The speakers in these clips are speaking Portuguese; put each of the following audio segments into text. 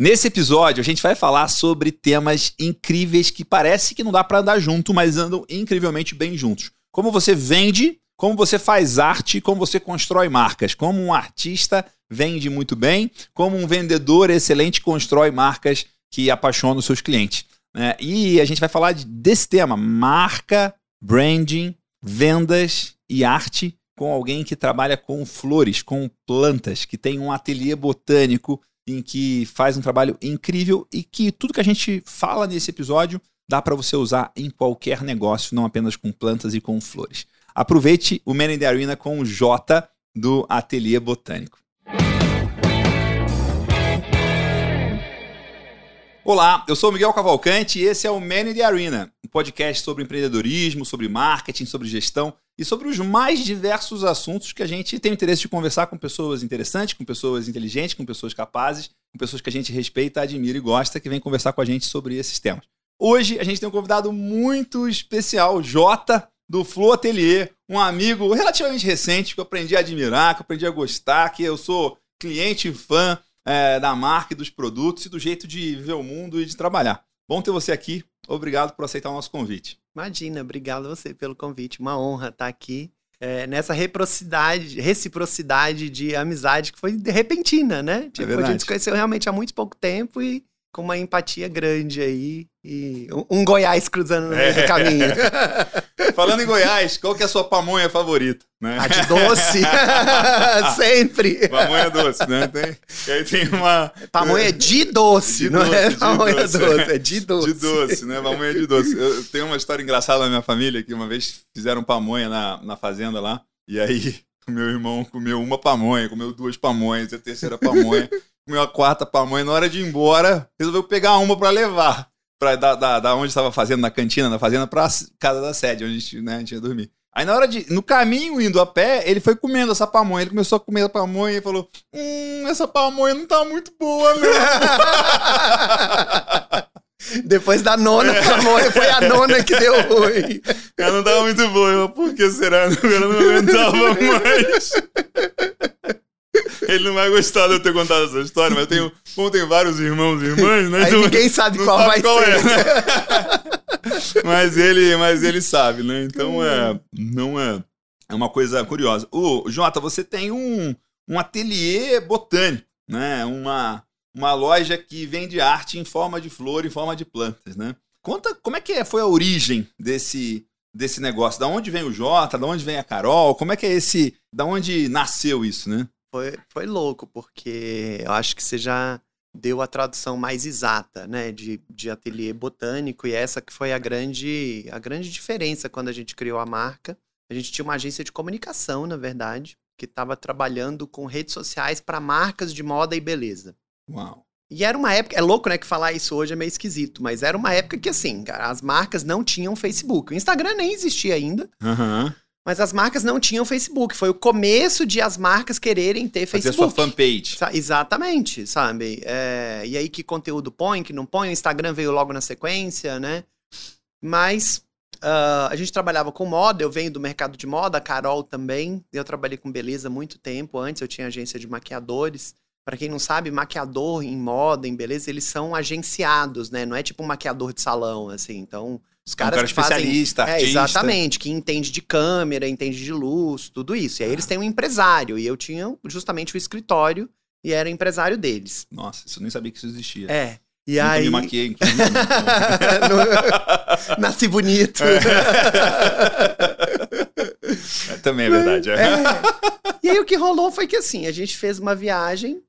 Nesse episódio, a gente vai falar sobre temas incríveis que parece que não dá para andar junto, mas andam incrivelmente bem juntos. Como você vende, como você faz arte, como você constrói marcas. Como um artista vende muito bem, como um vendedor excelente constrói marcas que apaixonam os seus clientes. Né? E a gente vai falar desse tema: marca, branding, vendas e arte com alguém que trabalha com flores, com plantas, que tem um ateliê botânico em que faz um trabalho incrível e que tudo que a gente fala nesse episódio dá para você usar em qualquer negócio, não apenas com plantas e com flores. Aproveite o Man in the Arena com o J do Ateliê Botânico. Olá, eu sou Miguel Cavalcante e esse é o Man in the Arena, um podcast sobre empreendedorismo, sobre marketing, sobre gestão e sobre os mais diversos assuntos que a gente tem interesse de conversar com pessoas interessantes, com pessoas inteligentes, com pessoas capazes, com pessoas que a gente respeita, admira e gosta, que vem conversar com a gente sobre esses temas. Hoje a gente tem um convidado muito especial, Jota, do Flow Atelier, um amigo relativamente recente que eu aprendi a admirar, que eu aprendi a gostar, que eu sou cliente e fã é, da marca e dos produtos e do jeito de ver o mundo e de trabalhar. Bom ter você aqui. Obrigado por aceitar o nosso convite. Imagina, obrigado a você pelo convite. Uma honra estar aqui é, nessa reciprocidade, reciprocidade de amizade que foi repentina, né? É tipo, é a gente se conheceu realmente há muito pouco tempo e com uma empatia grande aí e um, Goiás cruzando no meio é. do caminho. Falando em Goiás, qual que é a sua pamonha favorita? Né? A de doce. Sempre. Pamonha doce, né? Tem, aí tem uma... Pamonha de doce, de não doce, é pamonha doce, doce, é de doce. De doce, né? Pamonha de doce. Eu tenho uma história engraçada na minha família, que uma vez fizeram pamonha na, na fazenda lá, e aí o meu irmão comeu uma pamonha, comeu duas pamonhas, a terceira pamonha, comeu a quarta pamonha, na hora de ir embora, resolveu pegar uma para levar pra, da, da, da onde estava fazendo, na cantina, na fazenda, pra casa da sede, onde a gente, né, a gente ia dormir. Aí na hora de. No caminho, indo a pé, ele foi comendo essa pamonha. Ele começou a comer a pamonha e falou: Hum, essa pamonha não tá muito boa, não. Depois da nona é. pamonha, foi a nona que deu ruim. Ela não tava muito boa. Eu, Por que será? Ela não aguentava mais. Ele não vai gostar de eu ter contado essa história, mas tenho, como tem vários irmãos e irmãs, né? Aí então, ninguém sabe qual sabe vai qual ser. É, né? mas, ele, mas ele sabe, né? Então é, não é, é uma coisa curiosa. O Jota, você tem um, um ateliê botânico, né? Uma, uma loja que vende arte em forma de flor, em forma de plantas, né? Conta como é que é, foi a origem desse, desse negócio. Da onde vem o Jota? Da onde vem a Carol? Como é que é esse. Da onde nasceu isso, né? Foi, foi louco, porque eu acho que você já deu a tradução mais exata, né, de, de ateliê botânico, e essa que foi a grande, a grande diferença quando a gente criou a marca. A gente tinha uma agência de comunicação, na verdade, que estava trabalhando com redes sociais para marcas de moda e beleza. Uau! E era uma época, é louco, né, que falar isso hoje é meio esquisito, mas era uma época que, assim, cara, as marcas não tinham Facebook. O Instagram nem existia ainda. Uhum. Mas as marcas não tinham Facebook. Foi o começo de as marcas quererem ter Facebook. Fazer sua fanpage. Exatamente, sabe? É... E aí que conteúdo põe, que não põe. O Instagram veio logo na sequência, né? Mas uh, a gente trabalhava com moda. Eu venho do mercado de moda, a Carol também. Eu trabalhei com beleza há muito tempo. Antes eu tinha agência de maquiadores. Para quem não sabe, maquiador em moda, em beleza, eles são agenciados, né? Não é tipo um maquiador de salão, assim. Então, os caras um cara que especialista, fazem, artista. É, exatamente, que entende de câmera, entende de luz, tudo isso. E aí ah. eles têm um empresário, e eu tinha justamente o escritório e era empresário deles. Nossa, isso eu nem sabia que isso existia. É. E Nunca aí... me maquiei, no... Nasci bonito. É. Também é verdade. É. É. E aí o que rolou foi que assim, a gente fez uma viagem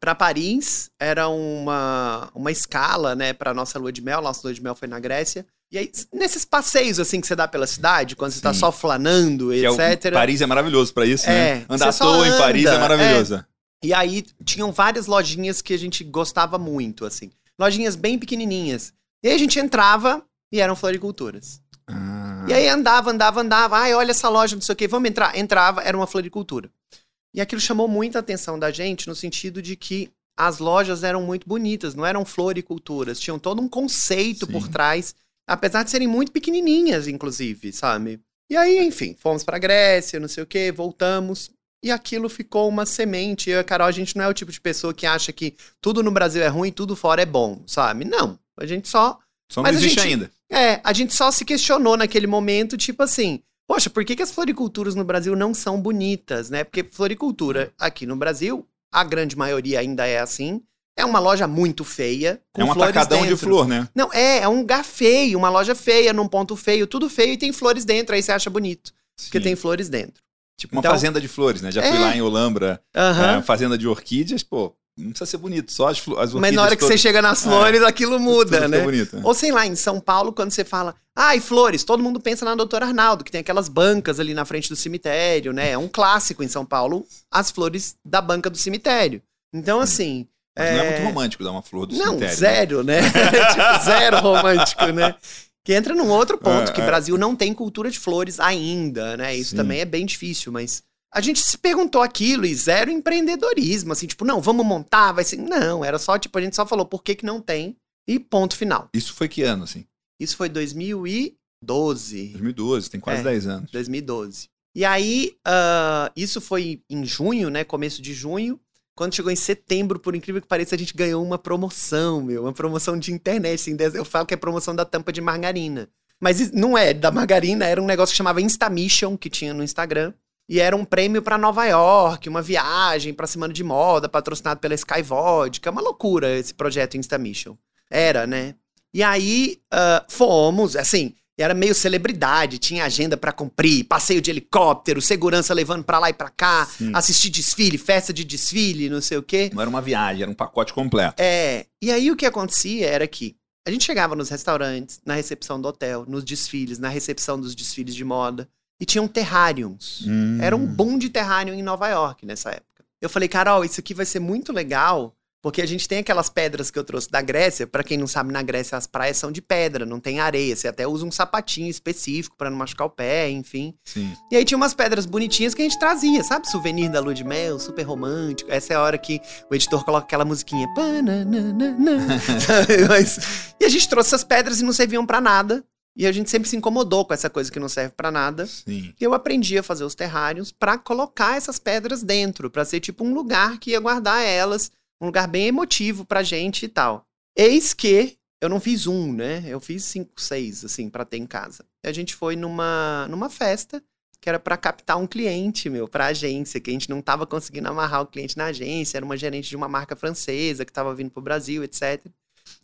para Paris, era uma, uma escala, né, para nossa lua de mel. Nossa lua de mel foi na Grécia. E aí, nesses passeios assim que você dá pela cidade, quando você tá Sim. tá só flanando, etc. É o, Paris é maravilhoso para isso, é, né? Andar à toa anda, em Paris é maravilhoso. É. E aí tinham várias lojinhas que a gente gostava muito, assim. Lojinhas bem pequenininhas. E aí a gente entrava e eram floriculturas. Ah, E aí andava, andava, andava. Ai, olha essa loja, não sei o quê, vamos entrar. Entrava, era uma floricultura. E aquilo chamou muita atenção da gente no sentido de que as lojas eram muito bonitas, não eram floriculturas. Tinham todo um conceito por Sim. trás, apesar de serem muito pequenininhas, inclusive, sabe? E aí, enfim, fomos pra Grécia, não sei o quê, voltamos. E aquilo ficou uma semente. Eu e a Carol, a gente não é o tipo de pessoa que acha que tudo no Brasil é ruim e tudo fora é bom, sabe? Não. A gente só só não mas a existe gente- ainda. é, a gente só se questionou naquele momento, tipo assim, poxa, por que, que as floriculturas no Brasil não são bonitas, né? Porque floricultura aqui no Brasil, a grande maioria ainda é assim. É uma loja muito feia, É um atacadão dentro. de flor, né? Não, é, é um lugar feio, uma loja feia, num ponto feio, tudo feio e tem flores dentro, aí você acha bonito, porque Sim. tem flores dentro. Tipo uma Então- fazenda de flores, né? Já É. fui lá em Olambra, é, fazenda de orquídeas, pô, não precisa ser bonito, só as, as Mas na hora que todas- você chega nas flores, aquilo tudo muda, fica né? bonito. Ou sei lá, em São Paulo, quando você fala, ai, flores, todo mundo pensa na Doutora Arnaldo, que tem aquelas bancas ali na frente do cemitério, né? É um clássico em São Paulo, as flores da banca do cemitério. Então, assim. Mas Não é muito romântico dar uma flor do Não, cemitério. né? zero, né? tipo, zero romântico, né? Que entra num outro ponto, É, que o é. Brasil não tem cultura de flores ainda, né? Isso Sim. também é bem difícil, mas a gente se perguntou aquilo e zero empreendedorismo, assim, tipo, não, vamos montar, vai ser. Não, era só, tipo, a gente só falou por que, que não tem e ponto final. Isso foi que ano, assim? Isso foi 2012. 2012, tem quase É. 10 anos. 2012. E aí, ah, isso foi em junho, né? Começo de junho. Quando chegou em setembro, por incrível que pareça, a gente ganhou uma promoção, meu. Uma promoção de internet. Assim, eu falo que é promoção da tampa de margarina. Mas não é da margarina, era um negócio que chamava Instamission, que tinha no Instagram. E era um prêmio pra Nova York, uma viagem pra semana de moda, patrocinado pela Sky Vodka. Uma loucura esse projeto Instamission. Era, né? E aí, ah, fomos, assim, era meio celebridade, tinha agenda pra cumprir, passeio de helicóptero, segurança levando pra lá e pra cá, Sim. assistir desfile, festa de desfile, não sei o quê. Não era uma viagem, era um pacote completo. É, e aí o que acontecia era que a gente chegava nos restaurantes, na recepção do hotel, nos desfiles, na recepção dos desfiles de moda, e tinham terrários. Hum. Era um boom de terrário em Nova York nessa época. Eu falei, Carol, isso aqui vai ser muito legal, porque a gente tem aquelas pedras que eu trouxe da Grécia. Pra quem não sabe, na Grécia as praias são de pedra, não tem areia. Você até usa um sapatinho específico pra não machucar o pé, enfim. Sim. E aí tinha umas pedras bonitinhas que a gente trazia, sabe? Souvenir da lua de mel, super romântico. Essa é a hora que o editor coloca aquela musiquinha. Mas- E a gente trouxe essas pedras e não serviam pra nada. E a gente sempre se incomodou com essa coisa que não serve pra nada. Sim. E eu aprendi a fazer os terrários pra colocar essas pedras dentro, pra ser tipo um lugar que ia guardar elas, um lugar bem emotivo pra gente e tal. Eis que eu não fiz um, né? Eu fiz cinco, seis, assim, pra ter em casa. E a gente foi numa, numa festa que era pra captar um cliente, meu, pra agência, que a gente não tava conseguindo amarrar o cliente na agência, era uma gerente de uma marca francesa que tava vindo pro Brasil, etc.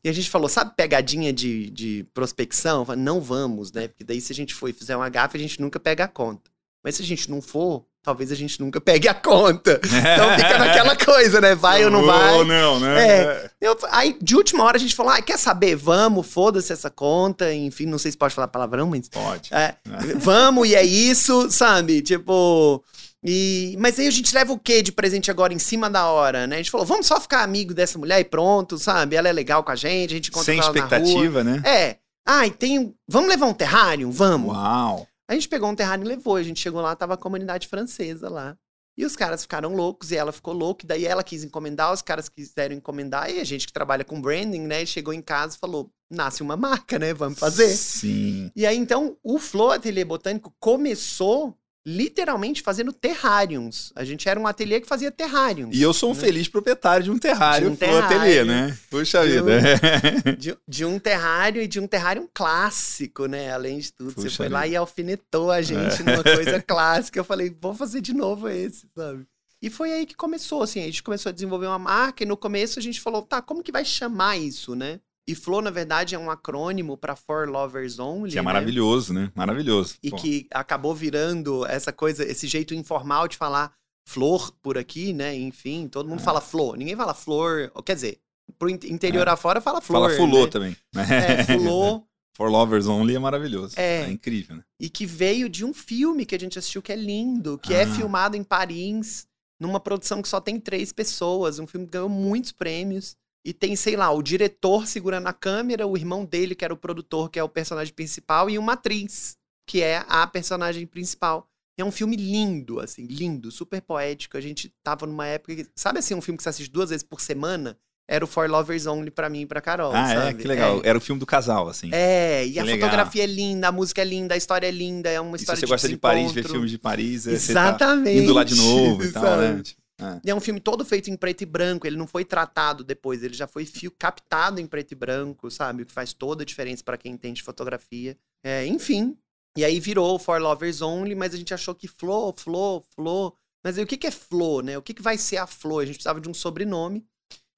E a gente falou, sabe pegadinha de, de prospecção? Falei, não vamos, né? Porque daí se a gente for e fizer uma gafe, a gente nunca pega a conta. Mas se a gente não for, talvez a gente nunca pegue a conta. Então fica naquela coisa, né? Vai ou não vai? Ou não, né? É. Eu- aí, de última hora, a gente falou, ah, quer saber? Vamos, foda-se essa conta. Enfim, não sei se pode falar palavrão, mas... Pode. É, vamos, e é isso, sabe? Tipo... E, mas aí a gente leva o que de presente agora em cima da hora, né? A gente falou, vamos só ficar amigo dessa mulher e pronto, sabe? Ela é legal com a gente, a gente encontra Sem ela expectativa, né? É. Ai, tem. um- Vamos levar um terrário? Vamos. Uau. A gente pegou um terrário e levou. A gente chegou lá, tava a comunidade francesa lá. E os caras ficaram loucos e ela ficou louca. E daí ela quis encomendar, os caras quiseram encomendar. E a gente que trabalha com branding, né? Chegou em casa e falou: nasce uma marca, né? Vamos fazer. Sim. E aí, então, o Flow Ateliê Botânico começou literalmente fazendo terrários. A gente era um ateliê que fazia terrários. E eu sou um né? feliz proprietário de um terrário De um pro ateliê, terrário. né? Puxa De um- vida. De, de um terrário e de um terrário clássico, né? Além de tudo. Puxa Você foi lá vida. e alfinetou a gente numa coisa clássica. Eu falei, vou fazer de novo esse, sabe? E foi aí que começou, assim, a gente começou a desenvolver uma marca e no começo a gente falou, tá, como que vai chamar isso, né? E Flow, na verdade, é um acrônimo para For Lovers Only, Que é né? maravilhoso, né? Maravilhoso. E que acabou virando essa coisa, esse jeito informal de falar flor por aqui, né? Enfim, todo mundo É. fala flor. Ninguém fala flor, quer dizer, pro in- interior afora fala flor. Fala fulô né? também. É, fulô. For Lovers Only é maravilhoso. É. É, incrível, né? e que veio de um filme que a gente assistiu que é lindo, que é Ah. filmado em Paris, numa produção que só tem três pessoas, um filme que ganhou muitos prêmios. E tem, sei lá, o diretor segurando a câmera, o irmão dele, que era o produtor, que é o personagem principal, e uma atriz, que é a personagem principal. É um filme lindo, assim, lindo, super poético. A gente tava numa época que, sabe assim, um filme que você assiste duas vezes por semana? Era o For Lovers Only pra mim e pra Carol. Ah, sabe? é? Que legal. É. Era o filme do casal, assim. É, e Que a legal. fotografia é linda, a música é linda, a história é linda, é uma E se história você gosta de Paris, ver filmes de Paris, é, você tá Exatamente. indo lá de novo e tal, né? É. E é um filme todo feito em preto e branco, ele não foi tratado depois, ele já foi fio captado em preto e branco, sabe? O que faz toda a diferença pra quem entende fotografia. É, enfim, e aí virou For Lovers Only, mas a gente achou que Flo, Flo, Flo. Mas aí o que, que é Flo, né? O que, que vai ser a Flo? A gente precisava de um sobrenome.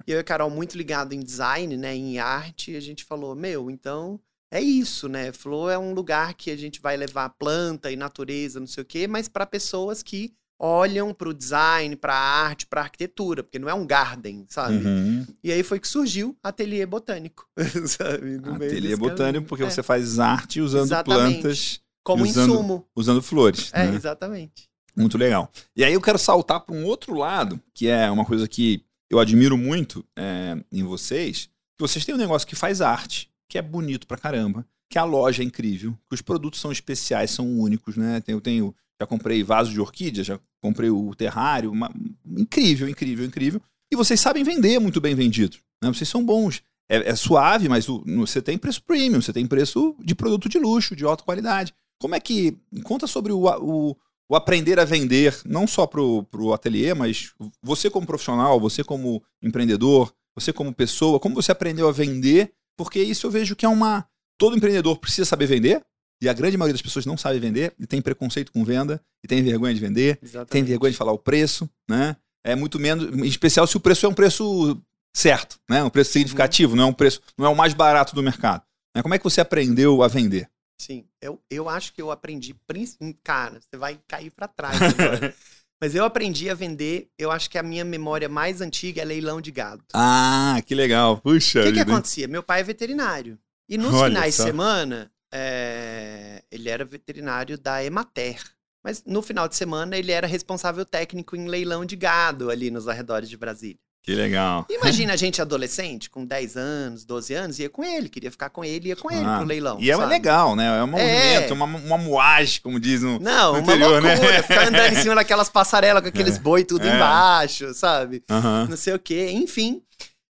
E eu e a Carol, muito ligado em design, né? Em arte, a gente falou, meu, então é isso, né? Flo é um lugar que a gente vai levar planta e natureza, não sei o quê, mas para pessoas que olham para o design, para a arte, para a arquitetura, porque não é um garden, sabe? Uhum. E aí foi que surgiu Ateliê Botânico, sabe? No Ateliê botânico, porque É, você faz arte usando Exatamente. plantas, Como usando- insumo. usando flores. É, né? exatamente. Muito legal. E aí eu quero saltar para um outro lado, que é uma coisa que eu admiro muito é, em vocês. Que vocês têm um negócio que faz arte, que é bonito pra caramba, que a loja é incrível, que os produtos são especiais, são únicos, né? Eu tenho, já comprei vaso de orquídea, já comprei o terrário, uma- incrível, incrível, incrível. E vocês sabem vender muito bem vendido, né? Vocês são bons. É, é suave, mas o- no- você tem preço premium, você tem preço de produto de luxo, de alta qualidade. Como é que. Conta sobre o, o, o aprender a vender, não só pro, pro ateliê, mas você como profissional, você como empreendedor, você como pessoa, como você aprendeu a vender, porque isso eu vejo que é uma. Todo empreendedor precisa saber vender, e a grande maioria das pessoas não sabe vender, e tem preconceito com venda, e tem vergonha de vender, Exatamente. tem vergonha de falar o preço, né? É muito menos, em especial se o preço é um preço certo, né? Um preço significativo, não é um preço, não é o mais barato do mercado. né? Como é que você aprendeu a vender? Sim, eu, eu acho que eu aprendi. princi- Cara, você vai cair pra trás agora. Mas eu aprendi a vender. Eu acho que a minha memória mais antiga é leilão de gado. Ah, que legal. Puxa O que, que acontecia? Meu pai é veterinário. E nos Olha finais só. de semana, é, ele era veterinário da Emater. Mas no final de semana, ele era responsável técnico em leilão de gado ali nos arredores de Brasília. Que legal. Imagina a gente adolescente, com 10 anos, 12 anos, ia com ele, queria ficar com ele, ia com ele Ah, pro leilão. E é sabe? legal, né? É um É. movimento, uma, uma moagem, como diz no. Não, no uma interior, né? loucura. Ficar andando em cima daquelas passarelas com aqueles boi tudo É. embaixo, sabe? Não sei o quê, enfim.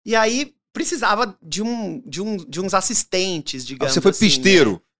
E aí precisava de, um, de, um, de uns assistentes, Ah, digamos você foi assim, né?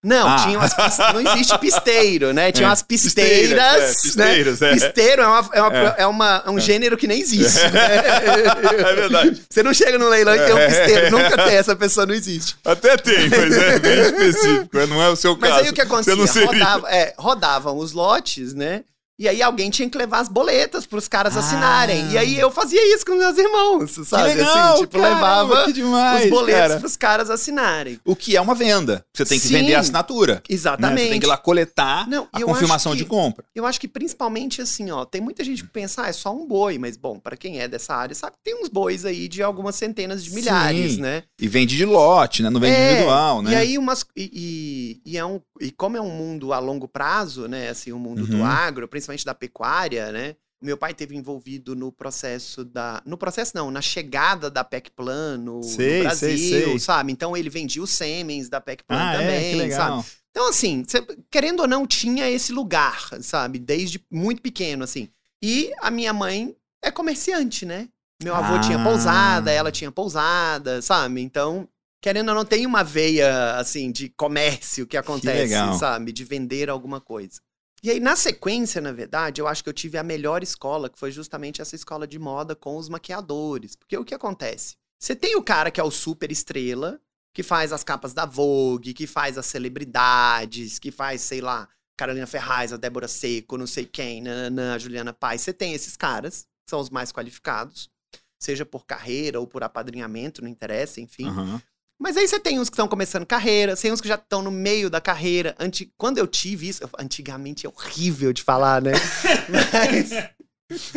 Não, Ah. tinha umas não existe pisteiro, né? Tinha É. umas pisteiras, é, né? pisteiros, é. Pisteiro é, uma, é, uma- É. é uma- é um gênero que nem existe. É verdade. Você não chega no leilão e tem um É. pisteiro, nunca tem, essa pessoa não existe. Até tem, mas é bem específico. Não é o seu Mas caso. aí o que acontecia? É, rodavam os lotes, né? E aí alguém tinha que levar as boletas pros caras Ah. assinarem. E aí eu fazia isso com meus irmãos, sabe? Que legal, assim, tipo, caramba, levava que demais, os boletos cara. pros caras assinarem. O que é uma venda. Você tem que Sim. vender a assinatura. né? Exatamente. Você tem que ir lá coletar Não, a confirmação acho de que- compra. Eu acho que principalmente assim, ó, tem muita gente que pensa, ah, é só um boi, mas bom, pra quem é dessa área, sabe que tem uns bois aí de algumas centenas de milhares, Sim. né? E vende de lote, né? Não vende É, individual, né? E aí umas e, e, e é um e como é um mundo a longo prazo, né, assim, o mundo do Uhum. agro, principalmente da pecuária, né? Meu pai teve envolvido no processo da no processo não, na chegada da PEC Plan no, no Sei, Brasil, sei, sei. sabe? Então ele vendia os sêmens da PEC Plan ah, também, é, que legal. sabe? Então, assim, cê- querendo ou não, tinha esse lugar, sabe? Desde muito pequeno, assim. E a minha mãe é comerciante, né? Meu avô Ah. tinha pousada, ela tinha pousada, sabe? Então, querendo ou não, tem uma veia, assim, de comércio que acontece, legal. sabe? De vender alguma coisa. E aí, na sequência, na verdade, eu acho que eu tive a melhor escola, que foi justamente essa escola de moda com os maquiadores. Porque o que acontece? Você tem o cara que é o super estrela, que faz as capas da Vogue, que faz as celebridades, que faz, sei lá, Carolina Ferraz, a Débora Seco, não sei quem, nananã, a Juliana Paz. Você tem esses caras, que são os mais qualificados, seja por carreira ou por apadrinhamento, não interessa, enfim. Aham. Mas aí você tem uns que estão começando carreira, tem uns que já estão no meio da carreira. Anti... Quando eu tive isso, eu- antigamente é horrível de falar, né? Mas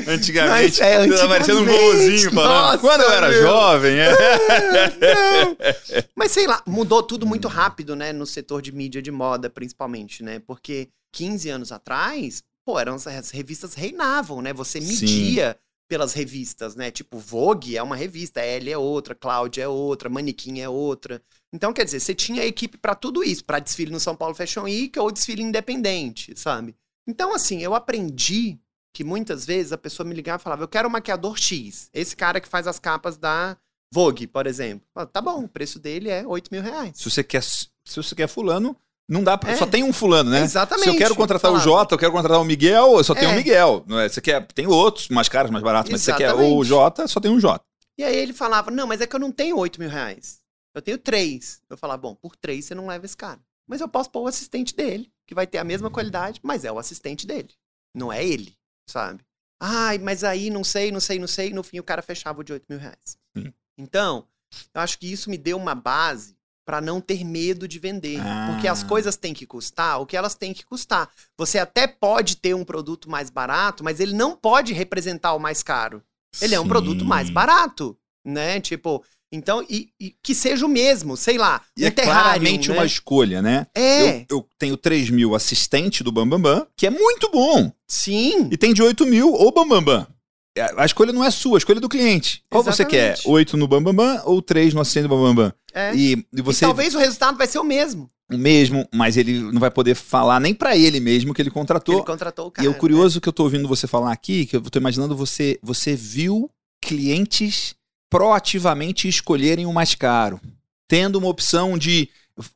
Antigamente, Mas, é, tava parecendo um antigamente, vovozinho falando. Quando eu era meu. jovem, é. Não. Mas sei lá, mudou tudo muito rápido, né? No setor de mídia de moda, principalmente, né? Porque 15 anos atrás, pô, eram as as revistas reinavam, né? Você Sim. Pelas revistas, né? Tipo, Vogue é uma revista, Elle é outra, Cláudia é outra, Manequim é outra. Então, quer dizer, você tinha equipe para tudo isso, para desfile no São Paulo Fashion Week ou desfile independente, sabe? Então, assim, eu aprendi que muitas vezes a pessoa me ligava e falava: Eu quero um maquiador X. Esse cara que faz as capas da Vogue, por exemplo. Tá bom, o preço dele é 8 mil reais. Se você quer, se você quer fulano, não dá pra, É. Só tem um fulano, né? Exatamente. Se eu quero contratar o Falava. Jota, eu quero contratar o Miguel, eu só tenho É. o Miguel. Não é? Você quer, tem outros mais caros, mais baratos, mas você quer o. Jota, só tem um Jota. E aí ele falava: Não, mas é que eu não tenho 8 mil reais. Eu tenho três. Eu falava: Bom, por três você não leva esse cara. Mas eu posso pôr o assistente dele, que vai ter a mesma qualidade, mas é o assistente dele. Não é ele, sabe? Ai, mas aí não sei, não sei, não sei. No fim o cara fechava o de 8 mil reais. Sim. Então, eu acho que isso me deu uma base pra não ter medo de vender. Ah. Porque as coisas têm que custar o que elas têm que custar. Você até pode ter um produto mais barato, mas ele não pode representar o mais caro. Ele é um Sim. produto mais barato, né? Tipo, então, e, e que seja o mesmo, sei lá, E um é terrário, claramente né? uma escolha, né? É, Eu, eu tenho 3 mil assistente do Bambambam, que é muito bom. sim, E tem de 8 mil o Bambambam. É, A escolha não é sua, a escolha é do cliente. Qual você quer? Exatamente. 8 no Bambambam ou 3 no assistente do Bambambam? é. E, e E você talvez o resultado vai ser o mesmo. o mesmo, mas ele não vai poder falar nem pra ele mesmo que ele contratou. Ele contratou o cara. e o né? curioso que eu tô ouvindo você falar aqui, que eu tô imaginando você, você viu clientes proativamente escolherem o mais caro, tendo uma opção de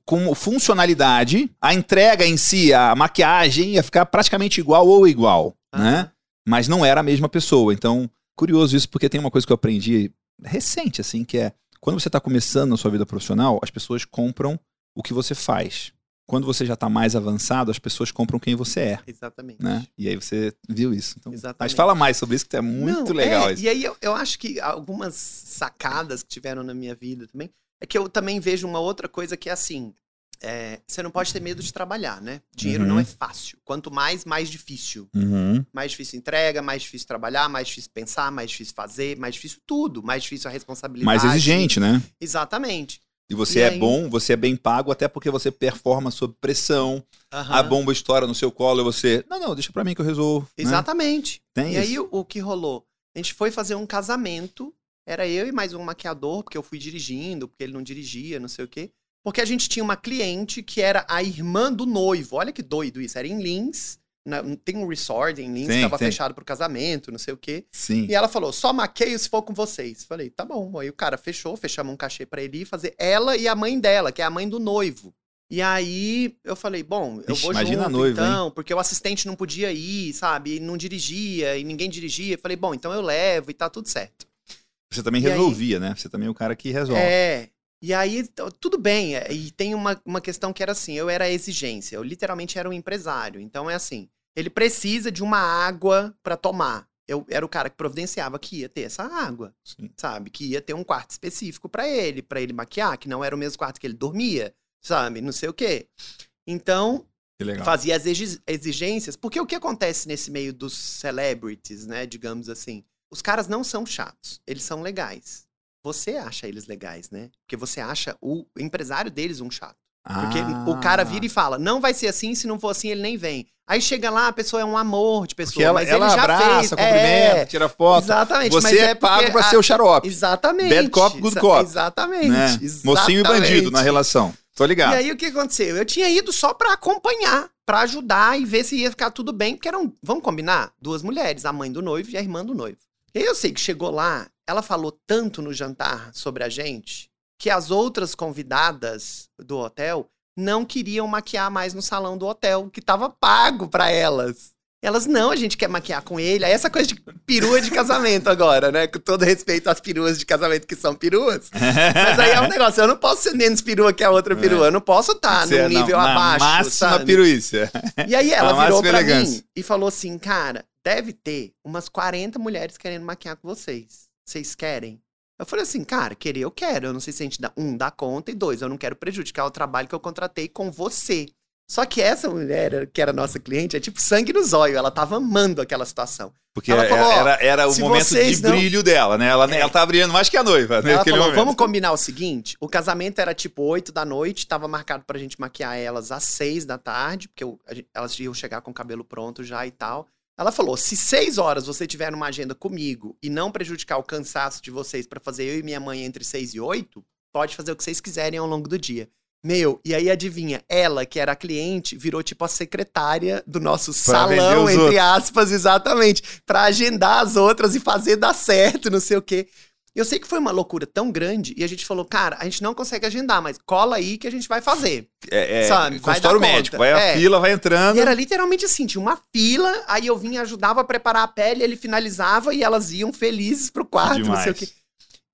com funcionalidade, a entrega em si, a maquiagem ia ficar praticamente igual ou igual, né? Mas não era a mesma pessoa. Então, curioso isso porque tem uma coisa que eu aprendi recente assim, que é quando você está começando na sua vida profissional, as pessoas compram o que você faz. Quando você já está mais avançado, as pessoas compram quem você é Exatamente. né? E aí você viu isso. Então, Exatamente. mas fala mais sobre isso, que é muito Não, legal é, isso. E aí eu, eu acho que algumas sacadas que tiveram na minha vida também é que eu também vejo uma outra coisa que é assim. É, você não pode ter medo de trabalhar, né? Dinheiro Uhum. não é fácil. Quanto mais, mais difícil. Uhum. Mais difícil entrega, mais difícil trabalhar, mais difícil pensar, mais difícil fazer, mais difícil tudo, mais difícil a responsabilidade. Mais exigente, né? Exatamente. E você E é aí- bom, você é bem pago, até porque você performa sob pressão. Aham. A bomba estoura no seu colo e você. Não, não, deixa pra mim que eu resolvo. né? Exatamente. Tem e isso. aí o que rolou? A gente foi fazer um casamento, era eu e mais um maquiador, porque eu fui dirigindo, porque ele não dirigia, não sei o quê. Porque a gente tinha uma cliente que era a irmã do noivo. Olha que doido isso. Era em Lins. na- tem um resort em Lins, Tem, estava tem. fechado pro casamento, não sei o quê. Sim. E ela falou: só maqueio se for com vocês. Falei, tá bom. Aí o cara fechou, fechamos um cachê pra ele ir fazer ela e a mãe dela, que é a mãe do noivo. E aí eu falei, bom, eu Ixi, vou imagina junto, a noiva, hein? então, porque o assistente não podia ir, sabe? E não dirigia, e ninguém dirigia. Falei, bom, então eu levo e tá tudo certo. Você também E aí- resolvia, né? Você também é o cara que resolve. É. E aí, tudo bem. é, E tem uma, uma questão que era assim: eu era a exigência, eu literalmente era um empresário. Então é assim: ele precisa de uma água pra tomar. Eu era o cara que providenciava que ia ter essa água, Sim. sabe? Que ia ter um quarto específico pra ele, pra ele maquiar, que não era o mesmo quarto que ele dormia, sabe? Não sei o quê. Então, fazia as exi- exigências. Porque o que acontece nesse meio dos celebrities, né? Digamos assim. Os caras não são chatos, eles são legais. Você acha eles legais, né? Porque você acha o empresário deles um chato. Porque Ah. o cara vira e fala, não vai ser assim, se não for assim, ele nem vem. Aí chega lá, a pessoa é um amor de pessoa, Porque ela, mas ela ele já abraça, fez. cumprimenta, é, tira foto. exatamente. Você é, porque pago pra a- ser o xarope. Exatamente. Bad cop, good cop. Exatamente. Né? Mocinho e bandido na exatamente. relação. Tô ligado. E aí o que aconteceu? Eu tinha ido só pra acompanhar, pra ajudar e ver se ia ficar tudo bem, porque eram, vamos combinar, duas mulheres, a mãe do noivo e a irmã do noivo. E eu sei que chegou lá, ela falou tanto no jantar sobre a gente que as outras convidadas do hotel não queriam maquiar mais no salão do hotel, que tava pago pra elas. Elas, não, a gente quer maquiar com ele. Aí essa coisa de perua de casamento agora, né? Com todo respeito às peruas de casamento que são peruas. Mas aí é um negócio, eu não posso ser menos perua que a outra perua. Eu não posso estar é num nível na abaixo, máxima sabe? piruícia. E aí ela virou pra elegância. mim e falou assim, cara, deve ter umas 40 mulheres querendo maquiar com vocês. Vocês querem? Eu falei assim, cara, querer eu quero. Eu não sei se a gente dá, um, dá conta, e dois, eu não quero prejudicar o trabalho que eu contratei com você. Só que essa mulher, que era nossa cliente, é tipo sangue no zóio. Ela tava amando aquela situação. Porque Ela era, ó, era, era o momento de não- brilho dela, né? Ela, É. ela tá brilhando mais que a noiva Ela naquele falou, momento. vamos combinar o seguinte, o casamento era tipo 8 da noite, tava marcado pra gente maquiar elas às 6 da tarde, porque eu- a elas iam chegar com o cabelo pronto já e tal. Ela falou: se seis horas você tiver uma agenda comigo e não prejudicar o cansaço de vocês pra fazer eu e minha mãe entre seis e oito, pode fazer o que vocês quiserem ao longo do dia. Meu, e aí adivinha, ela, que era a cliente, virou tipo a secretária do nosso Pra salão, entre outros. aspas, exatamente, pra agendar as outras e fazer dar certo, não sei o quê. Eu sei que foi uma loucura tão grande e a gente falou, cara, a gente não consegue agendar, mas cola aí que a gente vai fazer. É, é, Sabe, vai consultório conta. médico. Vai a É. fila, vai entrando. E era literalmente assim, tinha uma fila, aí eu vinha, ajudava a preparar a pele, ele finalizava e elas iam felizes pro quarto, não sei o Demais. quê.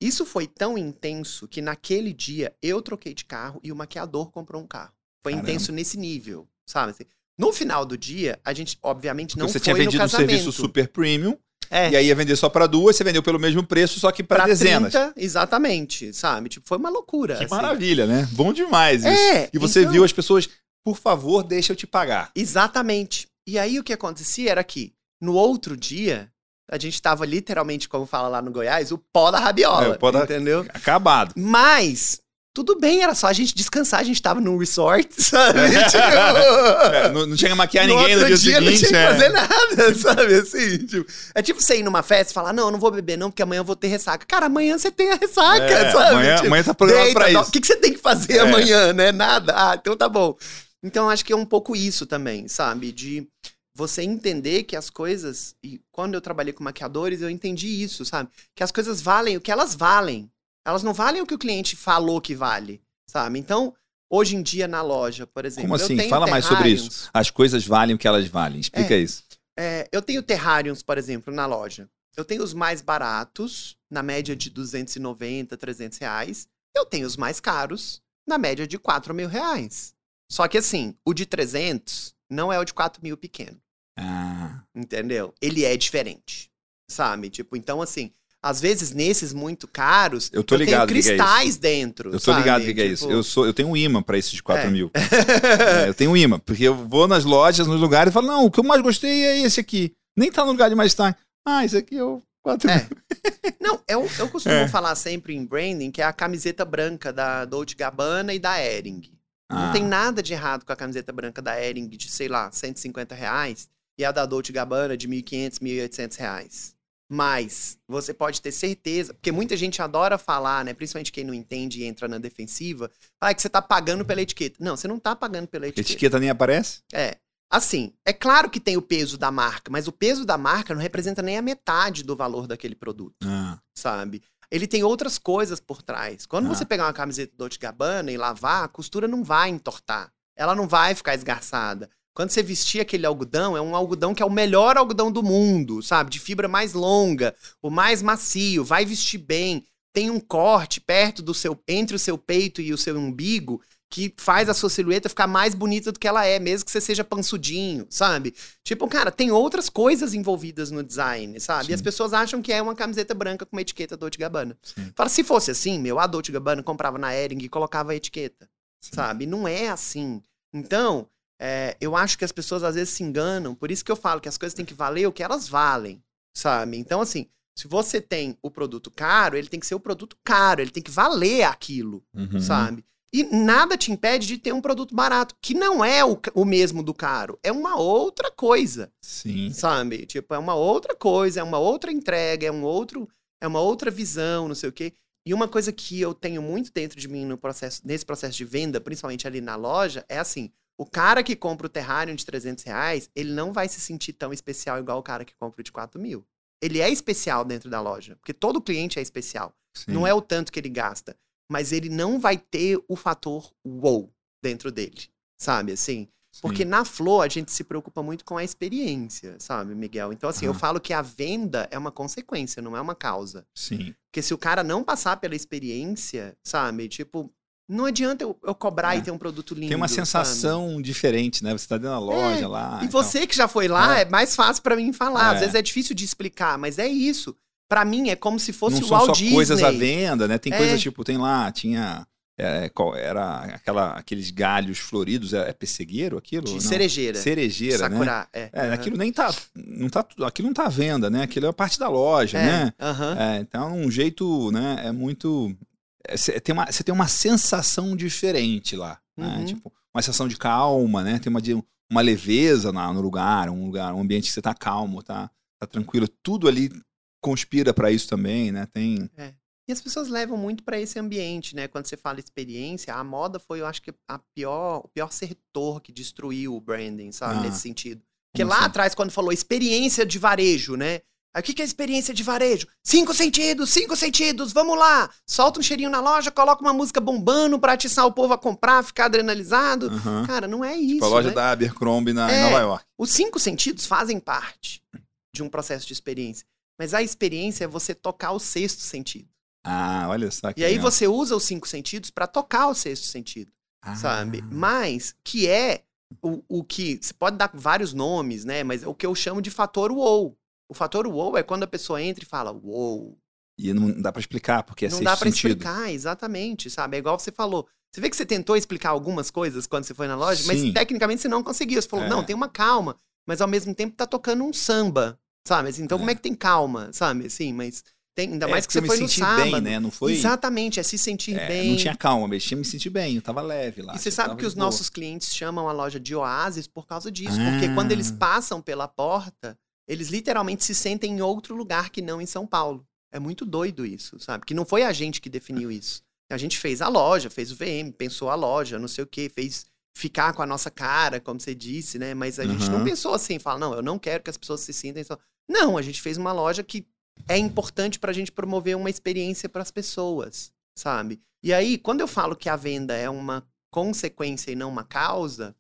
Isso foi tão intenso que naquele dia eu troquei de carro e o maquiador comprou um carro. Foi Caramba. intenso nesse nível, sabe? assim. No final do dia, a gente, obviamente, Porque não você foi tinha no vendido um casamento. serviço super premium, É, e aí ia vender só pra duas, você vendeu pelo mesmo preço, só que pra, pra dezenas. 30, exatamente, sabe? Tipo, foi uma loucura. Que assim. maravilha, né? Bom demais isso. É, E você então- viu as pessoas, por favor, deixa eu te pagar. Exatamente. E aí o que acontecia era que no outro dia a gente tava literalmente, como fala lá no Goiás, o pó da rabiola, É, o pó da- entendeu? Acabado. Mas tudo bem, era só a gente descansar, a gente tava num resort, sabe? É, Tipo, não, não tinha que maquiar no ninguém no dia, dia não seguinte. tinha que é. fazer nada, sabe? Assim, tipo, é tipo você ir numa festa e falar, não, eu não vou beber não, porque amanhã eu vou ter ressaca. Cara, amanhã você tem a ressaca, É, sabe? amanhã, Tipo, amanhã tá programado Deita, pra isso. O que, que você tem que fazer É. amanhã, né? Nada. Ah, então tá bom. Então acho que é um pouco isso também, sabe? De você entender que as coisas. E quando eu trabalhei com maquiadores, eu entendi isso, sabe? Que as coisas valem o que elas valem. Elas não valem o que o cliente falou que vale, sabe? Então, hoje em dia na loja, por exemplo. Como assim? Fala mais sobre isso. As coisas valem o que elas valem. Explica isso. É, eu tenho terrários, por exemplo, na loja. Eu tenho os mais baratos, na média de 290, 300 reais. Eu tenho os mais caros, na média de 4 mil reais. Só que assim, o de 300 não é o de 4 mil pequeno, Ah, entendeu? Ele é diferente, sabe? Tipo, então assim, às vezes nesses muito caros, Eu tô ligado tenho é cristais dentro, eu tô ligado o sabe? que, que é isso. Tipo, Eu, sou, eu tenho um imã pra esse de 4 É. mil. É, eu tenho um imã, porque eu vou nas lojas, nos lugares e falo, não, o que eu mais gostei é esse aqui. Nem tá no lugar de mais estar. Ah, esse aqui é o 4 É. mil. Não, eu, eu costumo É. falar sempre em branding que é a camiseta branca da Dolce Gabbana e da Ering. Não Ah, tem nada de errado com a camiseta branca da Ering de, sei lá, 150 reais e a da Dolce Gabbana de 1.500, 1.800 reais. Mas você pode ter certeza, porque muita gente adora falar, né? Principalmente quem não entende e entra na defensiva, ah, que você tá pagando pela etiqueta. Não, você não tá pagando pela A etiqueta. etiqueta nem aparece? É. Assim, é claro que tem o peso da marca, mas o peso da marca não representa nem a metade do valor daquele produto Ah, sabe? Ele tem outras coisas por trás. Quando Ah. você pegar uma camiseta Dolce Gabbana e lavar, a costura não vai entortar. Ela não vai ficar esgarçada. Quando você vestir aquele algodão, é um algodão que é o melhor algodão do mundo, sabe? De fibra mais longa, o mais macio, vai vestir bem. Tem um corte perto do seu, entre o seu peito e o seu umbigo, que faz a sua silhueta ficar mais bonita do que ela é, mesmo que você seja pansudinho, sabe? Tipo, cara, tem outras coisas envolvidas no design, sabe? E as Sim. pessoas acham que é uma camiseta branca com uma etiqueta Dolce Gabbana. sim, Fala, se fosse assim, meu, a Dolce Gabbana comprava na Ering e colocava a etiqueta, sim. sabe? Não é assim. Então, é, eu acho que as pessoas às vezes se enganam, por isso que eu falo que as coisas têm que valer o que elas valem, sabe? Então, assim, se você tem o produto caro, ele tem que ser o produto caro, ele tem que valer aquilo, Uhum. sabe? E nada te impede de ter um produto barato, que não é o, o mesmo do caro, é uma outra coisa, Sim. sabe? Tipo, é uma outra coisa, é uma outra entrega, é um outro, é uma outra visão, não sei o quê. E uma coisa que eu tenho muito dentro de mim no processo, nesse processo de venda, principalmente ali na loja, é assim: o cara que compra o Terrarium de 300 reais, ele não vai se sentir tão especial igual o cara que compra o de 4 mil. Ele é especial dentro da loja, porque todo cliente é especial. sim. Não é o tanto que ele gasta, mas ele não vai ter o fator wow dentro dele, sabe? Assim, Sim. porque na Flor a gente se preocupa muito com a experiência, sabe, Miguel? Então, assim, eu Aham. falo que a venda é uma consequência, não é uma causa. Sim. Porque se o cara não passar pela experiência, sabe, tipo, não adianta eu, eu cobrar É. e ter um produto lindo. Tem uma sabe? sensação diferente, né? Você tá dentro da loja lá. E então- você que já foi lá, É. é, mais fácil pra mim falar. É. Às vezes é difícil de explicar, mas é isso. Pra mim é como se fosse não o são Walt só Disney. coisas à venda, né? Tem É. coisas tipo, tem lá, tinha. é, qual- era aquela, aqueles galhos floridos, é, é pessegueiro aquilo? De Não. cerejeira. Cerejeira, né? Sakura, é. É, Aham. aquilo nem tá, não tá. Aquilo não tá à venda, né? Aquilo é parte da loja, É, né? aham. É, então, um jeito, né? É muito. É, Você tem, uma, você tem uma sensação diferente lá. Né? Uhum. Tipo, uma sensação de calma, né? Tem uma, uma leveza na- no lugar, um lugar, um ambiente que você tá calmo, tá, tá tranquilo. Tudo ali conspira para isso também, né? Tem. E as pessoas levam muito pra esse ambiente, né? Quando você fala experiência, a moda foi, eu acho que, a pior, o pior setor que destruiu o branding, sabe? Ah. Nesse sentido. Porque Como lá assim? atrás, quando falou experiência de varejo, né? Aí o que, que é experiência de varejo? Cinco sentidos, cinco sentidos, vamos lá! Solta um cheirinho na loja, coloca uma música bombando pra atiçar o povo a comprar, ficar adrenalizado. Aham. Cara, não é isso. Tipo a loja né? da Abercrombie na, em É. Nova York. Os cinco sentidos fazem parte de um processo de experiência. Mas a experiência é você tocar o sexto sentido. Ah, olha só que E aí legal. você usa os cinco sentidos pra tocar o sexto sentido, Ah. sabe? Mas que é o, o que. Você pode dar vários nomes, né? Mas é o que eu chamo de fator wow. O fator wow é quando a pessoa entra e fala wow. E não dá pra explicar, porque é não dá pra sentido. explicar, exatamente, sabe? É igual você falou. Você vê que você tentou explicar algumas coisas quando você foi na loja, mas Sim. tecnicamente você não conseguiu. Você falou, É. não, tem uma calma, mas ao mesmo tempo tá tocando um samba, sabe? Assim, então É. como é que tem calma, sabe? Assim, mas tem, ainda É, mais que porque você foi me no sábado. bem, né? Não foi. Exatamente, é se sentir É, bem. Não tinha calma, mas tinha me sentir bem, eu tava leve lá. E você sabe que os boa. nossos clientes chamam a loja de oásis por causa disso. Porque Ah. quando eles passam pela porta, eles literalmente se sentem em outro lugar que não em São Paulo. É muito doido isso, sabe? Que não foi a gente que definiu isso. A gente fez a loja, fez o VM, pensou a loja, não sei o quê, fez ficar com a nossa cara, como você disse, né? Mas a gente não Uhum. pensou assim, fala, não, eu não quero que as pessoas se sintam. Só... Não, a gente fez uma loja que é importante pra gente promover uma experiência pras pessoas, sabe? E aí, quando eu falo que a venda é uma consequência e não uma causa,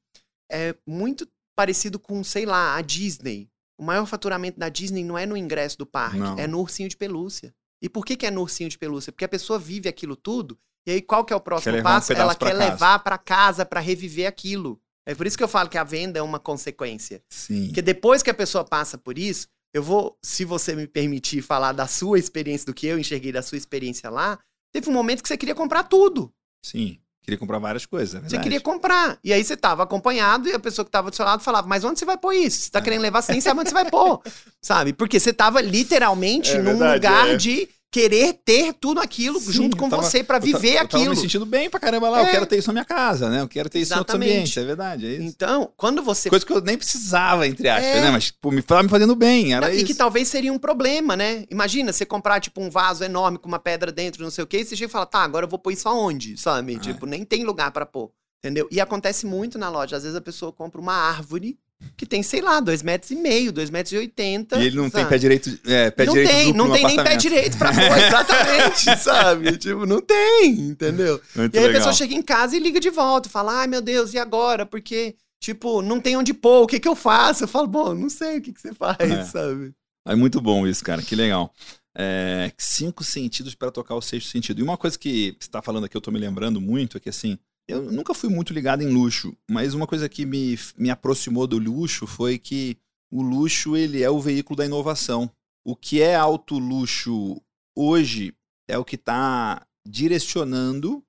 é muito parecido com, sei lá, a Disney. O maior faturamento da Disney não é no ingresso do parque, Não. é no ursinho de pelúcia. E por que, que é no ursinho de pelúcia? Porque a pessoa vive aquilo tudo, e aí qual que é o próximo um passo? pedaço Ela quer casa. levar pra casa pra reviver aquilo. É por isso que eu falo que a venda é uma consequência. Sim. Porque depois que a pessoa passa por isso, eu vou, se você me permitir falar da sua experiência, do que eu enxerguei da sua experiência lá, teve um momento que você queria comprar tudo. Sim. Queria comprar várias coisas. é Você queria comprar. E aí você tava acompanhado e a pessoa que tava do seu lado falava, mas onde você vai pôr isso? Você tá É. querendo levar, você nem sabe onde você vai pôr. Sabe? Porque você tava literalmente É num verdade, lugar é. de querer ter tudo aquilo Sim, junto eu com tava- você Eu ta- viver eu tava aquilo. me sentindo bem pra caramba lá. Eu É. quero ter isso na minha casa, né? Eu quero ter isso em outros Exatamente. ambientes. É verdade, é isso. Então, quando você Coisa que eu nem precisava, entre aspas, É. né? Mas pô, me tava me fazendo bem. Era e isso. que talvez seria um problema, né? Imagina você comprar, tipo, um vaso enorme com uma pedra dentro, não sei o quê, e você chega e fala, tá, agora eu vou pôr isso aonde, sabe? Ah. Tipo, nem tem lugar pra pôr, entendeu? E acontece muito na loja. Às vezes a pessoa compra uma árvore que tem, sei lá, dois metros e meio, dois metros e oitenta. E ele não tem sabe? pé direito, é, pé não direito tem, não tem nem pé direito pra pôr, exatamente, sabe? Tipo, não tem, entendeu? Muito E aí a legal. pessoa chega em casa e liga de volta, fala, ai meu Deus, e agora? Porque, tipo, não tem onde pôr, o que que eu faço? Eu falo, bom, não sei o que que você faz, É. sabe? É muito bom isso, cara. Que legal. É, cinco sentidos para tocar o sexto sentido. E uma coisa que você está falando aqui, eu tô me lembrando muito, é que assim, eu nunca fui muito ligado em luxo, mas uma coisa que me, me aproximou do luxo foi que o luxo ele é o veículo da inovação. O que é alto luxo hoje é o que está direcionando,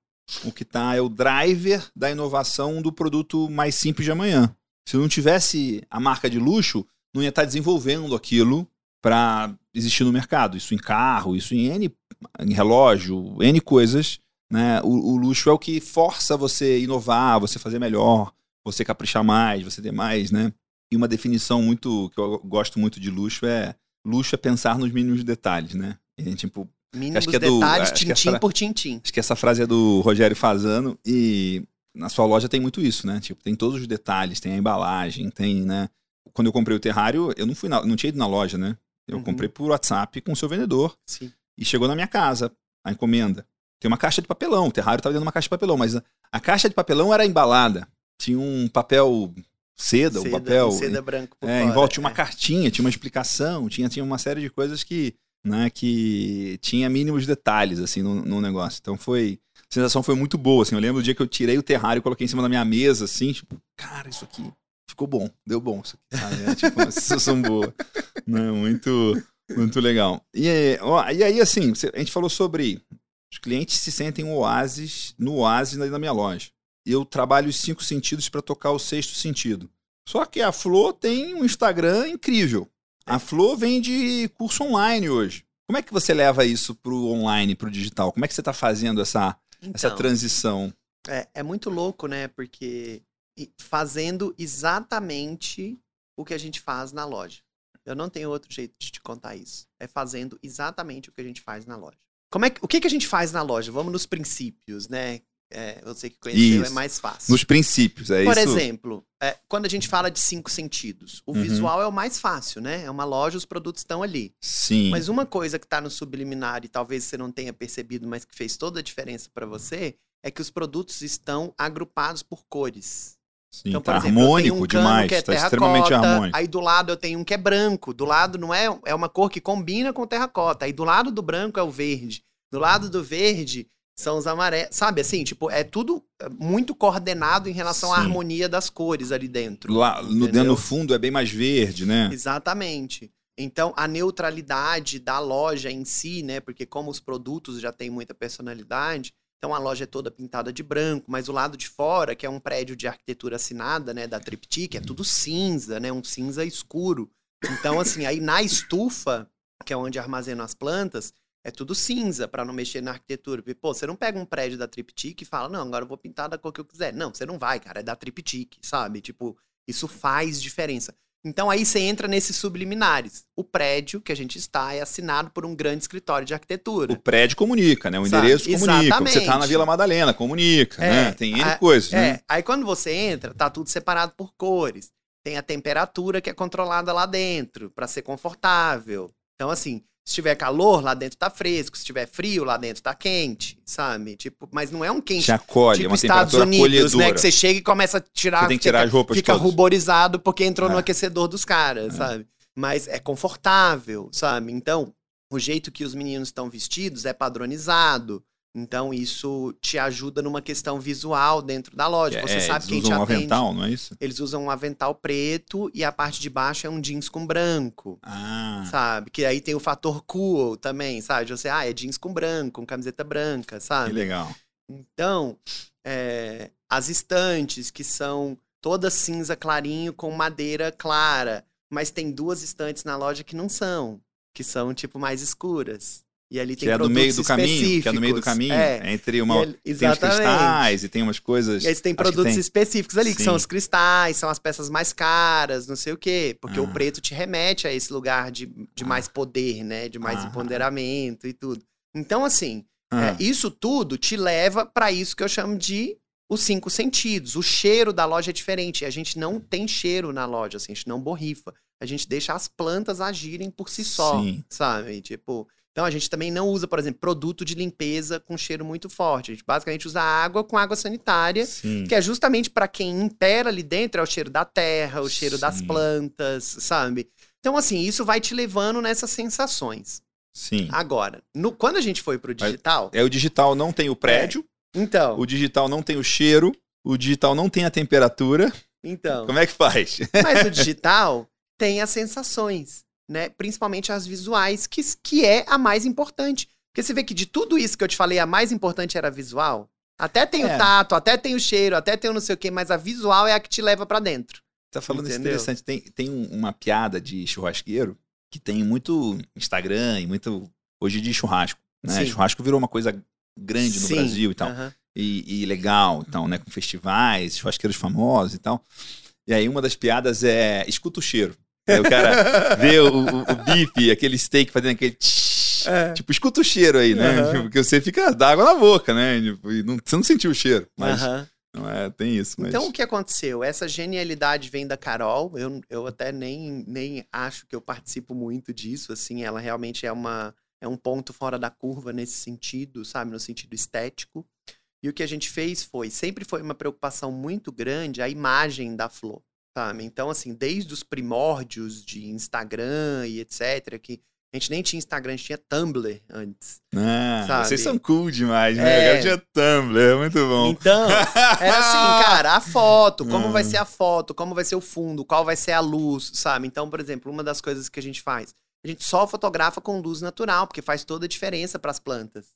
o que está é o driver da inovação do produto mais simples de amanhã. Se não tivesse a marca de luxo, não ia estar desenvolvendo aquilo para existir no mercado. Isso em carro, isso em N em relógio, N coisas. Né? O, o luxo é o que força você inovar, você fazer melhor, você caprichar mais, você ter mais, né? E uma definição muito que eu gosto muito de luxo é luxo é pensar nos mínimos detalhes, né? E, tipo, Mínimos é detalhes, que tintim essa- por tintim. Acho que essa frase é do Rogério Fazano e na sua loja tem muito isso, né? Tipo, tem todos os detalhes, tem a embalagem, tem, né? Quando eu comprei o terrário, eu não fui na, não tinha ido na loja, né? Eu Uhum. comprei por WhatsApp com o seu vendedor Sim. e chegou na minha casa a encomenda. Tem uma caixa de papelão, o terrário estava dentro de uma caixa de papelão, mas a, caixa de papelão era embalada. Tinha um papel seda, um papel seda branco por é, fora, em volta tinha uma é. cartinha, tinha uma explicação, tinha, tinha uma série de coisas que, né, que tinha mínimos detalhes, assim, no, no negócio. Então foi, a sensação foi muito boa, assim. Eu lembro do dia que eu tirei o terrário e coloquei em cima da minha mesa, assim, tipo, cara, isso aqui ficou bom, deu bom isso aqui, sabe? É, tipo, uma sensação boa. Né, muito, muito legal. E, ó, e aí, assim, a gente falou sobre os clientes se sentem um oásis, no oásis na minha loja. Eu trabalho os cinco sentidos para tocar o sexto sentido. Só que a Flo tem um Instagram incrível. A Flo vende curso online hoje. Como é que você leva isso pro online, pro digital? Como é que você está fazendo essa, essa Então, transição? é, é muito louco, né? Porque fazendo exatamente o que a gente faz na loja. Eu não tenho outro jeito de te contar isso. É fazendo exatamente o que a gente faz na loja. Como é que, o que, que a gente faz na loja? Vamos nos princípios, né? É, você que conheceu é Isso. mais fácil. Nos princípios, é Por isso? exemplo, é, quando a gente fala de cinco sentidos, o Uhum. visual é o mais fácil, né? É uma loja, os produtos estão ali. Sim. Mas uma coisa que está no subliminar e talvez você não tenha percebido, mas que fez toda a diferença para você, é que os produtos estão agrupados por cores. Sim, Então, tá exemplo, harmônico um demais. que é tá extremamente harmônico. aí do lado eu tenho um que é branco, do lado não é, é uma cor que combina com terracota, aí do lado do branco é o verde, do lado do verde são os amarelos, sabe assim, tipo, é tudo muito coordenado em relação à Sim. harmonia das cores ali dentro. Lá no, dentro no fundo é bem mais verde, né? Exatamente. Então, a neutralidade da loja em si, né? Porque como os produtos já têm muita personalidade, então a loja é toda pintada de branco, mas o lado de fora, que é um prédio de arquitetura assinada, né, da Triptych, é tudo cinza, né? Um cinza escuro. Então, assim, aí na estufa, que é onde armazenam as plantas, é tudo cinza para não mexer na arquitetura. Porque, pô, você não pega um prédio da Triptych e fala, não, agora eu vou pintar da cor que eu quiser. Não, você não vai, cara, é da Triptych, sabe? Tipo, isso faz diferença. Então aí você entra nesses subliminares. O prédio que a gente está é assinado por um grande escritório de arquitetura. O prédio comunica, né? O Sabe? endereço comunica. Você tá na Exatamente. Vila Madalena, comunica, É, né? Tem N a- coisas, É, né? aí quando você entra, tá tudo separado por cores. Tem a temperatura que é controlada lá dentro, para ser confortável. Então, assim, se tiver calor, lá dentro tá fresco. Se tiver frio, lá dentro tá quente, sabe? Tipo, mas não é um quente Te acolhe, é tipo uma Estados Unidos, acolhedora. né? Que você chega e começa a tirar. Você tem que tirar fica- as roupas Fica ruborizado porque entrou no É. aquecedor dos caras, É. sabe? Mas é confortável, sabe? Então, o jeito que os meninos estão vestidos é padronizado. Então, isso te ajuda numa questão visual dentro da loja. Você É, sabe eles quem te usam um atende. avental, não é isso? Eles usam um avental preto e a parte de baixo é um jeans com branco. Ah, Sabe? Que aí tem o fator cool também, sabe? De Você, ah, é jeans com branco, com camiseta branca, que sabe? legal. Então, é, as estantes, que são toda cinza clarinho com madeira clara, mas tem duas estantes na loja que não são, que são tipo mais escuras. E ali Que tem é do meio do caminho, que é no meio do caminho. É, Entre uma. ele- Tem os exatamente. cristais e tem umas coisas. E aí tem que produtos tem. específicos ali, que são Sim. os cristais, são as peças mais caras, não sei o quê. Porque Ah. o preto te remete a esse lugar de, de Ah. mais poder, né? De mais Ah. empoderamento e tudo. Então, assim, Ah, é, isso tudo te leva para isso que eu chamo de os cinco sentidos. O cheiro da loja é diferente. A gente não tem cheiro na loja, assim, a gente não borrifa. A gente deixa as plantas agirem por si só, Sim. sabe? Tipo, então a gente também não usa, por exemplo, produto de limpeza com cheiro muito forte. A gente basicamente usa água com água sanitária, sim. que é justamente para quem impera ali dentro, é o cheiro da terra, o cheiro das Sim. plantas, sabe? Então, assim, isso vai te levando nessas sensações. Sim. Agora, no- quando a gente foi pro digital, É o digital não tem o prédio, então, o digital não tem o cheiro, o digital não tem a temperatura. então, Como é que faz? mas o digital tem as sensações, né? Principalmente as visuais, que, que é a mais importante. Porque você vê que de tudo isso que eu te falei, a mais importante era a visual. Até tem É. o tato, até tem o cheiro, até tem o não sei o quê, mas a visual é a que te leva pra dentro. Tá falando isso Entendeu? interessante. Tem, tem um- uma piada de churrasqueiro que tem muito Instagram e muito. Hoje de churrasco. Né? Churrasco virou uma coisa grande no Sim, Brasil e tal. aham. E, e legal, então, né? Com festivais, churrasqueiros famosos e tal. E aí uma das piadas é escuta o cheiro. Aí o cara vê o, o, o bife, aquele steak fazendo aquele. tsh, É. Tipo, escuta o cheiro aí, né? Tipo, Porque você fica d'água na boca, né? Tipo, e não- você não sentiu o cheiro. Mas Aham. não é, tem isso. Mas... Então, o que aconteceu? Essa genialidade vem da Carol. Eu, eu até nem, nem acho que eu participo muito disso. Assim, ela realmente é, uma, é um ponto fora da curva nesse sentido, sabe? No sentido estético. E o que a gente fez foi, sempre foi uma preocupação muito grande a imagem da flor, sabe? Então, assim, desde os primórdios de Instagram e etc., que a gente nem tinha Instagram, a gente tinha Tumblr antes. Ah, Sabe? vocês são cool demais, né? É. Eu tinha Tumblr, é muito bom. Então, era assim, cara, a foto, como vai Hum. ser a foto, como vai ser o fundo, qual vai ser a luz, sabe? Então, por exemplo, uma das coisas que a gente faz, a gente só fotografa com luz natural, porque faz toda a diferença para as plantas.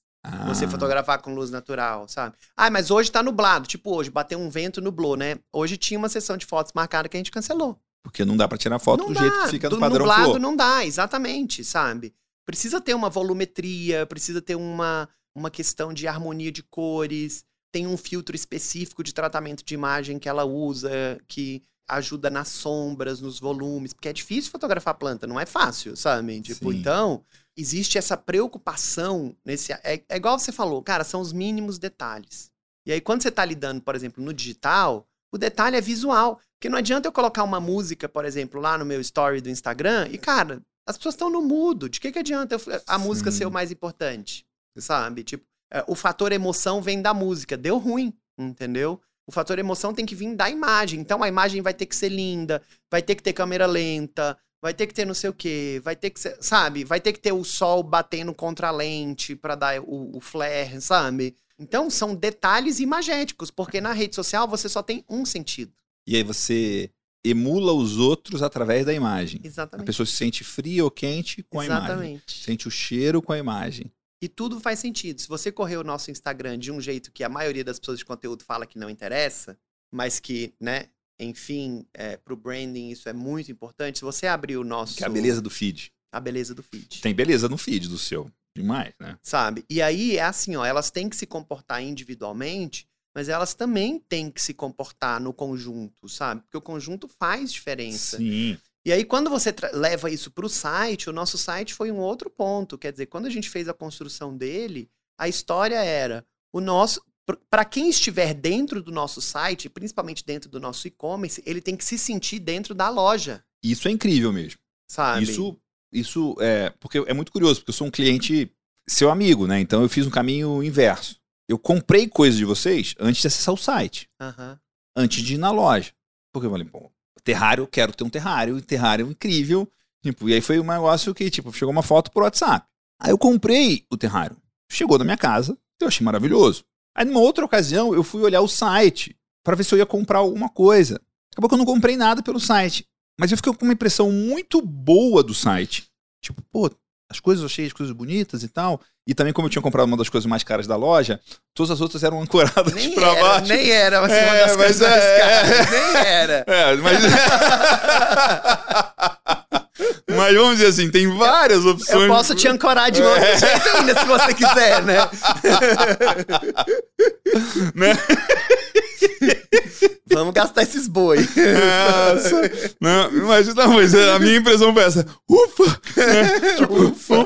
Você Ah, fotografar com luz natural, sabe? Ah, mas hoje tá nublado, tipo hoje, bateu um vento, nublou, né? Hoje tinha uma sessão de fotos marcada que a gente cancelou. Porque não dá pra tirar foto não do dá, jeito que fica no do padrão nublado flor. não dá, exatamente, sabe? Precisa ter uma volumetria, precisa ter uma, uma questão de harmonia de cores. tem um filtro específico de tratamento de imagem que ela usa, que ajuda nas sombras, nos volumes, porque é difícil fotografar planta, não é fácil, sabe? Tipo, Sim. então, existe essa preocupação nesse. É, é igual você falou, cara, são os mínimos detalhes. E aí, quando você tá lidando, por exemplo, no digital, o detalhe é visual. Porque não adianta eu colocar uma música, por exemplo, lá no meu story do Instagram, e, cara, as pessoas estão no mudo. De que, que adianta eu- a música Sim. ser o mais importante? Sabe? Tipo, é, o fator emoção vem da música. Deu ruim, entendeu? O fator emoção tem que vir da imagem. Então a imagem vai ter que ser linda, vai ter que ter câmera lenta, vai ter que ter não sei o quê, vai ter que ser, sabe? Vai ter que ter o sol batendo contra a lente pra dar o, o flare, sabe? Então são detalhes imagéticos, porque na rede social você só tem um sentido. E aí você emula os outros através da imagem. A Exatamente. pessoa se sente fria ou quente com a imagem. Exatamente. Sente o cheiro com a imagem. E tudo faz sentido. Se você correr o nosso Instagram de um jeito que a maioria das pessoas de conteúdo fala que não interessa, mas que, né, enfim, é, pro branding isso é muito importante. Se você abrir o nosso. Que é a beleza do feed. a beleza do feed. Tem beleza no feed do seu. Demais, né? Sabe? E aí é assim, ó, elas têm que se comportar individualmente, mas elas também têm que se comportar no conjunto, sabe? Porque o conjunto faz diferença. Sim. E aí, quando você leva isso para o site, o nosso site foi um outro ponto. Quer dizer, quando a gente fez a construção dele, a história era o nosso. Para quem estiver dentro do nosso site, principalmente dentro do nosso e-commerce, ele tem que se sentir dentro da loja, Isso é incrível mesmo. sabe? Isso, isso é. Porque é muito curioso, porque eu sou um cliente seu amigo, né? Então eu fiz um caminho inverso. Eu comprei coisas de vocês antes de acessar o site, Aham. antes de ir na loja. Porque eu falei, bom, terrário, eu quero ter um terrário, terrário é incrível. Tipo, e aí foi um negócio que, tipo, chegou uma foto por WhatsApp. Aí eu comprei o terrário. Chegou na minha casa, eu achei maravilhoso. Aí numa outra ocasião, eu fui olhar o site para ver se eu ia comprar alguma coisa. Acabou que eu não comprei nada pelo site. Mas eu fiquei com uma impressão muito boa do site. Tipo, pô, as coisas eu achei as coisas bonitas e tal. E também, como eu tinha comprado uma das coisas mais caras da loja, todas as outras eram ancoradas Nem pra era, baixo. nem era uma É, das mas coisas mais é- caras. Nem era. É, mas. mas vamos dizer assim, tem várias opções. Eu posso te ancorar de outro É. jeito ainda, se você quiser, né? Né? Vamos gastar esses boi. Nossa. Não, mas, não, mas a minha impressão foi essa. Ufa! né? Tipo, ufa!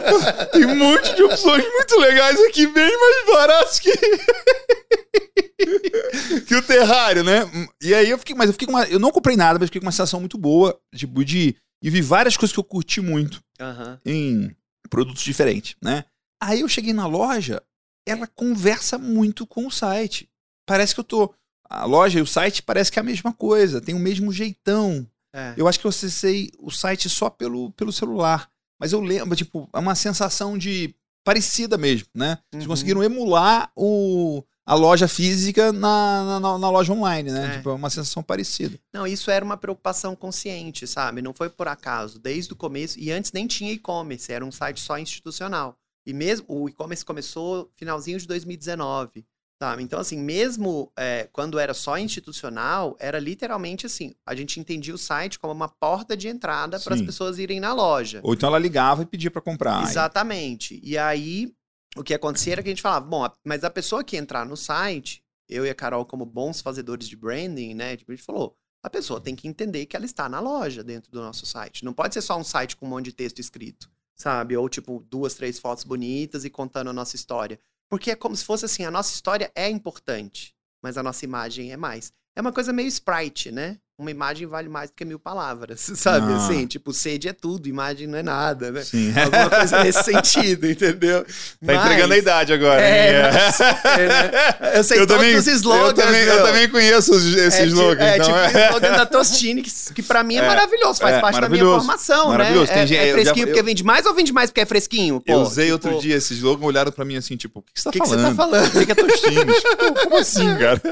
Tem um monte de opções muito legais aqui, bem mais baratas que. que o terrário, né? E aí eu fiquei, mas eu fiquei com uma. Eu não comprei nada, mas fiquei com uma sensação muito boa, tipo, de. E vi várias coisas que eu curti muito. Aham. em produtos diferentes, né? Aí eu cheguei na loja, ela conversa muito com o site. Parece que eu tô. A loja e o site parece que é a mesma coisa, tem o mesmo jeitão. É. Eu acho que eu acessei o site só pelo, pelo celular. Mas eu lembro, tipo, é uma sensação de. parecida mesmo, né? Vocês Uhum. conseguiram emular o, a loja física na, na, na loja online, né? É. Tipo, é uma sensação parecida. Não, isso era uma preocupação consciente, sabe? Não foi por acaso. Desde o começo, e antes nem tinha e-commerce, era um site só institucional. E mesmo o e-commerce começou finalzinho de 2019, sabe? Então, assim, mesmo é, quando era só institucional, era literalmente assim: a gente entendia o site como uma porta de entrada para as pessoas irem na loja. Ou então ela ligava e pedia pra comprar. Exatamente. E aí, o que acontecia era que a gente falava, bom, mas a pessoa que entrar no site, eu e a Carol, como bons fazedores de branding, né? Tipo, a gente falou, a pessoa tem que entender que ela está na loja dentro do nosso site. Não pode ser só um site com um monte de texto escrito, sabe? Ou, tipo, duas, três fotos bonitas e contando a nossa história. Porque é como se fosse assim, a nossa história é importante, mas a nossa imagem é mais. É uma coisa meio Sprite, né? Uma imagem vale mais do que mil palavras, sabe? Ah. Assim, tipo, sede é tudo, imagem não é nada, né? Sim. Alguma coisa nesse sentido, entendeu? Tá entregando a idade agora. É, mas- é, né? Eu sei eu todos também, os slogans. eu também, eu também conheço os- esse é, slogan. Tipo, é, então tipo é. o slogan da Tostini, que, que pra mim é, É, maravilhoso, faz é, parte da minha formação, maravilhoso. né? Tem É, é fresquinho já- porque eu- vende mais ou vende mais porque é fresquinho? Pô, eu usei tipo, outro dia esse slogan, olharam pra mim assim, tipo, o que, que você tá O que, que você falando? tá falando? O que, que é Tostines? Pô, Como assim, cara?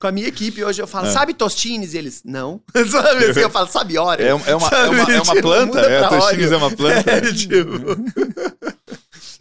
Com a minha equipe hoje eu falo, É. sabe Tostines? E eles, não. Sabe assim, eu falo, sabe hora? É, é uma, é uma, Sabe, é uma tipo, planta? muda É, pra Tostines óleo. é uma planta? É, tipo...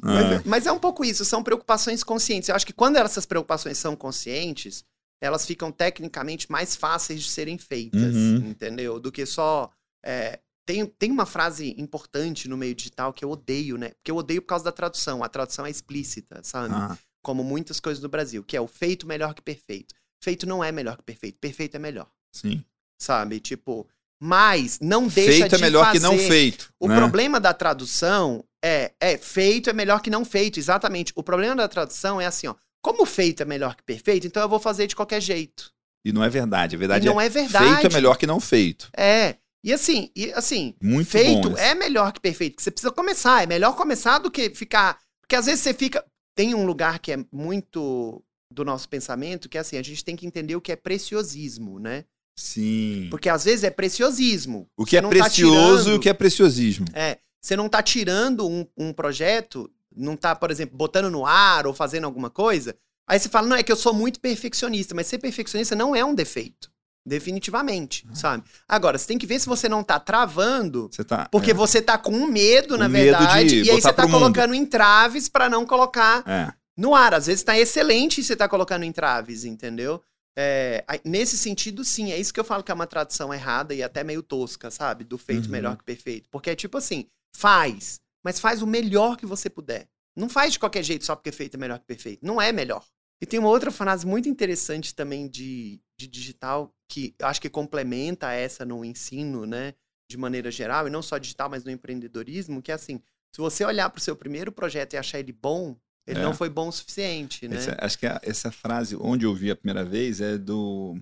Mas, Ah, mas é um pouco isso, são preocupações conscientes. Eu acho que quando essas preocupações são conscientes, elas ficam tecnicamente mais fáceis de serem feitas, Uhum. entendeu? Do que só. é, tem, tem uma frase importante no meio digital que eu odeio, né? Porque eu odeio por causa da tradução. A tradução é explícita, sabe? ah, como muitas coisas no Brasil, que é o feito melhor que perfeito. Feito não é melhor que perfeito, perfeito é melhor, Sim. sabe? Tipo, mas não deixa Feito é de melhor fazer. que não feito. O né? problema da tradução é, é feito é melhor que não feito, exatamente. O problema da tradução é assim, ó. Como feito é melhor que perfeito, então eu vou fazer de qualquer jeito. E não é verdade. A E verdade não é, é verdade. feito é melhor que não feito. É. E assim, e assim, Muito feito é melhor que perfeito. Você precisa começar. É melhor começar do que ficar. Porque às vezes você fica. Tem um lugar que é muito do nosso pensamento, que é assim, a gente tem que entender o que é preciosismo, né? Sim. Porque às vezes é preciosismo. O que Você é tá precioso e tirando- o que é preciosismo. É, você não tá tirando um, um projeto, não tá, por exemplo, botando no ar ou fazendo alguma coisa. Aí você fala, não, é que eu sou muito perfeccionista, mas ser perfeccionista não é um defeito. Definitivamente, sabe? Agora, você tem que ver se você não tá travando, Você tá. porque é, você tá com um medo, na medo verdade, de e aí você tá colocando entraves pra não colocar é. No ar. Às vezes tá excelente e você tá colocando entraves, entendeu? É, nesse sentido, sim, é isso que eu falo que é uma tradução errada e até meio tosca, sabe? Do feito Uhum. melhor que perfeito. Porque é tipo assim, faz, mas faz o melhor que você puder. Não faz de qualquer jeito só porque feito é melhor que perfeito. Não é melhor. E tem uma outra frase muito interessante também de, de digital, que eu acho que complementa essa no ensino, né? De maneira geral, e não só digital, mas no empreendedorismo, que é assim, se você olhar para o seu primeiro projeto e achar ele bom, ele É. não foi bom o suficiente, né? Essa- acho que a- essa frase, onde eu vi a primeira vez, é do.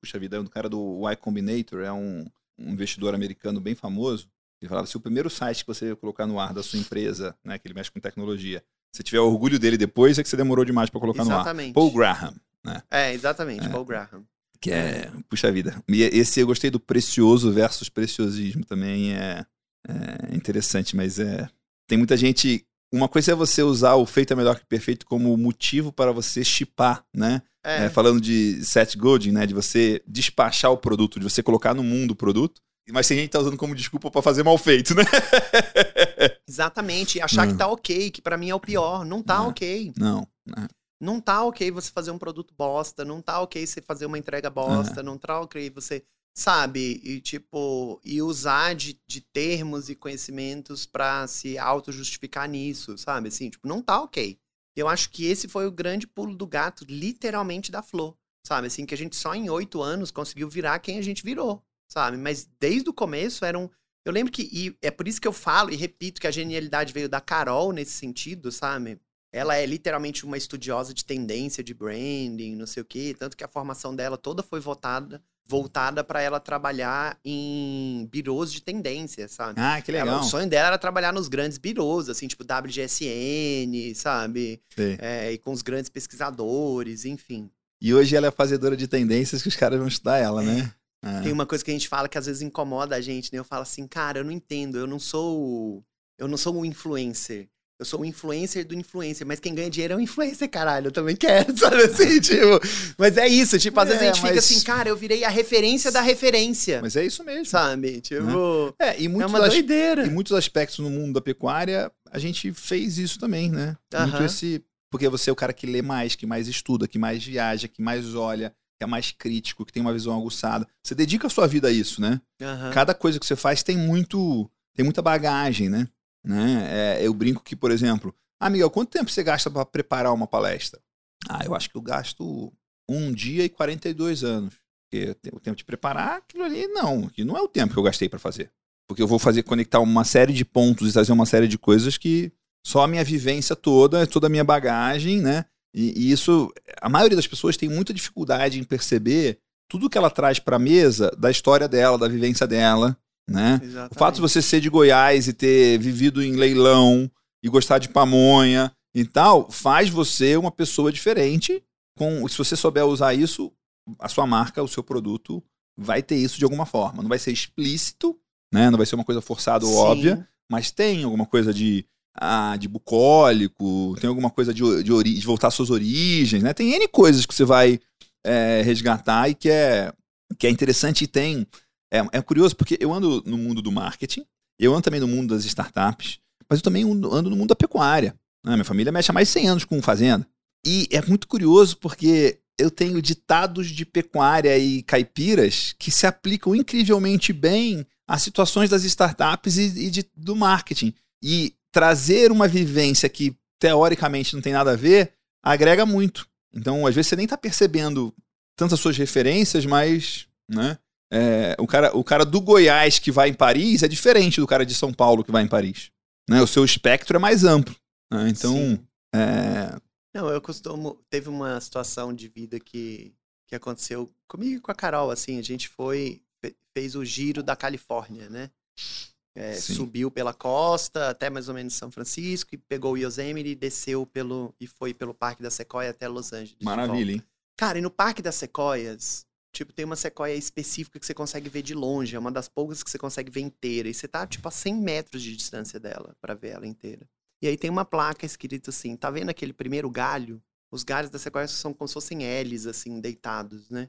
Puxa vida, é do cara do Y Combinator, é um, um investidor americano bem famoso. Ele falava: se o primeiro site que você colocar no ar da sua empresa, né, que ele mexe com tecnologia, se tiver orgulho dele depois, é que você demorou demais para colocar no ar. Exatamente. Paul Graham, É, exatamente, É. Paul Graham. que é. Puxa vida. E esse eu gostei do precioso versus preciosismo também. É, é interessante, mas é. Tem muita gente. Uma coisa é você usar o feito é melhor que perfeito como motivo para você chipar, né? É, É, falando de set Godin, né? De você despachar o produto, de você colocar no mundo o produto. Mas tem gente que tá usando como desculpa para fazer mal feito, né? exatamente. Achar Hum. que tá ok, que pra mim é o pior. Não tá É. ok. Não. né? Não tá ok você fazer um produto bosta. Não tá ok você fazer uma entrega bosta. Não tá ok você, sabe? E tipo, e usar de, de termos e conhecimentos pra se auto-justificar nisso, sabe? Assim, tipo, não tá ok. Eu acho que esse foi o grande pulo do gato, literalmente, da Flor. Sabe? Assim, que a gente só em oito anos conseguiu virar quem a gente virou, sabe? Mas desde o começo era um. Eu lembro que. E é por isso que eu falo e repito que a genialidade veio da Carol nesse sentido, sabe? Ela é literalmente uma estudiosa de tendência, de branding, não sei o quê. Tanto que a formação dela toda foi votada, voltada para ela trabalhar em birôs de tendência, sabe? Ah, que Ela- legal. o sonho dela era trabalhar nos grandes birôs, assim, tipo WGSN, sabe? É, e com os grandes pesquisadores, enfim. E hoje ela é fazedora de tendências que os caras vão estudar ela, né? É. Tem uma coisa que a gente fala que às vezes incomoda a gente, né? Eu falo assim, cara, eu não entendo, eu não sou. Eu não sou um influencer. Eu sou o influencer do influencer, mas quem ganha dinheiro é o influencer, caralho. Eu também quero, sabe assim? Tipo, mas é isso, tipo, às vezes a É, gente fica mas- assim, cara, eu virei a referência da referência. Mas é isso mesmo. Sabe? Tipo, É, e é muitos, uma as- doideira. em muitos aspectos no mundo da pecuária, a gente fez isso também, né? Muito Aham. esse. Porque você é o cara que lê mais, que mais estuda, que mais viaja, que mais olha, que é mais crítico, que tem uma visão aguçada. Você dedica a sua vida a isso, né? Cada coisa que você faz tem muito. tem muita bagagem, né? Né? É, eu brinco que, por exemplo, ah, Miguel, quanto tempo você gasta para preparar uma palestra? Ah, eu acho que eu gasto um dia e 42 anos. Porque o tempo de preparar, aquilo ali não. Aquilo não é o tempo que eu gastei para fazer. Porque eu vou fazer conectar uma série de pontos e trazer uma série de coisas que só a minha vivência toda, toda a minha bagagem, né? E, e isso, a maioria das pessoas tem muita dificuldade em perceber tudo que ela traz para a mesa da história dela, da vivência dela, né? Exatamente. O fato de você ser de Goiás e ter vivido em leilão e gostar de pamonha e tal, faz você uma pessoa diferente. Com, se você souber usar isso, a sua marca, o seu produto vai ter isso de alguma forma. Não vai ser explícito, né? Não vai ser uma coisa forçada ou Sim. óbvia, mas tem alguma coisa de ah, de bucólico, tem alguma coisa de, de, ori- de voltar às suas origens, né? Tem N coisas que você vai é, resgatar e que é, que é interessante e tem. É, é curioso porque eu ando no mundo do marketing, eu ando também no mundo das startups, mas eu também ando no mundo da pecuária. né? Minha família mexe há mais de 100 anos com fazenda. E é muito curioso porque eu tenho ditados de pecuária e caipiras que se aplicam incrivelmente bem às situações das startups e, e de- do marketing. E trazer uma vivência que teoricamente não tem nada a ver agrega muito. Então, às vezes, você nem tá percebendo tantas suas referências, mas, né? É, o, cara, o cara do Goiás que vai em Paris é diferente do cara de São Paulo que vai em Paris. Né? O seu espectro é mais amplo. Né? Então, é... Não, eu costumo... Teve uma situação de vida que, que aconteceu comigo e com a Carol, assim, a gente foi... Fez o giro da Califórnia, né? É, subiu pela costa até mais ou menos São Francisco e pegou o Yosemite e desceu pelo e foi pelo Parque da Sequoia até Los Angeles. Maravilha, hein? Cara, e no Parque das Sequoias, tipo, tem uma sequoia específica que você consegue ver de longe, é uma das poucas que você consegue ver inteira e você tá tipo a 100 metros de distância dela para ver ela inteira. E aí tem uma placa escrita assim, tá vendo aquele primeiro galho? Os galhos da sequoia são como se fossem L's assim, deitados, né?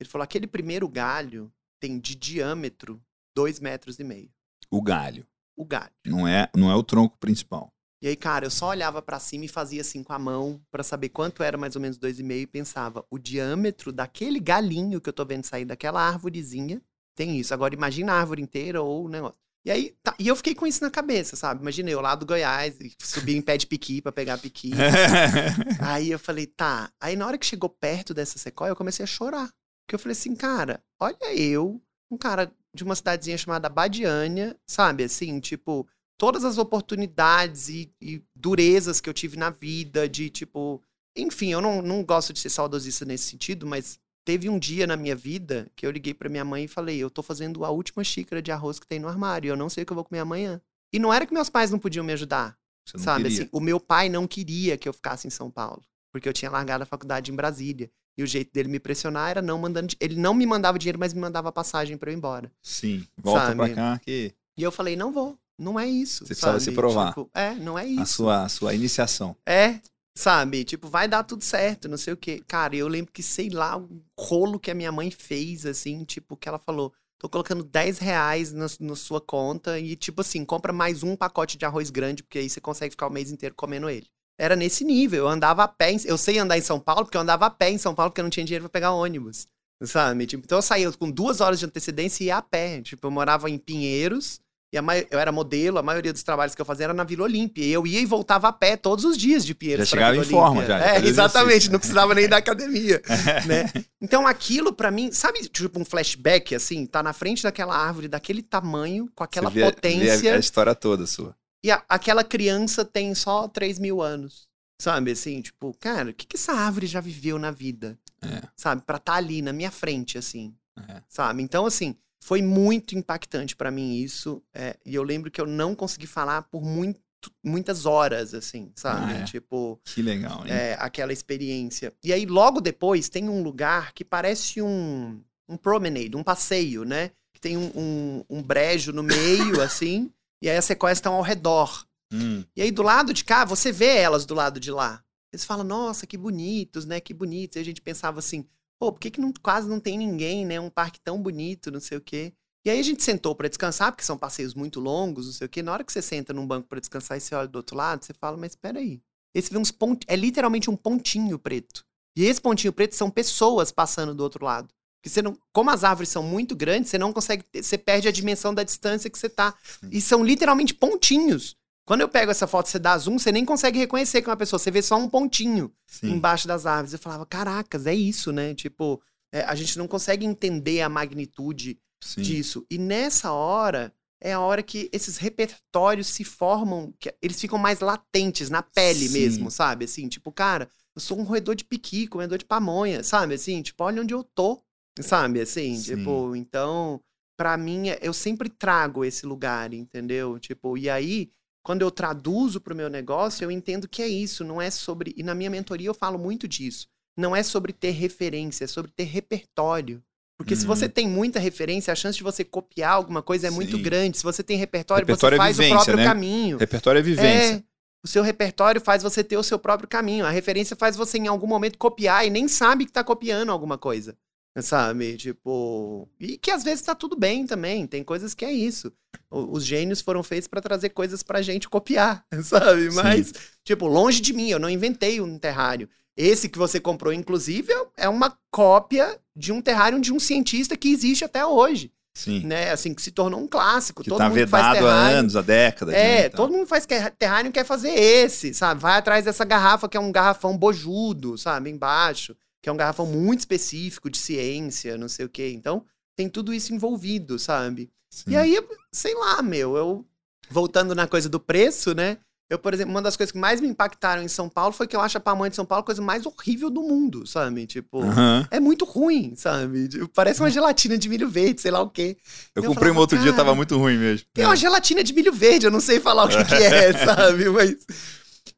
Ele falou, aquele primeiro galho tem de diâmetro dois metros e meio. O galho. O galho. Não é, não é o tronco principal. E aí, cara, eu só olhava para cima e fazia assim com a mão para saber quanto era mais ou menos dois e meio e pensava, o diâmetro daquele galinho que eu tô vendo sair daquela árvorezinha tem isso. Agora imagina a árvore inteira ou o negócio. E aí, tá, e eu fiquei com isso na cabeça, sabe? Imaginei eu lá do Goiás, subi em pé de piqui pra pegar piqui. aí eu falei, tá. Aí na hora que chegou perto dessa sequoia, eu comecei a chorar. Porque eu falei assim, cara, olha eu, um cara de uma cidadezinha chamada Badiânia, sabe? Assim, tipo, todas as oportunidades e, e, durezas que eu tive na vida, de tipo. Enfim, eu não, não gosto de ser saudosista nesse sentido, mas teve um dia na minha vida que eu liguei para minha mãe e falei: Eu tô fazendo a última xícara de arroz que tem no armário, eu não sei o que eu vou comer amanhã. E não era que meus pais não podiam me ajudar. sabe? Assim, o meu pai não queria que eu ficasse em São Paulo, porque eu tinha largado a faculdade em Brasília. E o jeito dele me pressionar era não mandando. Ele não me mandava dinheiro, mas me mandava passagem para eu ir embora. Sim, volta sabe? pra cá que. E eu falei, não vou. Não é isso. Você sabe? precisava se provar. Tipo, é, não é isso. A sua, a sua iniciação. É, sabe? Tipo, vai dar tudo certo, não sei o quê. Cara, eu lembro que, sei lá, o rolo que a minha mãe fez, assim, tipo, que ela falou. Tô colocando 10 reais na, na sua conta e, tipo assim, compra mais um pacote de arroz grande, porque aí você consegue ficar o mês inteiro comendo ele era nesse nível. Eu andava a pé. Em, eu sei andar em São Paulo porque eu andava a pé em São Paulo porque eu não tinha dinheiro para pegar ônibus. Sabe? Tipo, então eu saía com duas horas de antecedência e ia a pé. Tipo, eu morava em Pinheiros. E a eu era modelo, a maioria dos trabalhos que eu fazia era na Vila Olímpia. E eu ia e voltava a pé todos os dias de Pinheiros. Já chegava em forma, já. É, exatamente, não precisava nem da academia. né? Então aquilo para mim, sabe, tipo um flashback, assim, tá na frente daquela árvore, daquele tamanho, com aquela vê, potência. Vê a, a história toda sua. E a, aquela criança tem só 3 mil anos. Sabe, assim, tipo, cara, o que, que essa árvore já viveu na vida? É. Sabe, pra estar tá ali na minha frente, assim. É. Sabe? Então, assim, foi muito impactante para mim isso. É, e eu lembro que eu não consegui falar por muito, muitas horas, assim, sabe? Ah, é. Tipo. Que legal, hein? É, aquela experiência. E aí, logo depois, tem um lugar que parece um, um promenade, um passeio, né? Que tem um, um, um brejo no meio, assim. E aí as sequoias estão ao redor. Hum. E aí do lado de cá, você vê elas do lado de lá. Eles falam, nossa, que bonitos, né? Que bonitos. E a gente pensava assim, pô, por que, que não, quase não tem ninguém, né? Um parque tão bonito, não sei o quê. E aí a gente sentou para descansar, porque são passeios muito longos, não sei o quê. Na hora que você senta num banco para descansar e você olha do outro lado, você fala, mas espera aí. Esse vê uns pont... é literalmente um pontinho preto. E esse pontinho preto são pessoas passando do outro lado. Porque você não, como as árvores são muito grandes, você não consegue, você perde a dimensão da distância que você tá. E são literalmente pontinhos. Quando eu pego essa foto, você dá zoom, você nem consegue reconhecer que é uma pessoa, você vê só um pontinho Sim. embaixo das árvores. Eu falava, caracas, é isso, né? Tipo, é, a gente não consegue entender a magnitude Sim. disso. E nessa hora, é a hora que esses repertórios se formam, que eles ficam mais latentes na pele Sim. mesmo, sabe? Assim, tipo, cara, eu sou um roedor de piqui, comedor de pamonha, sabe? Assim, tipo, olha onde eu tô. Sabe, assim, Sim. tipo, então, para mim, é, eu sempre trago esse lugar, entendeu? Tipo, e aí, quando eu traduzo para o meu negócio, eu entendo que é isso, não é sobre. E na minha mentoria eu falo muito disso. Não é sobre ter referência, é sobre ter repertório. Porque uhum. se você uhum. tem muita referência, a chance de você copiar alguma coisa é Sim. muito grande. Se você tem repertório, repertório você é faz vivência, o próprio né? caminho. Repertório é vivência. É, o seu repertório faz você ter o seu próprio caminho. A referência faz você, em algum momento, copiar e nem sabe que está copiando alguma coisa. Sabe? Tipo. E que às vezes tá tudo bem também. Tem coisas que é isso. Os gênios foram feitos para trazer coisas pra gente copiar, sabe? Mas, Sim. tipo, longe de mim, eu não inventei um terrário. Esse que você comprou, inclusive, é uma cópia de um terrário de um cientista que existe até hoje. Sim. né? Assim, que se tornou um clássico. Que todo tá mundo faz vedado há anos, há décadas. É, né, todo mundo faz que- terrário e quer fazer esse, sabe? Vai atrás dessa garrafa que é um garrafão bojudo, sabe? Embaixo, que é um garrafão muito específico de ciência, não sei o quê. Então, tem tudo isso envolvido, sabe? Sim. E aí, sei lá, meu, eu. Voltando na coisa do preço, né? Eu, por exemplo, uma das coisas que mais me impactaram em São Paulo foi que eu acho a pamonha de São Paulo a coisa mais horrível do mundo, sabe? Tipo. Aham. É muito ruim, sabe? Tipo, Parece uma gelatina de milho verde, sei lá o quê. Eu Eu comprei uma outro dia, tava muito ruim mesmo. É uma gelatina de milho verde, eu não sei falar o que, que é, sabe? Mas.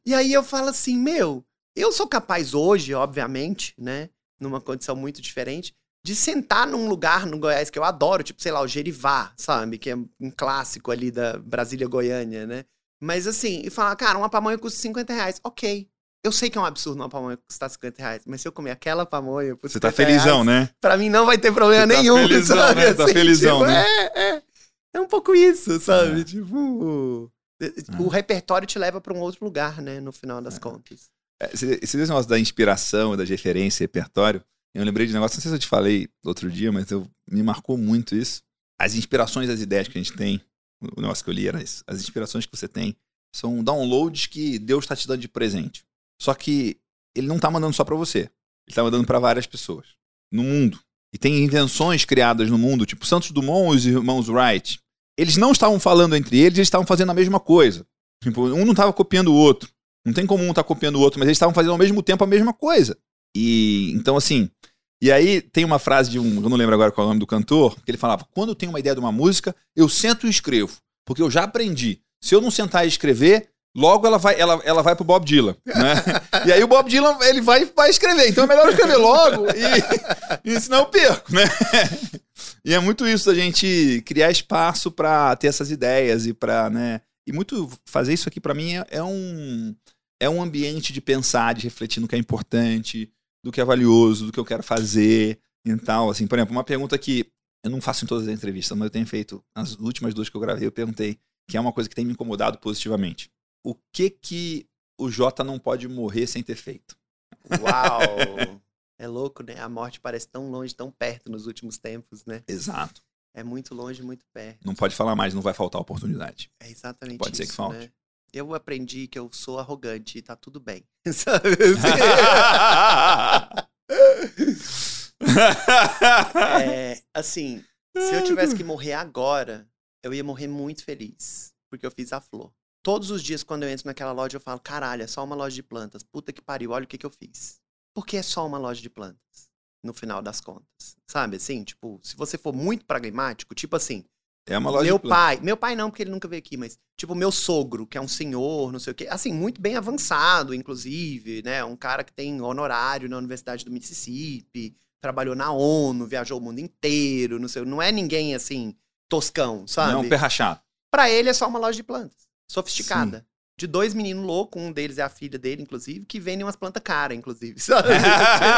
E aí eu falo assim, meu, eu sou capaz hoje, obviamente, né? Numa condição muito diferente, de sentar num lugar no Goiás que eu adoro, tipo, sei lá, o Gerivá, sabe? Que é um clássico ali da Brasília-Goiânia, né? Mas assim, e falar, cara, uma pamonha custa 50 reais. Ok. Eu sei que é um absurdo uma pamonha custar 50 reais, mas se eu comer aquela pamonha por Você tá 50 felizão, reais, né? Pra mim não vai ter problema Você tá nenhum, felizão, sabe? né? Tá felizão, tipo, né? É, é. É um pouco isso, sabe? É. Tipo. O repertório te leva pra um outro lugar, né? No final das contas. É, Esse, esse negócio da inspiração, das referências, repertório, eu lembrei de um negócio, não sei se eu te falei outro dia, mas eu, me marcou muito isso. As inspirações das ideias que a gente tem, o negócio que eu li era isso, as inspirações que você tem são downloads que Deus está te dando de presente. Só que ele não tá mandando só pra você, ele tá mandando pra várias pessoas no mundo. E tem invenções criadas no mundo, tipo Santos Dumont e os irmãos Wright. Eles não estavam falando entre eles, eles estavam fazendo a mesma coisa. Tipo, um não estava copiando o outro. Não tem como um estar copiando o outro, mas eles estavam fazendo ao mesmo tempo a mesma coisa. E então, assim. E aí tem uma frase de um. Eu não lembro agora qual é o nome do cantor, que ele falava: quando eu tenho uma ideia de uma música, eu sento e escrevo. Porque eu já aprendi. Se eu não sentar e escrever, logo ela vai, ela, ela vai pro Bob Dylan. Né? e aí o Bob Dylan ele vai, vai escrever. Então é melhor eu escrever logo e, e senão eu perco, né? E é muito isso da gente criar espaço para ter essas ideias e para, né? E muito fazer isso aqui para mim é, é um é um ambiente de pensar, de refletir no que é importante, do que é valioso, do que eu quero fazer e tal. Assim, por exemplo, uma pergunta que eu não faço em todas as entrevistas, mas eu tenho feito nas últimas duas que eu gravei, eu perguntei, que é uma coisa que tem me incomodado positivamente. O que que o Jota não pode morrer sem ter feito? Uau! é louco, né? A morte parece tão longe, tão perto nos últimos tempos, né? Exato. É muito longe, muito perto. Não pode falar mais, não vai faltar oportunidade. É exatamente Pode ser isso, que falte. né? Eu aprendi que eu sou arrogante e tá tudo bem. Sabe? Assim? É, assim, se eu tivesse que morrer agora, eu ia morrer muito feliz. Porque eu fiz a flor. Todos os dias, quando eu entro naquela loja, eu falo: caralho, é só uma loja de plantas. Puta que pariu, olha o que, que eu fiz. Porque é só uma loja de plantas. No final das contas. Sabe assim? Tipo, se você for muito pragmático, tipo assim, É uma loja meu pai, meu pai não, porque ele nunca veio aqui, mas tipo meu sogro, que é um senhor, não sei o quê, assim, muito bem avançado, inclusive, né? Um cara que tem honorário na Universidade do Mississippi, trabalhou na ONU, viajou o mundo inteiro, não sei, não é ninguém assim toscão, sabe? Não é um perrachado. Pra ele é só uma loja de plantas, sofisticada. De dois meninos loucos, um deles é a filha dele, inclusive, que vendem umas plantas caras, inclusive, sabe?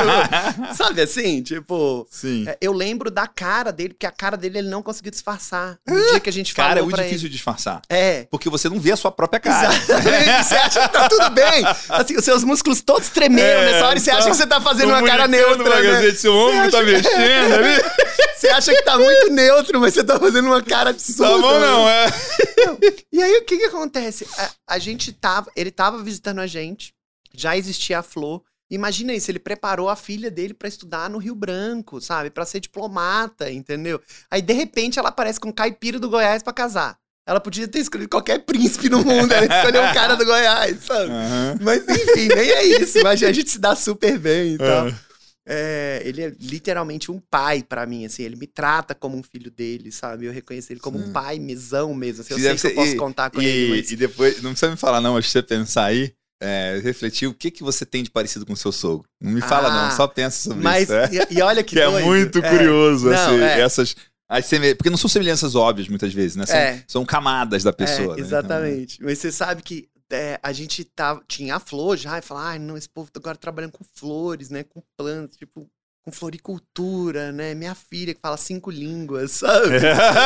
Sabe assim, tipo, Sim. é, eu lembro da cara dele, porque a cara dele ele não conseguiu disfarçar. No dia que a gente Cara, é falou muito pra difícil de disfarçar. ele. É. Porque você não vê a sua própria cara. Exatamente. Você acha que tá tudo bem. Assim, os seus músculos todos tremeram É, nessa hora e você acha que você tá fazendo uma cara neutra, né? ombro Você tá mexendo ali. Você acha que tá muito neutro, mas você tá fazendo uma cara absurda. Tá bom, não, é. E aí, o que que acontece? A, a gente tava... Ele tava visitando a gente. Já existia a Flor. Imagina isso, ele preparou a filha dele pra estudar no Rio Branco, sabe? Pra ser diplomata, entendeu? Aí, de repente, ela aparece com um caipira do Goiás pra casar. Ela podia ter escolhido qualquer príncipe no mundo, ela escolheu um cara do Goiás, sabe? Aham. Mas enfim, nem é isso. Imagina, a gente se dá super bem e tal. É. É, ele é literalmente um pai pra mim, assim. Ele me trata como um filho dele, sabe? Eu reconheço ele como Sim. um pai mesão mesmo. Assim, eu sei deve que eu ser- posso e- contar com E, ele, mas... e depois, não precisa me falar, não, mas se você pensar aí, é, refletir o que, que você tem de parecido com o seu sogro. Não me fala, Ah, não, só pensa sobre Mas, isso. É. e, e olha que Que é doido. muito curioso, Não, assim, é. essas. As seme- Porque não são semelhanças óbvias, muitas vezes, né? São, É. são camadas da pessoa. É, né? exatamente. Mas você sabe que é, a gente tava, tinha a flor já, e falava, ai, não, esse povo tá agora trabalhando com flores, né? Com plantas, tipo, com floricultura, né? Minha filha que fala cinco línguas, sabe?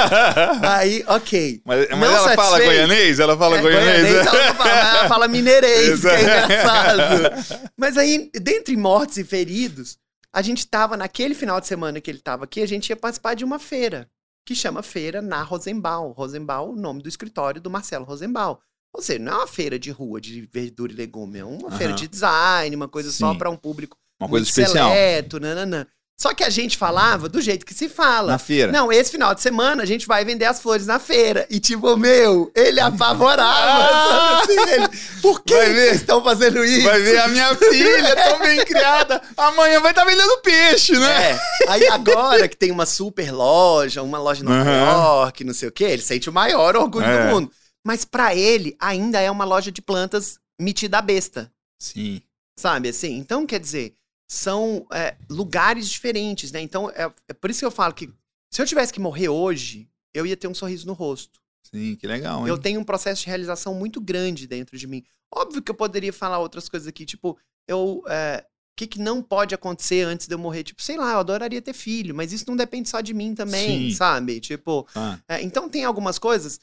Aí, ok. mas mas ela fala satisfeito. goianês? Ela fala É, goianês? goianês, ela, não fala, ela fala mineirês, que é engraçado. Mas aí, dentre mortos e feridos, a gente tava, naquele final de semana que ele tava aqui, a gente ia participar de uma feira. que chama Feira na Rosenbaum. Rosenbaum, o nome do escritório do Marcelo Rosenbaum. Ou seja, não é uma feira de rua de verdura e legume, é uma feira de design, uma coisa só Sim. para um público Uma coisa especial. seleto, nananã. Só que a gente falava do jeito que se fala. Na feira. Não, esse final de semana a gente vai vender as flores na feira. E tipo, meu, ele apavorava. Ah! assim, ele, Por que vocês estão fazendo isso? Vai ver a minha filha, tão bem criada. Amanhã vai estar vendendo peixe, né? É. Aí agora que tem uma super loja, uma loja em Nova Aham. York, não sei o quê, ele sente o maior orgulho É. do mundo. Mas pra ele, ainda é uma loja de plantas metida a besta. Sim. Sabe assim? Então, quer dizer, são é, lugares diferentes, né? Então, é, é por isso que eu falo que se eu tivesse que morrer hoje, eu ia ter um sorriso no rosto. Sim, que legal, hein? Eu tenho um processo de realização muito grande dentro de mim. Óbvio que eu poderia falar outras coisas aqui, tipo, eu. é, o que, que não pode acontecer antes de eu morrer? Tipo, sei lá, eu adoraria ter filho, mas isso não depende só de mim também, Sim. sabe? Tipo, Ah, é, então tem algumas coisas.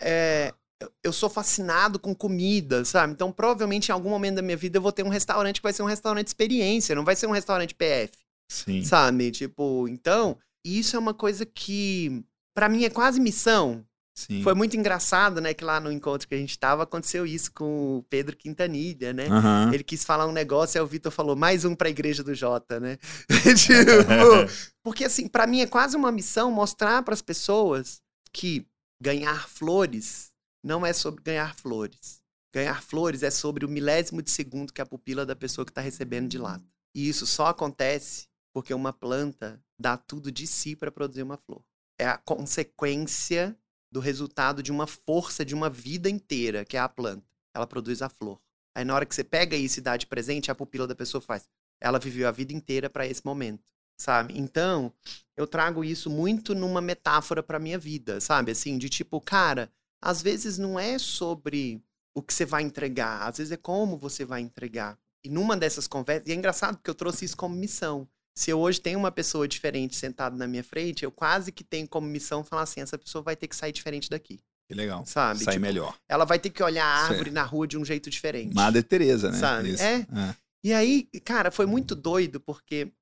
é, eu- sou fascinado com comida, sabe? Então, provavelmente, em algum momento da minha vida, eu vou ter um restaurante que vai ser um restaurante experiência, não vai ser um restaurante PF, sim. sabe? Tipo, então, isso é uma coisa que, pra mim, é quase missão. Sim. Foi muito engraçado, né? Que lá no encontro que a gente tava, aconteceu isso com o Pedro Quintanilha, né? Aham. Ele quis falar um negócio, aí o Vitor falou, mais um pra igreja do Jota, né? tipo, porque assim, pra mim é quase uma missão mostrar pras pessoas que ganhar flores não é sobre ganhar flores. Ganhar flores é sobre o milésimo de segundo que a pupila da pessoa que tá recebendo dilata. E isso só acontece porque uma planta dá tudo de si para produzir uma flor. É a consequência do resultado de uma força de uma vida inteira, que é a planta. Ela produz a flor. Aí na hora que você pega isso e dá de presente, a pupila da pessoa faz. Ela viveu a vida inteira para esse momento, sabe? Então, eu trago isso muito numa metáfora para minha vida, sabe? Assim, de tipo, cara, às vezes não é sobre o que você vai entregar, às vezes é como você vai entregar. E numa dessas conversas, e é engraçado porque eu trouxe isso como missão. Se eu hoje tenho uma pessoa diferente sentada na minha frente, eu quase que tenho como missão falar assim: essa pessoa vai ter que sair diferente daqui, Que legal. sabe? Sai Tipo, melhor. Ela vai ter que olhar a Certo. árvore na rua de um jeito diferente. Madre Teresa, né? Sabe? Isso. É. E aí, cara, foi muito doido porque.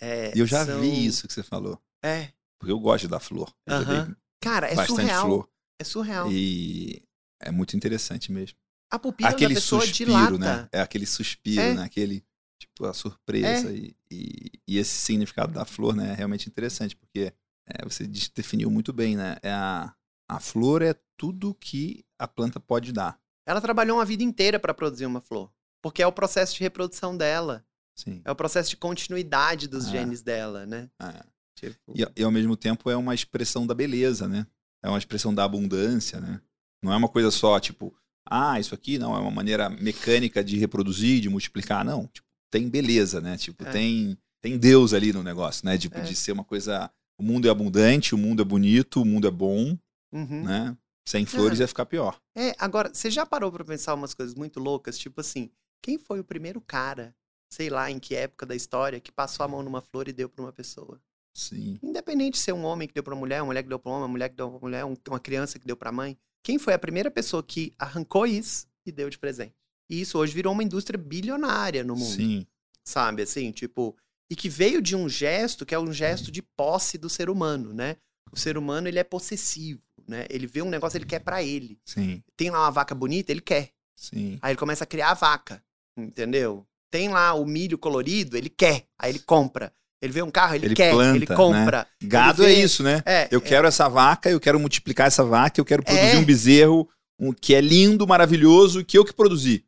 é, E eu já são- vi isso que você falou. É. Porque eu gosto da flor. Aham. vi Cara, é bastante surreal. flor. É surreal. E é muito interessante mesmo. A pupila aquele da pessoa suspiro, dilata. né? É aquele suspiro, É. né? Aquele, tipo, a surpresa. E, e, e esse significado da flor, né? É realmente interessante, porque é, você definiu muito bem, né? É a, a flor é tudo que a planta pode dar. Ela trabalhou uma vida inteira para produzir uma flor. Porque é o processo de reprodução dela. Sim. É o processo de continuidade dos Ah. genes dela, né? É. Tipo, E, e ao mesmo tempo é uma expressão da beleza, né? É uma expressão da abundância, né? Não é uma coisa só, tipo, ah, isso aqui não é uma maneira mecânica de reproduzir, de multiplicar, não. Tipo, tem beleza, né? Tipo, É. tem, tem Deus ali no negócio, né? Tipo, É. de ser uma coisa. O mundo é abundante, o mundo é bonito, o mundo é bom, uhum. né? Sem flores ia ficar pior. É, agora, você já parou pra pensar umas coisas muito loucas? Tipo assim, quem foi o primeiro cara, sei lá em que época da história, que passou a mão numa flor e deu pra uma pessoa? Sim. Independente de ser um homem que deu pra uma mulher, uma mulher que deu pra um homem, uma mulher que deu pra uma mulher, um- uma criança que deu pra mãe. Quem foi a primeira pessoa que arrancou isso e deu de presente? E isso hoje virou uma indústria bilionária no mundo, Sim. sabe? Assim, tipo, e que veio de um gesto que é um gesto de posse do ser humano, né? O ser humano, ele é possessivo, né? Ele vê um negócio, ele quer pra ele. Sim. Tem lá uma vaca bonita, ele quer. Sim. Aí ele começa a criar a vaca, entendeu? Tem lá o milho colorido, ele quer. Aí ele compra. Ele vê um carro, ele, Ele quer, planta, ele né? compra. Gado Ele é vê- isso, né? É, Eu quero essa vaca, eu quero multiplicar essa vaca, eu quero produzir É. um bezerro um, que é lindo, maravilhoso, que eu que produzi.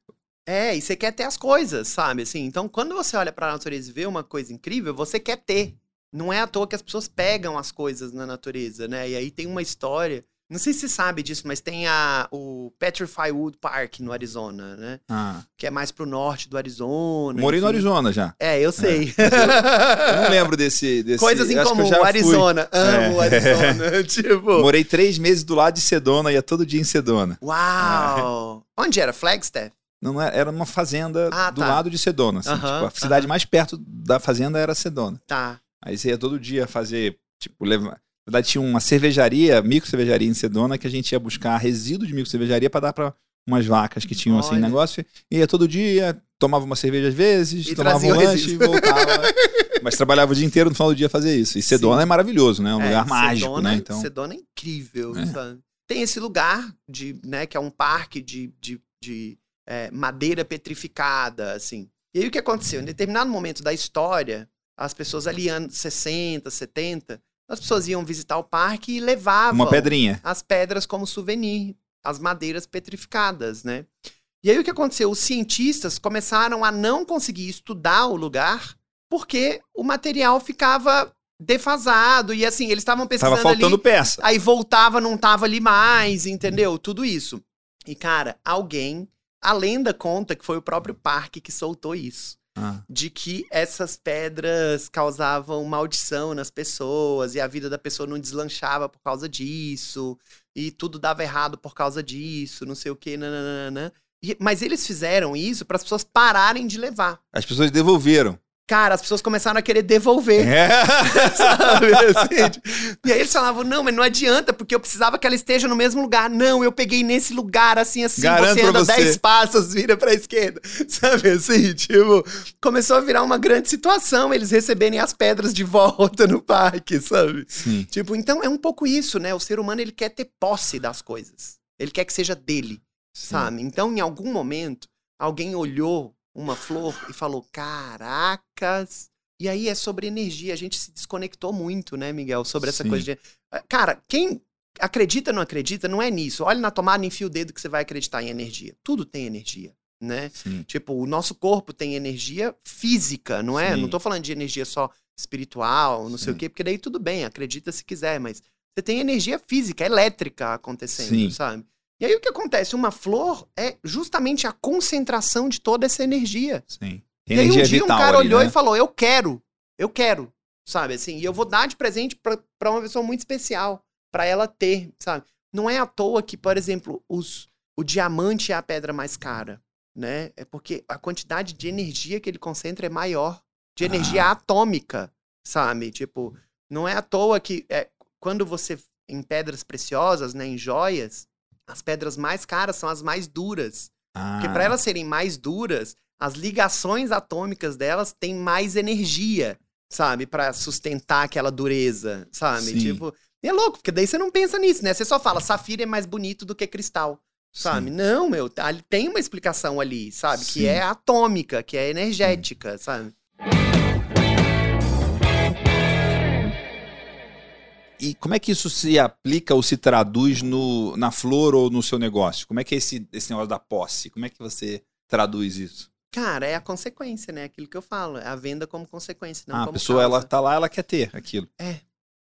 É, e você quer ter as coisas, sabe? Assim, então, quando você olha pra natureza e vê uma coisa incrível, você quer ter. Não é à toa que as pessoas pegam as coisas na natureza, né? E aí tem uma história. Não sei se você sabe disso, mas tem a, o Petrify Wood Park no Arizona, né? Ah, Que é mais pro norte do Arizona. morei no enfim. Arizona já. É, eu sei. Eu não lembro desse. desse Coisas em comum, o fui. Arizona. Amo o É. Arizona. tipo. Morei três meses do lado de Sedona, ia todo dia em Sedona. Uau! Onde era? Flagstaff? Não, não era, era uma fazenda Ah, do tá. lado de Sedona. assim, Aham, tipo, a cidade aham. mais perto da fazenda era Sedona. Tá. Aí você ia todo dia fazer, tipo, levar. Na verdade, tinha uma cervejaria, micro cervejaria em Sedona, que a gente ia buscar resíduo de micro cervejaria para dar para umas vacas que tinham assim Olha. negócio. Ia todo dia, tomava uma cerveja às vezes, E tomava um lanche e resíduo. voltava. Mas trabalhava o dia inteiro no final do dia fazer isso. E Sedona Sim. é maravilhoso, né? É um É, lugar mágico, Sedona- né? Então, Sedona é incrível, É. sabe? Tem esse lugar, de, né, que é um parque de, de, de, é, madeira petrificada, assim. E aí o que aconteceu? Em determinado momento da história, as pessoas ali, anos 60, 70, as pessoas iam visitar o parque e levavam uma pedrinha. as pedras como souvenir, as madeiras petrificadas, né? E aí o que aconteceu? Os cientistas começaram a não conseguir estudar o lugar porque o material ficava defasado e assim, eles estavam pesquisando Tava faltando ali, peça. aí voltava, não tava ali mais, entendeu? Tudo isso. E cara, alguém, a lenda conta que foi o próprio parque que soltou isso Ah, de que essas pedras causavam maldição nas pessoas e a vida da pessoa não deslanchava por causa disso e tudo dava errado por causa disso, não sei o que, nananana. E- mas eles fizeram isso para as pessoas pararem de levar. As pessoas devolveram. Cara, as pessoas começaram a querer devolver. É. Sabe? Assim, tipo, e aí eles falavam, não, mas não adianta, porque eu precisava que ela esteja no mesmo lugar. Não, eu peguei nesse lugar, assim, assim, Garanto você anda você. 10 passos, vira pra esquerda. Sabe assim, tipo, começou a virar uma grande situação eles receberem as pedras de volta no parque, sabe? Sim. Tipo, então é um pouco isso, né? O ser humano, ele quer ter posse das coisas. Ele quer que seja dele, sim. sabe? Então, em algum momento, alguém olhou uma flor e falou, caracas... E aí é sobre energia. A gente se desconectou muito, né, Miguel? Sobre essa Sim. coisa de. Cara, quem acredita ou não acredita, não é nisso. Olha na tomada, enfia o dedo que você vai acreditar em energia. Tudo tem energia, né? Sim. Tipo, o nosso corpo tem energia física, não é? Sim. Não tô falando de energia só espiritual, não sei o quê, porque daí tudo bem, acredita se quiser, mas você tem energia física, elétrica acontecendo, Sim. sabe? E aí o que acontece? Uma flor é justamente a concentração de toda essa energia. Sim. E aí Energia um dia vital um cara ali, olhou né? e falou: Eu quero, eu quero, sabe assim? E eu vou dar de presente pra, pra uma pessoa muito especial, pra ela ter, sabe? Não é à toa que, por exemplo, os, o diamante é a pedra mais cara, né? É porque a quantidade de energia que ele concentra é maior, de energia Ah. atômica, sabe? Tipo, não é à toa que é, quando você, em pedras preciosas, né, em joias, as pedras mais caras são as mais duras. Porque Ah, para elas serem mais duras, as ligações atômicas delas têm mais energia, sabe? Pra sustentar aquela dureza, sabe? Sim. Tipo, é louco, porque daí você não pensa nisso, né? Você só fala, safira é mais bonito do que cristal, sabe? sim. Não, meu, tem uma explicação ali, sabe? Sim. Que é atômica, que é energética, sabe? E como é que isso se aplica ou se traduz no, na flor ou no seu negócio? Como é que é esse, esse negócio da posse? Como é que você traduz isso? Cara, é a consequência, né? Aquilo que eu falo, é a venda como consequência, não ah, a como pessoa ela causa. tá lá, ela quer ter aquilo.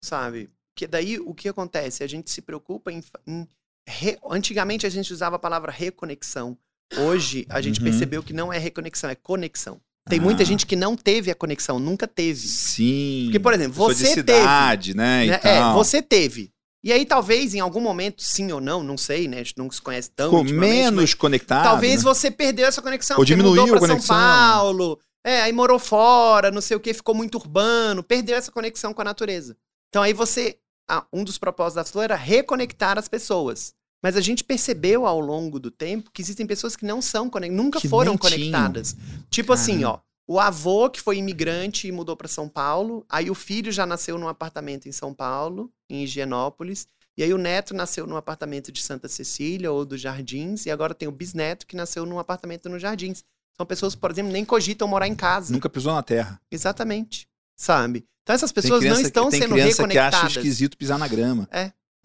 sabe? Que daí o que acontece? A gente se preocupa em. em re- Antigamente a gente usava a palavra reconexão. Hoje a gente Uhum. percebeu que não é reconexão, é conexão. Tem muita Ah. gente que não teve a conexão, nunca teve. Sim. Porque, por exemplo, Pessoa de você cidade, né? e né? É, tal. você teve. E aí, talvez, em algum momento, sim ou não, não sei, né? A gente não se conhece tão Ficou menos conectado. Talvez né? você perdeu essa conexão. Ou diminuiu mudou a pra São conexão. Paulo, é, aí morou fora, não sei o que, ficou muito urbano, perdeu essa conexão com a natureza. Então aí você. ah, um dos propósitos da Flor era reconectar as pessoas. Mas a gente percebeu ao longo do tempo que existem pessoas que não são conectadas, nunca Que foram conectadas. Tipo assim, ó. O avô que foi imigrante e mudou para São Paulo, aí o filho já nasceu num apartamento em São Paulo, em Higienópolis, e aí o neto nasceu num apartamento de Santa Cecília ou dos Jardins, e agora tem o bisneto que nasceu num apartamento nos Jardins. São pessoas que, por exemplo, nem cogitam morar em casa. Nunca pisou na terra. Exatamente. Sabe? Então essas pessoas não estão tem sendo criança que acha reconectadas. esquisito pisar na grama.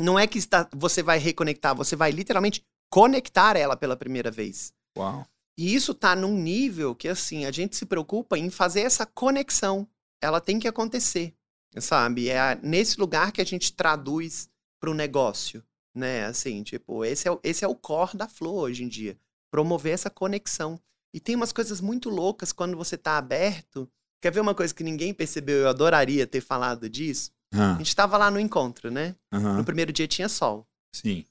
Não é que está, você vai reconectar, você vai literalmente conectar ela pela primeira vez. Uau. E isso tá num nível que, assim, a gente se preocupa em fazer essa conexão. Ela tem que acontecer, sabe? É nesse lugar que a gente traduz para o negócio, né? Assim, tipo, esse é, o- esse é o core da Flow hoje em dia. Promover essa conexão. E tem umas coisas muito loucas quando você tá aberto. Quer ver uma coisa que ninguém percebeu? Eu adoraria ter falado disso. A gente tava lá no encontro, né? aham. No primeiro dia tinha sol. Sim.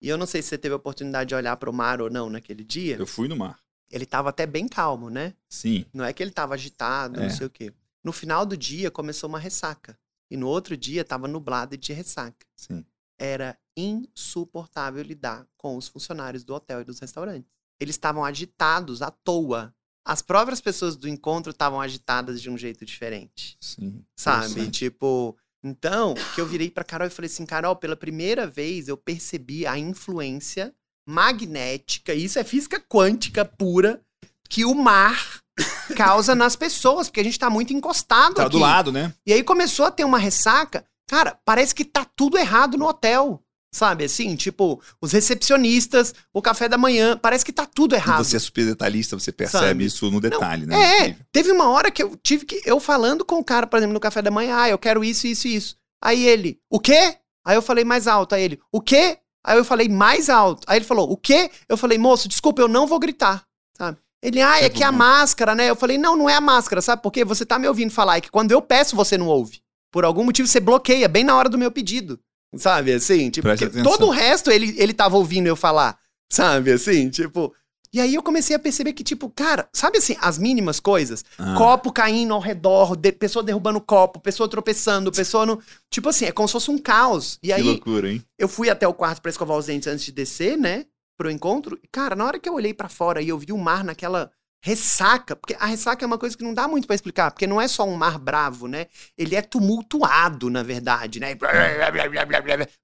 E eu não sei se você teve a oportunidade de olhar para o mar ou não naquele dia. Eu fui no mar. Ele tava até bem calmo, né? Sim. Não é que ele tava agitado, não É. sei o quê. No final do dia começou uma ressaca. E no outro dia tava nublado e de ressaca. Sim. Era insuportável lidar com os funcionários do hotel e dos restaurantes. Eles estavam agitados à toa. as próprias pessoas do encontro estavam agitadas de um jeito diferente. Sim. Sabe? Tipo, então, que eu virei pra Carol e falei assim: Carol, pela primeira vez eu percebi a influência magnética, isso é física quântica pura, que o mar causa nas pessoas, porque a gente tá muito encostado Tá aqui. do lado, né? E aí começou a ter uma ressaca. Cara, parece que tá tudo errado no hotel. Sabe assim? Tipo, os recepcionistas, o café da manhã, parece que tá tudo E errado. você é super detalhista, você percebe Sabe? isso no detalhe, né? É, Incrível. teve uma hora que eu tive que. Eu falando com o cara, por exemplo, no café da manhã, ah, eu quero isso, isso e isso. Aí ele, o quê? Aí eu falei mais alto. Aí ele, o quê? Aí eu falei mais alto. Aí ele falou, o quê? Eu falei, moço, desculpa, eu não vou gritar. Sabe? Ele, ah, é que a bom. máscara, né? Eu falei, não, não é a máscara, sabe? Porque você tá me ouvindo falar, é que quando eu peço, você não ouve. Por algum motivo, você bloqueia bem na hora do meu pedido. Sabe, assim? Tipo, todo o resto ele, ele tava ouvindo eu falar. Sabe, assim? Tipo... E aí eu comecei a perceber que, tipo, cara, sabe assim, as mínimas coisas? Ah, Copo caindo ao redor, de- pessoa derrubando copo, pessoa tropeçando, pessoa no. Tipo assim, é como se fosse um caos. E que aí loucura, hein? eu fui até o quarto pra escovar os dentes antes de descer, né? Pro encontro. E, cara, na hora que eu olhei pra fora e eu vi o mar naquela ressaca, porque a ressaca é uma coisa que não dá muito pra explicar, porque não é só um mar bravo, né? Ele é tumultuado, na verdade, né?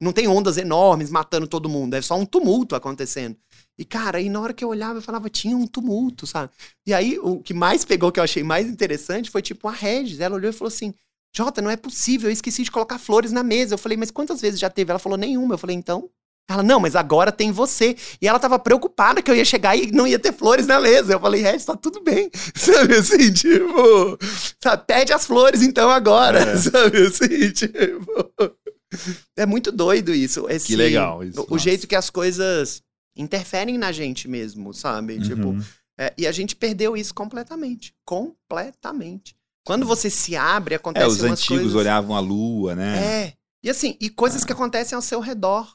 Não tem ondas enormes matando todo mundo, é só um tumulto acontecendo. E, cara, aí na hora que eu olhava, eu falava, tinha um tumulto, sabe? E aí, o que mais pegou, que eu achei mais interessante, foi tipo a Regis. Ela olhou e falou assim: Jota, não é possível, eu esqueci de colocar flores na mesa. Eu falei, mas quantas vezes já teve? Ela falou, nenhuma. Eu falei, então. Ela, não, mas agora tem você. E ela tava preocupada que eu ia chegar e não ia ter flores na mesa. Eu falei, Regis, tá tudo bem. Sabe assim, tipo. Sabe, pede as flores então agora. É. Sabe assim, tipo. É muito doido isso. Esse, Que legal isso, O, nossa. jeito que as coisas interferem na gente mesmo, sabe? Tipo, Uhum. é, e a gente perdeu isso completamente. Completamente. Quando você se abre, acontecem É, os antigos coisas... olhavam a lua, né? É. E assim, e coisas que acontecem ao seu redor.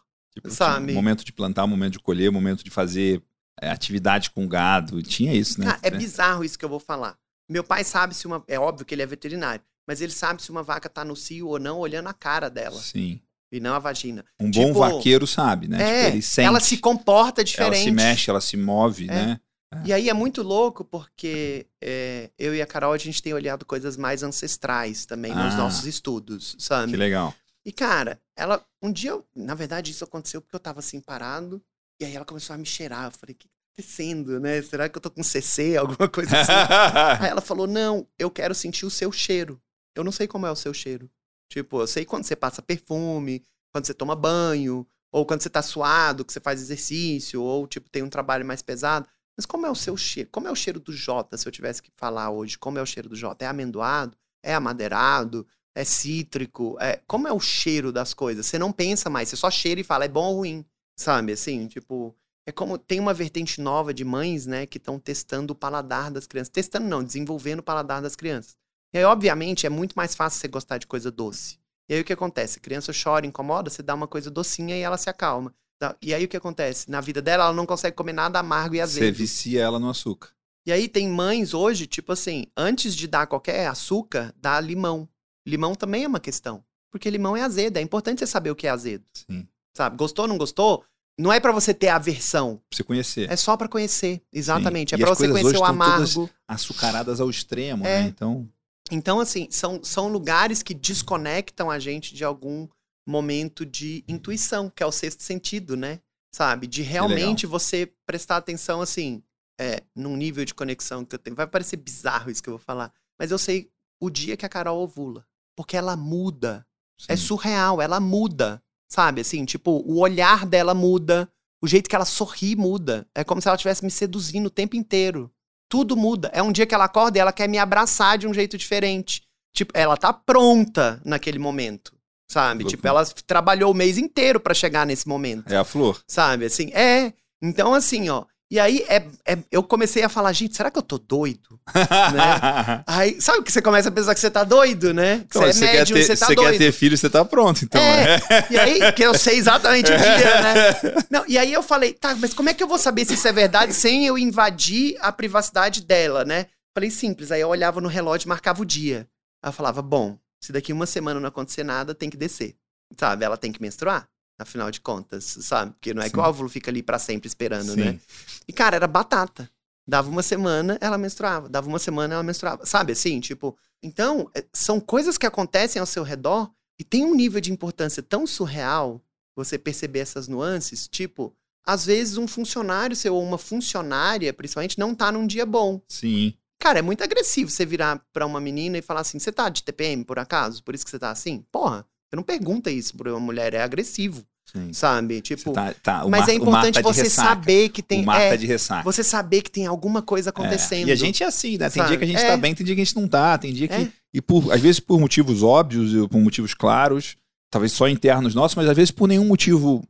Tipo, sabe? Momento de plantar, momento de colher, momento de fazer é, atividade com gado. Tinha isso, né? Cara, é bizarro isso que eu vou falar. Meu pai sabe se uma. É óbvio que ele é veterinário, mas ele sabe se uma vaca tá no cio ou não, olhando a cara dela. Sim. E não a vagina. Um Tipo, bom vaqueiro sabe, né? é, Tipo, ele sente, ela se comporta ela diferente. se mexe, ela se move, É. né? E aí é muito louco porque é, eu e a Carol a gente tem olhado coisas mais ancestrais também nos Ah. nossos estudos, sabe? Que legal. E cara, ela um dia, eu- na verdade isso aconteceu porque eu tava assim parado e aí ela começou a me cheirar. Eu falei, o que tá acontecendo, né? Será que eu tô com CC, alguma coisa assim? aí ela falou: "Não, eu quero sentir o seu cheiro. Eu não sei como é o seu cheiro. Tipo, eu sei quando você passa perfume, quando você toma banho, ou quando você tá suado, que você faz exercício, ou tipo tem um trabalho mais pesado. Mas como é o seu cheiro? Como é o cheiro do Jota, se eu tivesse que falar hoje? Como é o cheiro do Jota? É amendoado? É amadeirado? É cítrico? É... Como é o cheiro das coisas? Você não pensa mais, você só cheira e fala, é bom ou ruim? Sabe, assim, tipo... É como tem uma vertente nova de mães, né, que estão testando o paladar das crianças. Testando não, desenvolvendo o paladar das crianças. E aí, obviamente, é muito mais fácil você gostar de coisa doce. E aí o que acontece? A criança chora, incomoda, você dá uma coisa docinha e ela se acalma. E aí o que acontece? Na vida dela, ela não consegue comer nada amargo e Você azedo. vicia ela no açúcar. E aí tem mães hoje, tipo assim, antes de dar qualquer açúcar, dá limão. Limão também é uma questão. Porque limão é azedo. É importante você saber o que é azedo. Sim. Sabe? Gostou, não gostou? Não é pra você ter aversão. Pra você conhecer. É só pra conhecer. Exatamente. Sim. É pra você conhecer o amargo. Açucaradas ao extremo, É. né? Então, Então, assim, são, são lugares que desconectam a gente de algum momento de intuição, que é o sexto sentido, né? Sabe? De realmente você prestar atenção, assim, é, num nível de conexão que eu tenho. Vai parecer bizarro isso que eu vou falar, mas eu sei o dia que a Carol ovula. Porque ela muda. É sim. surreal, ela muda. Sabe? Assim, tipo, o olhar dela muda, o jeito que ela sorri muda. É como se ela estivesse me seduzindo o tempo inteiro. Tudo muda. É um dia que ela acorda e ela quer me abraçar de um jeito diferente. Tipo, ela tá pronta naquele momento. Sabe? Loucura. Tipo, ela trabalhou o mês inteiro pra chegar nesse momento. É a flor. Sabe? Assim, é. Então, assim, ó. E aí é, é- eu comecei a falar, gente, será que eu tô doido? Né? Aí, sabe que você começa a pensar que você tá doido, né? Que Então, você é você médium, ter, você tá você doido. quer ter filho, você tá pronto, então. É. É. E aí, que eu sei exatamente o dia, né? Não, e aí eu falei, tá, mas como é que eu vou saber se isso é verdade sem eu invadir a privacidade dela, né? Falei, simples. Aí eu olhava no relógio e marcava o dia. Aí eu falava, bom, se daqui uma semana não acontecer nada, tem que descer. Sabe? Ela tem que menstruar, afinal de contas, sabe? Porque não é que o Sim. óvulo fica ali pra sempre esperando, Sim. né? E, cara, era batata. Dava uma semana, ela menstruava. Dava uma semana, ela menstruava. Sabe assim? Tipo. Então, é, são coisas que acontecem ao seu redor e tem um nível de importância tão surreal você perceber essas nuances. Tipo, às vezes um funcionário seu ou uma funcionária, principalmente, não tá num dia bom. Sim. Cara, é muito agressivo você virar pra uma menina e falar assim: você tá de TPM por acaso? Por isso que você tá assim? Porra, você não pergunta isso pra uma mulher, é agressivo. Sim. Sabe? Tipo. Tá, tá, mas mar- é importante tá você ressaca. saber que tem. O mar é, tá de ressaca. você saber que tem alguma coisa acontecendo. É, E a gente é assim, né? Tem Sabe? dia que a gente É. tá bem, tem dia que a gente não tá, tem dia que. É. E por, às vezes por motivos óbvios, e por motivos claros, talvez só internos nossos, mas às vezes por nenhum motivo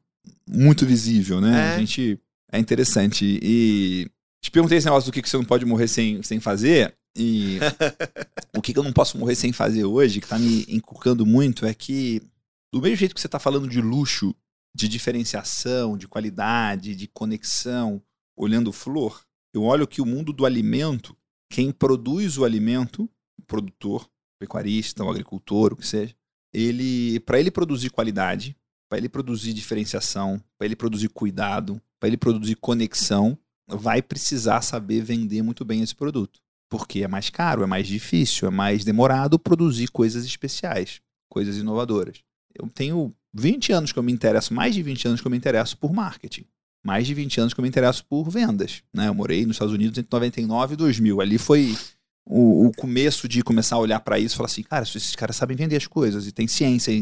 muito visível, né? É. A gente. É interessante. E te perguntei esse negócio do que que você não pode morrer sem, sem fazer. E o que, eu não posso morrer sem fazer hoje, que tá me encucando muito, é que, do mesmo jeito que você tá falando de luxo, de diferenciação, de qualidade, de conexão, olhando flor, eu olho que o mundo do alimento, quem produz o alimento, o produtor, o pecuarista, o agricultor, o que seja, ele, para ele produzir qualidade, para ele produzir diferenciação, para ele produzir cuidado, para ele produzir conexão, vai precisar saber vender muito bem esse produto. Porque é mais caro, é mais difícil, é mais demorado produzir coisas especiais, coisas inovadoras. Eu tenho 20 anos que eu me interesso, mais de 20 anos que eu me interesso por marketing. Mais de 20 anos que eu me interesso por vendas. Né? Eu morei nos Estados Unidos entre 99 e 2000. Ali foi o, o começo de começar a olhar para isso e falar assim, cara, esses caras sabem vender as coisas e tem ciência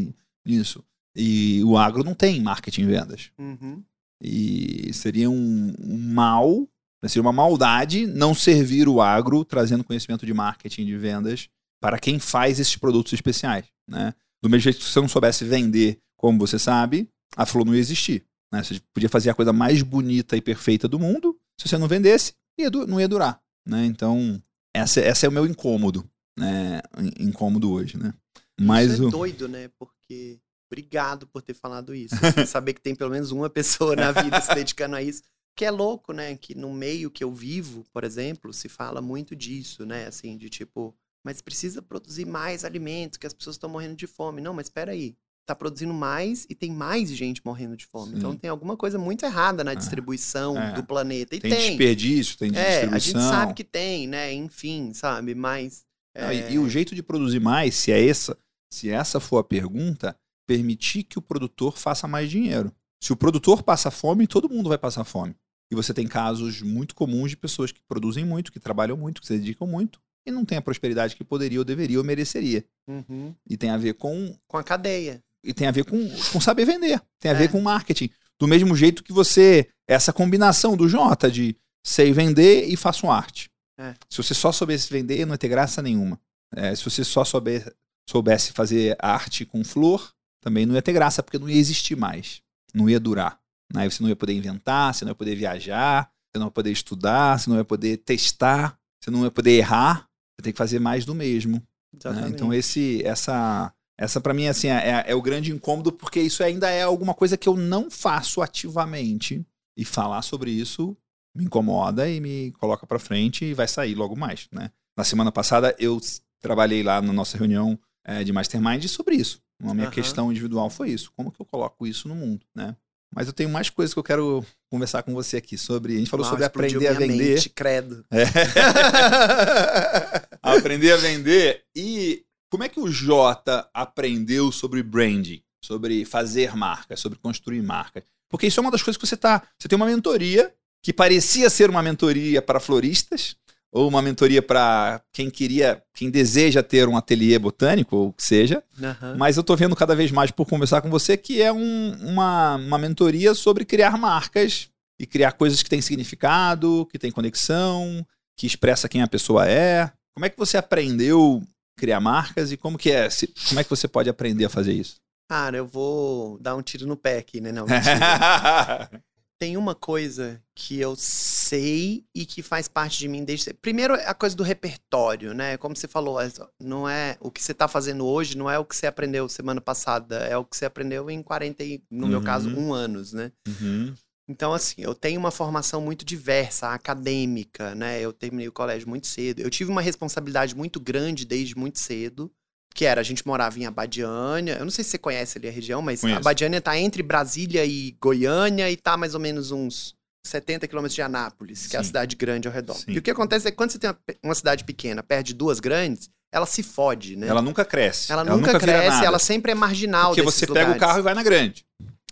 nisso. E o agro não tem marketing e vendas. Uhum. E seria um, um mal, seria uma maldade não servir o agro trazendo conhecimento de marketing de vendas para quem faz esses produtos especiais. Né? Do mesmo jeito que se você não soubesse vender como você sabe, a flor não ia existir. Né? Você podia fazer a coisa mais bonita e perfeita do mundo, se você não vendesse, ia não ia durar. Né? Então, essa, essa é o meu incômodo. Né? In- Incômodo hoje. Né? Mas isso é o... doido, né? Porque. Obrigado por ter falado isso. assim, saber que tem pelo menos uma pessoa na vida se dedicando a isso. Que é louco, né? Que no meio que eu vivo, por exemplo, se fala muito disso, né? Assim, de tipo, mas precisa produzir mais alimentos, que as pessoas estão morrendo de fome. Não, mas espera aí. Tá produzindo mais e tem mais gente morrendo de fome. Sim. Então tem alguma coisa muito errada na distribuição É. do planeta. E tem, tem. desperdício, tem É, a distribuição. gente sabe que tem, né? Enfim, sabe? Mas. Não, e- é, e, o jeito de produzir mais, se é essa, se essa for a pergunta, permitir que o produtor faça mais dinheiro. Se o produtor passa fome, todo mundo vai passar fome. E você tem casos muito comuns de pessoas que produzem muito, que trabalham muito, que se dedicam muito e não tem a prosperidade que poderia ou deveria ou mereceria. uhum, E tem a ver com Com a cadeia. e tem a ver com, com saber vender, tem a É. ver com marketing. Do mesmo jeito que você essa combinação do Jota de sei vender e faço arte. É. Se você só soubesse vender, não ia ter graça nenhuma. É, se você só souber, soubesse fazer arte com flor, também não ia ter graça, porque não ia existir mais. Não ia durar. Né? Você não ia poder inventar, você não ia poder viajar, você não ia poder estudar, você não ia poder testar, você não ia poder errar. Você tem que fazer mais do mesmo. né? Então esse, essa, essa para mim assim é, é o grande incômodo porque isso ainda é alguma coisa que eu não faço ativamente e falar sobre isso me incomoda e me coloca para frente e vai sair logo mais, né? Na semana passada eu trabalhei lá na nossa reunião eh, de mastermind sobre isso. A minha Aham. questão individual foi isso. Como que eu coloco isso no mundo, né? Mas eu tenho mais coisas que eu quero conversar com você aqui sobre. A gente falou Uau, sobre aprender a vender. mente, credo. É. aprender a vender. E como é que o Jota aprendeu sobre branding, sobre fazer marcas, sobre construir marcas? Porque isso é uma das coisas que você tá. Você tem uma mentoria que parecia ser uma mentoria para floristas ou uma mentoria para quem queria, quem deseja ter um ateliê botânico ou o que seja. Aham. Mas eu tô vendo cada vez mais por conversar com você que é um- uma, uma mentoria sobre criar marcas e criar coisas que têm significado, que têm conexão, que expressa quem a pessoa é. Como é que você aprendeu a criar marcas e como que é? Se- Como é que você pode aprender a fazer isso? Cara, eu vou dar um tiro no pé aqui, né? Não, mentira. Tem uma coisa que eu sei e que faz parte de mim desde. Primeiro, a coisa do repertório, né? Como você falou, é- não é o que você tá fazendo hoje, não é o que você aprendeu semana passada, é o que você aprendeu em 40, e, no meu Uhum. caso, um anos, né? Uhum. Então, assim, eu tenho uma formação muito diversa, acadêmica, né? Eu terminei o colégio muito cedo. Eu tive uma responsabilidade muito grande desde muito cedo, que era, a gente morava em Abadiânia. Eu não sei se você conhece ali a região, mas Conheço. Abadiânia tá entre Brasília e Goiânia e tá mais ou menos uns 70 quilômetros de Anápolis, que é a Sim. cidade grande ao redor. Sim. E o que acontece é que quando você tem uma, uma cidade pequena perto de duas grandes, ela se fode, né? Ela nunca cresce. Ela nunca, vira cresce, ela sempre é marginal Porque você pega o lugares. carro e vai na grande.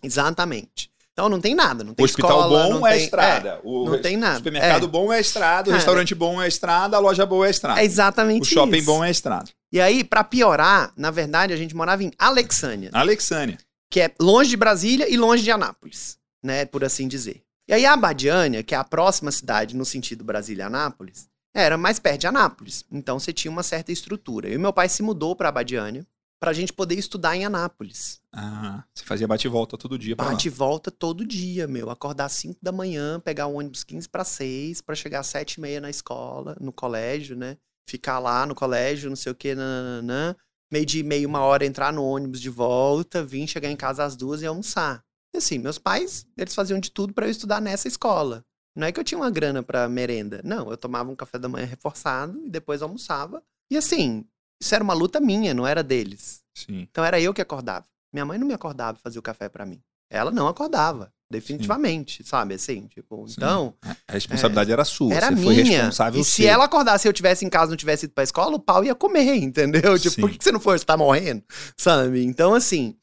Exatamente. Então não tem nada, não O tem hospital escola, bom não é tem- estrada. o não tem nada. supermercado É. bom é estrada. O Cara, restaurante bom é estrada. A loja boa é estrada. É exatamente o shopping isso. bom é estrada. E aí, pra piorar, na verdade, a gente morava em Alexânia, Alexânia. que é longe de Brasília e longe de Anápolis, né, por assim dizer. E aí a Abadiânia, que é a próxima cidade no sentido Brasília-Anápolis, era mais perto de Anápolis. Então você tinha uma certa estrutura. E meu pai se mudou pra Abadiânia pra gente poder estudar em Anápolis. Ah, você fazia bate e volta todo dia pra lá. Bate e volta todo dia, meu. Acordar às 5 da manhã, pegar o ônibus 15 para 6, para chegar às 7 e meia na escola, no colégio, né? Ficar lá no colégio, não sei o que, nananã. Meio de meia, uma hora, entrar no ônibus de volta, vir chegar em casa às duas e almoçar. E assim, meus pais, eles faziam de tudo para eu estudar nessa escola. Não é que eu tinha uma grana pra merenda. Não, eu tomava um café da manhã reforçado e depois almoçava. E assim, isso era uma luta minha, não era deles. Sim. Então era eu que acordava. Minha mãe não me acordava fazia o café pra mim. Ela não acordava, definitivamente, sabe? Assim, tipo, Sim. então, A responsabilidade era sua. era você foi minha. responsável E se seu. ela acordasse e eu tivesse em casa e não tivesse ido pra escola, o pau ia comer, entendeu? Tipo, Sim. por que você não foi? Você tá morrendo, sabe? Então, assim.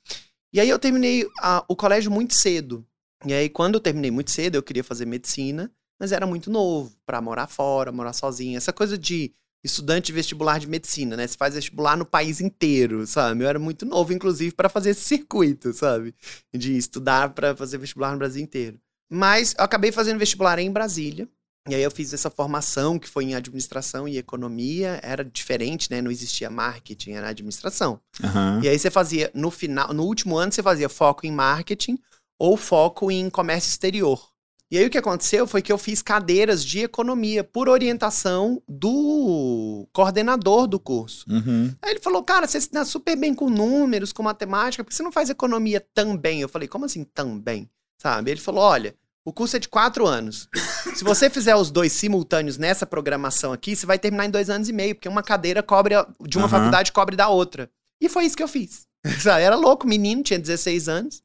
E aí eu terminei a- o colégio muito cedo. E aí, quando eu terminei muito cedo, eu queria fazer medicina, mas era muito novo pra morar fora, morar sozinha. Essa coisa de estudante vestibular de medicina, né? Você faz vestibular no país inteiro, sabe? Eu era muito novo, inclusive, pra fazer esse circuito, sabe? De estudar pra fazer vestibular no Brasil inteiro. Mas eu acabei fazendo vestibular em Brasília. E aí eu fiz essa formação que foi em administração e economia. Era diferente, né? Não existia marketing, era administração. Aham. E aí você fazia, no final, no último ano, você fazia foco em marketing ou foco em comércio exterior. E aí o que aconteceu foi que eu fiz cadeiras de economia por orientação do coordenador do curso. Uhum. Aí ele falou, cara, você se dá super bem com números, com matemática, por que você não faz economia também? Eu falei, como assim também? Sabe? Ele falou, olha, o curso é de quatro anos. Se você fizer os dois simultâneos nessa programação aqui, você vai terminar em dois anos e meio, porque uma cadeira cobre, a- de uma Aham. faculdade cobre da outra. E foi isso que eu fiz. Era louco, menino, tinha 16 anos,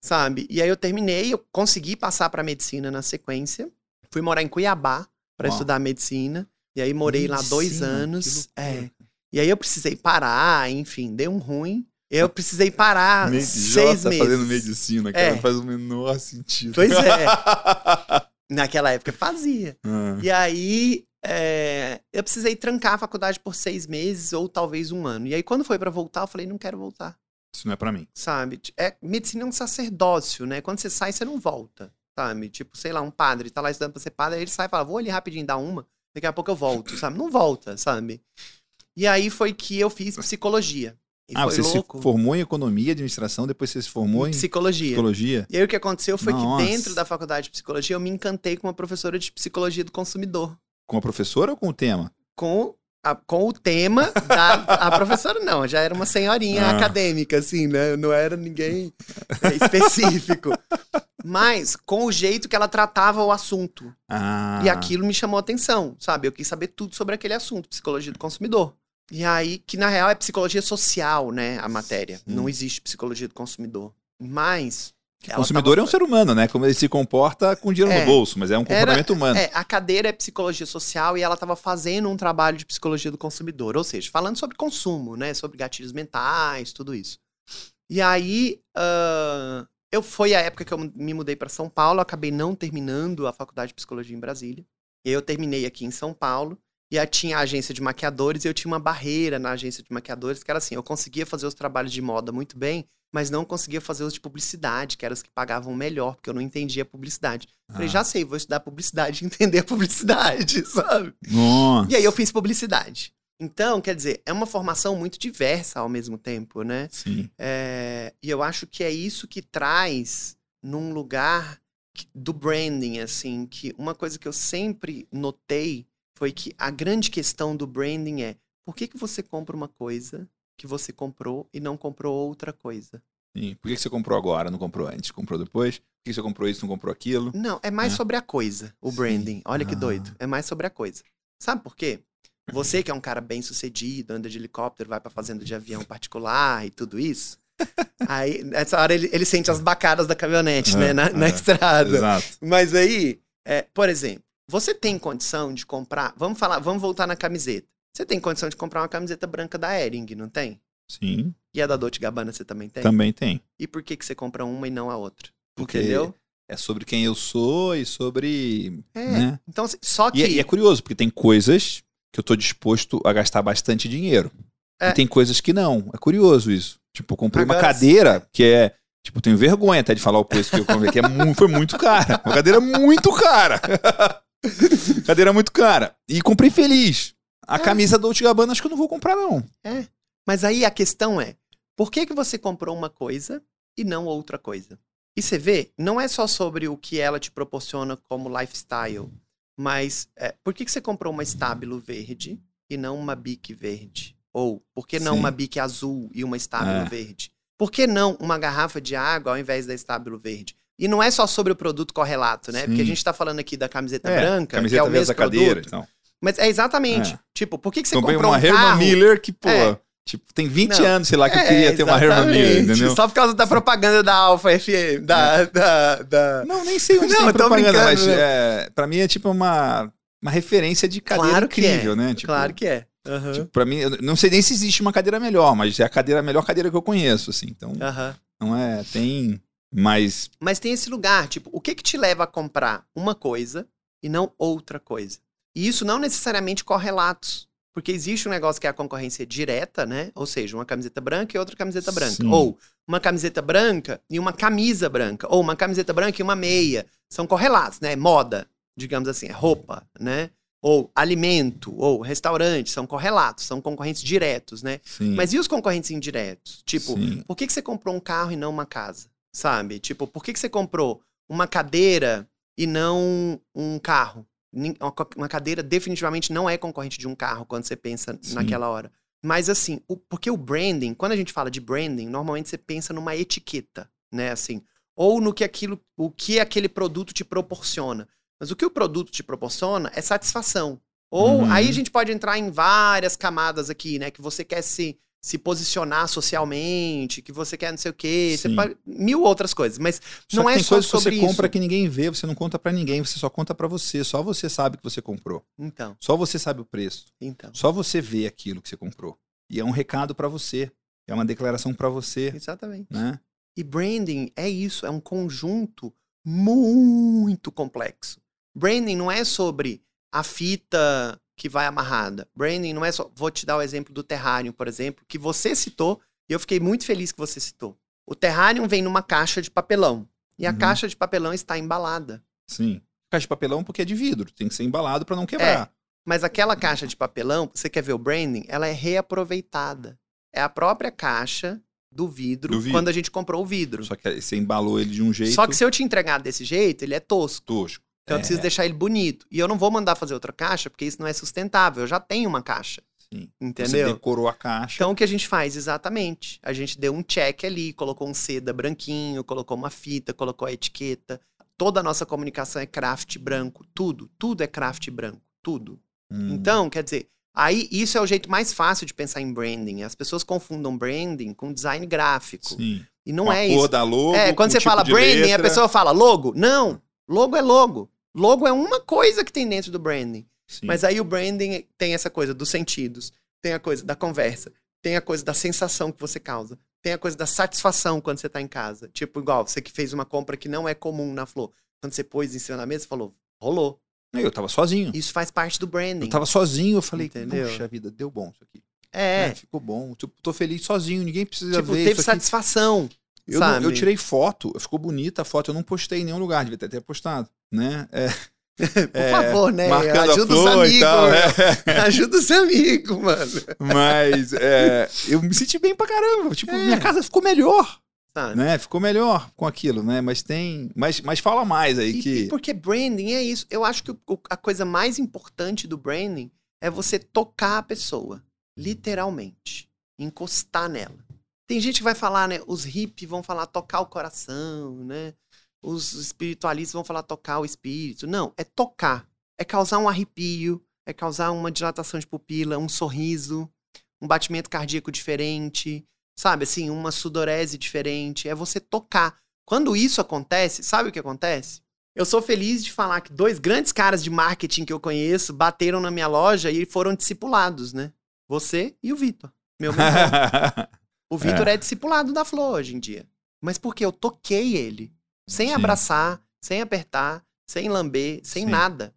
sabe? E aí eu terminei, eu consegui passar pra medicina na sequência. Fui morar em Cuiabá para estudar medicina. E aí morei lá dois Medicina, anos. É. E aí eu precisei parar, enfim, deu um ruim. Eu precisei parar Me- seis Jota meses. fazendo medicina, cara, É. não faz o menor sentido. Pois é. Naquela época fazia. Ah, E aí é, eu precisei trancar a faculdade por seis meses ou talvez um ano. E aí quando foi pra voltar, eu falei, não quero voltar, Isso não é pra mim. sabe? É, medicina é um sacerdócio, né? Quando você sai, você não volta, sabe? Tipo, sei lá, um padre tá lá estudando pra ser padre, aí ele sai e fala, vou ali rapidinho dar uma, daqui a pouco eu volto, sabe? Não volta, sabe? E aí foi que eu fiz psicologia. E ah, você louco. se formou em economia, administração, depois você se formou em psicologia. psicologia? E aí o que aconteceu foi Nossa. que dentro da faculdade de psicologia eu me encantei com uma professora de psicologia do consumidor. Com a professora ou com o tema? Com, a- com o tema da. A professora não, já era uma senhorinha Ah. acadêmica, assim, né? Não era ninguém é, específico. Mas com o jeito que ela tratava o assunto. Ah, E aquilo me chamou a atenção, sabe? Eu quis saber tudo sobre aquele assunto, psicologia do consumidor. E aí, que na real é psicologia social, né? A matéria. Sim. Não existe psicologia do consumidor. Mas. O consumidor é um ser humano, né? Como ele se comporta com dinheiro É. no bolso, mas é um comportamento humano. É, a cadeira é psicologia social e ela estava fazendo um trabalho de psicologia do consumidor, ou seja, falando sobre consumo, né, sobre gatilhos mentais, tudo isso. E aí, ah, eu foi a época que eu me mudei para São Paulo, acabei não terminando a faculdade de psicologia em Brasília. E aí eu terminei aqui em São Paulo. E aí tinha a agência de maquiadores e eu tinha uma barreira na agência de maquiadores, que era assim, eu conseguia fazer os trabalhos de moda muito bem, mas não conseguia fazer os de publicidade, que eram os que pagavam melhor, porque eu não entendia publicidade. Falei, Ah. já sei, vou estudar publicidade e entender a publicidade, sabe? Nossa. E aí eu fiz publicidade. Então, quer dizer, é uma formação muito diversa ao mesmo tempo, né? Sim. É, e eu acho que é isso que traz num lugar que- do branding, assim, que uma coisa que eu sempre notei foi que a grande questão do branding é por que, que você compra uma coisa que você comprou e não comprou outra coisa? Sim. Por que você comprou agora, não comprou antes? Comprou depois? Por que você comprou isso, não comprou aquilo? Não, é mais É. sobre a coisa, o Sim. branding. Olha que Ah. doido. É mais sobre a coisa. Sabe por quê? Você que é um cara bem sucedido, anda de helicóptero, vai pra fazenda de avião particular e tudo isso, aí, nessa hora, ele, ele sente as bacadas da caminhonete, É, né? Na, na é, estrada. Exato. Mas aí, é, por exemplo, você tem condição de comprar. Vamos falar, vamos voltar na camiseta. Você tem condição de comprar uma camiseta branca da Ering, não tem? Sim, E a da Dolce Gabbana você também tem? também tem. E por que, que você compra uma e não a outra? Porque Entendeu? é sobre quem eu sou e sobre. É. Né? Então, só que. E, é- e é curioso, porque tem coisas que eu tô disposto a gastar bastante dinheiro. É. E tem coisas que não. É curioso isso. Tipo, eu comprei uma Agora, cadeira que é. Tipo, tenho vergonha até de falar o preço que eu comprei, que é mu- foi muito cara. Uma cadeira muito cara. cadeira muito cara. E comprei feliz. A É. camisa Dolce Gabbana acho que eu não vou comprar, não. Mas aí a questão é: por que, que você comprou uma coisa e não outra coisa? E você vê, não é só sobre o que ela te proporciona como lifestyle, mas é, por que, que você comprou uma Stabilo verde e não uma Bic verde? Ou por que não Sim. uma Bic azul e uma Stabilo É. verde? Por que não uma garrafa de água ao invés da Stabilo verde? E não é só sobre o produto correlato, né? Sim. Porque a gente tá falando aqui da camiseta É, branca, que é Camiseta o mesmo a cadeira. produto. Então. Mas é exatamente. É. Tipo, por que, que você Comprei comprou uma um Herman carro? Miller que, pô, É. tipo, tem 20 Não. anos, sei lá, que eu É, queria ter uma Herman Miller, entendeu? Só por causa da propaganda da Alfa FM, da, da, da- Não, nem sei onde Não, tem propaganda, mas é, pra mim é tipo uma, uma referência de cadeira Claro é, incrível, né? Tipo, Claro que é. Aham. tipo, pra mim, eu não sei nem se existe uma cadeira melhor, mas é a cadeira a melhor cadeira que eu conheço, assim. Então, Aham. não é, tem mais Mas tem esse lugar, tipo, o que que te leva a comprar uma coisa e não outra coisa? E isso não necessariamente correlatos. Porque existe um negócio que é a concorrência direta, né? Ou seja, uma camiseta branca e outra camiseta branca. Sim. Ou uma camiseta branca e uma camisa branca. Ou uma camiseta branca e uma meia. São correlatos, né? Moda, digamos assim, é roupa, né? Ou alimento, ou restaurante, são correlatos, são concorrentes diretos, né? sim. Mas e os concorrentes indiretos? Tipo, sim. por que, que você comprou um carro e não uma casa? Sabe? Tipo, por que, que você comprou uma cadeira e não um carro? Uma cadeira definitivamente não é concorrente de um carro quando você pensa Sim. naquela hora. Mas assim, o- porque o branding, quando a gente fala de branding, normalmente você pensa numa etiqueta, né? Assim, ou no que aquilo, o que aquele produto te proporciona. Mas o que o produto te proporciona é satisfação. Ou Uhum. aí a gente pode entrar em várias camadas aqui, né? Que você quer se, se posicionar socialmente, que você quer não sei o quê, você mil outras coisas. Mas Só não que é tem só coisas que sobre você compra isso. que ninguém vê, você não conta pra ninguém, você só conta pra você, só você sabe que você comprou. então, Só você sabe o preço. então, Só você vê aquilo que você comprou. E é um recado pra você, é uma declaração pra você, exatamente. né? E branding é isso, é um conjunto muito complexo. Branding não é sobre a fita que vai amarrada. Branding não é só. Vou te dar o exemplo do Terrarium, por exemplo, que você citou, e eu fiquei muito feliz que você citou. O Terrarium vem numa caixa de papelão. E a Uhum. caixa de papelão está embalada. Sim. Caixa de papelão porque é de vidro, tem que ser embalado pra não quebrar. Mas aquela caixa de papelão, você quer ver o branding? Ela é reaproveitada. É a própria caixa do vidro, Do vidro. quando a gente comprou o vidro. Só que você embalou ele de um jeito Só que se eu te entregar desse jeito, ele é tosco. tosco. Então eu É, preciso deixar ele bonito. E eu não vou mandar fazer outra caixa, porque isso não é sustentável. Eu já tenho uma caixa. sim. Você Entendeu? decorou a caixa. Então o que a gente faz exatamente? A gente deu um check ali, colocou um seda branquinho, colocou uma fita, colocou a etiqueta. Toda a nossa comunicação é craft branco. Tudo, tudo é craft branco. Tudo. Hum, Então, quer dizer, aí isso é o jeito mais fácil de pensar em branding. As pessoas confundam branding com design gráfico. sim. E não Com é a isso. cor da logo, É, quando você tipo fala branding, a letra. pessoa fala logo. Não, logo é logo. Logo é uma coisa que tem dentro do branding. Sim. Mas aí o branding tem essa coisa dos sentidos, tem a coisa da conversa, tem a coisa da sensação que você causa, tem a coisa da satisfação quando você tá em casa. Tipo, igual, você que fez uma compra que não é comum na Flor. Quando você pôs em cima da mesa, falou, rolou. Eu tava sozinho. Isso faz parte do branding. Eu tava sozinho, eu falei, Entendeu? puxa vida, deu bom isso aqui. É, É, ficou bom. Tipo, tô feliz sozinho, ninguém precisa tipo, ver teve isso aqui. satisfação. Eu, não- eu tirei foto, ficou bonita a foto, eu não postei em nenhum lugar, devia ter postado, né? É, Por favor, né? Ajuda os amigos. tal, meu. é. Ajuda os amigos, mano. Mas é, eu me senti bem pra caramba. Tipo, É. minha casa ficou melhor, Sabe? né? Ficou melhor com aquilo, né? Mas tem. Mas, mas fala mais aí E- que. e porque branding é isso. Eu acho que o- a coisa mais importante do branding é você tocar a pessoa, literalmente, encostar nela. Tem gente que vai falar, né? Os hippies vão falar tocar o coração, né? Os espiritualistas vão falar tocar o espírito. Não, é tocar. É causar um arrepio, é causar uma dilatação de pupila, um sorriso, um batimento cardíaco diferente, sabe? Assim, uma sudorese diferente. É você tocar. Quando isso acontece, sabe o que acontece? Eu sou feliz de falar que dois grandes caras de marketing que eu conheço bateram na minha loja e foram discipulados, né? Você e o Vitor, meu mentor. O Vitor é. é discipulado da Flor hoje em dia. Mas porque eu toquei ele. Sem Sim. abraçar, sem apertar, sem lamber, sem Sim. nada.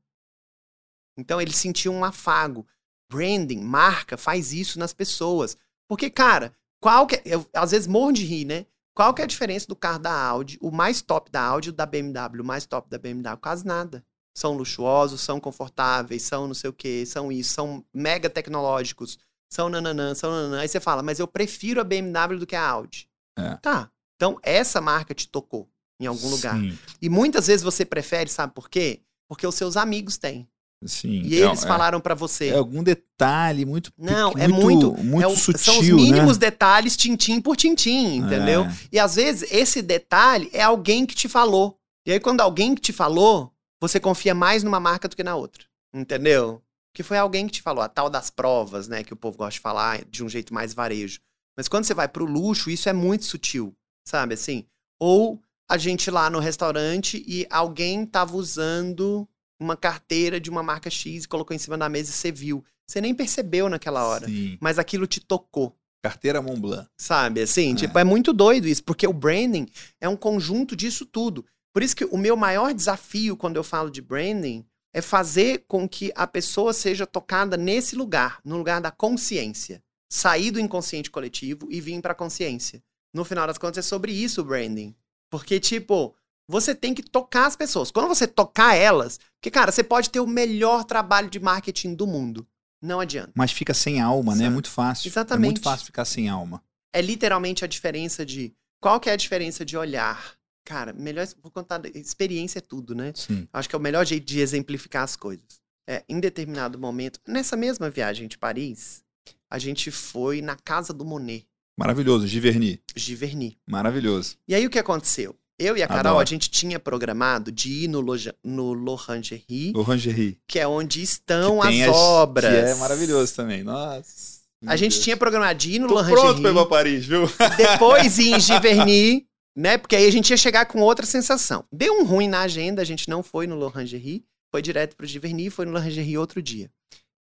Então ele sentiu um afago. Branding, marca, faz isso nas pessoas. Porque, cara, qual que é, eu às vezes morro de rir, né? Qual que é a diferença do carro da Audi, o mais top da Audi o da BMW, o mais top da BMW? Quase nada. São luxuosos, são confortáveis, são não sei o que, são isso, são mega tecnológicos, são nananã, são nananã. Aí você fala, mas eu prefiro a BMW do que a Audi. É. Tá. Então, essa marca te tocou em algum Sim. lugar. E muitas vezes você prefere, sabe por quê? Porque os seus amigos têm. Sim. E eles é, falaram para você. É algum detalhe muito Não, é muito, muito é o, sutil, São os mínimos né? detalhes, tintim por tintim, entendeu? É. E às vezes esse detalhe é alguém que te falou. E aí quando alguém que te falou, você confia mais numa marca do que na outra, entendeu? Que foi alguém que te falou, a tal das provas, né, que o povo gosta de falar de um jeito mais varejo. Mas quando você vai pro luxo, isso é muito sutil, sabe assim? Ou a gente lá no restaurante e alguém tava usando uma carteira de uma marca X e colocou em cima da mesa e você viu. Você nem percebeu naquela hora, Sim. mas aquilo te tocou. Carteira Montblanc. Sabe, assim, é. tipo, é muito doido isso, porque o branding é um conjunto disso tudo. Por isso que o meu maior desafio quando eu falo de branding é fazer com que a pessoa seja tocada nesse lugar, no lugar da consciência. Sair do inconsciente coletivo e vir para a consciência. No final das contas, é sobre isso o branding. Porque, tipo, você tem que tocar as pessoas. Quando você tocar elas, porque, cara, você pode ter o melhor trabalho de marketing do mundo. Não adianta. Mas fica sem alma, né? É muito fácil. Exatamente. É muito fácil ficar sem alma. É literalmente a diferença de. Qual que é a diferença de olhar? Cara, melhor vou contar. Experiência é tudo, né? Sim. Acho que é o melhor jeito de exemplificar as coisas. É, em determinado momento, nessa mesma viagem de Paris, a gente foi na casa do Monet. Maravilhoso, Giverny. Giverny. Maravilhoso. E aí o que aconteceu? Eu e a Carol, Adoro. a gente tinha programado de ir no, Loja, no Lorangerie. Lorangerie. Que é onde estão as, as, obras. Que é maravilhoso também. Nossa. A gente Deus. tinha programado de ir no Tô Lorangerie. pronto pra ir pra Paris, viu? Depois ir em Giverny, né? Porque aí a gente ia chegar com outra sensação. Deu um ruim na agenda, a gente não foi no Lorangerie. Foi direto pro Giverny, foi no Lorangerie outro dia.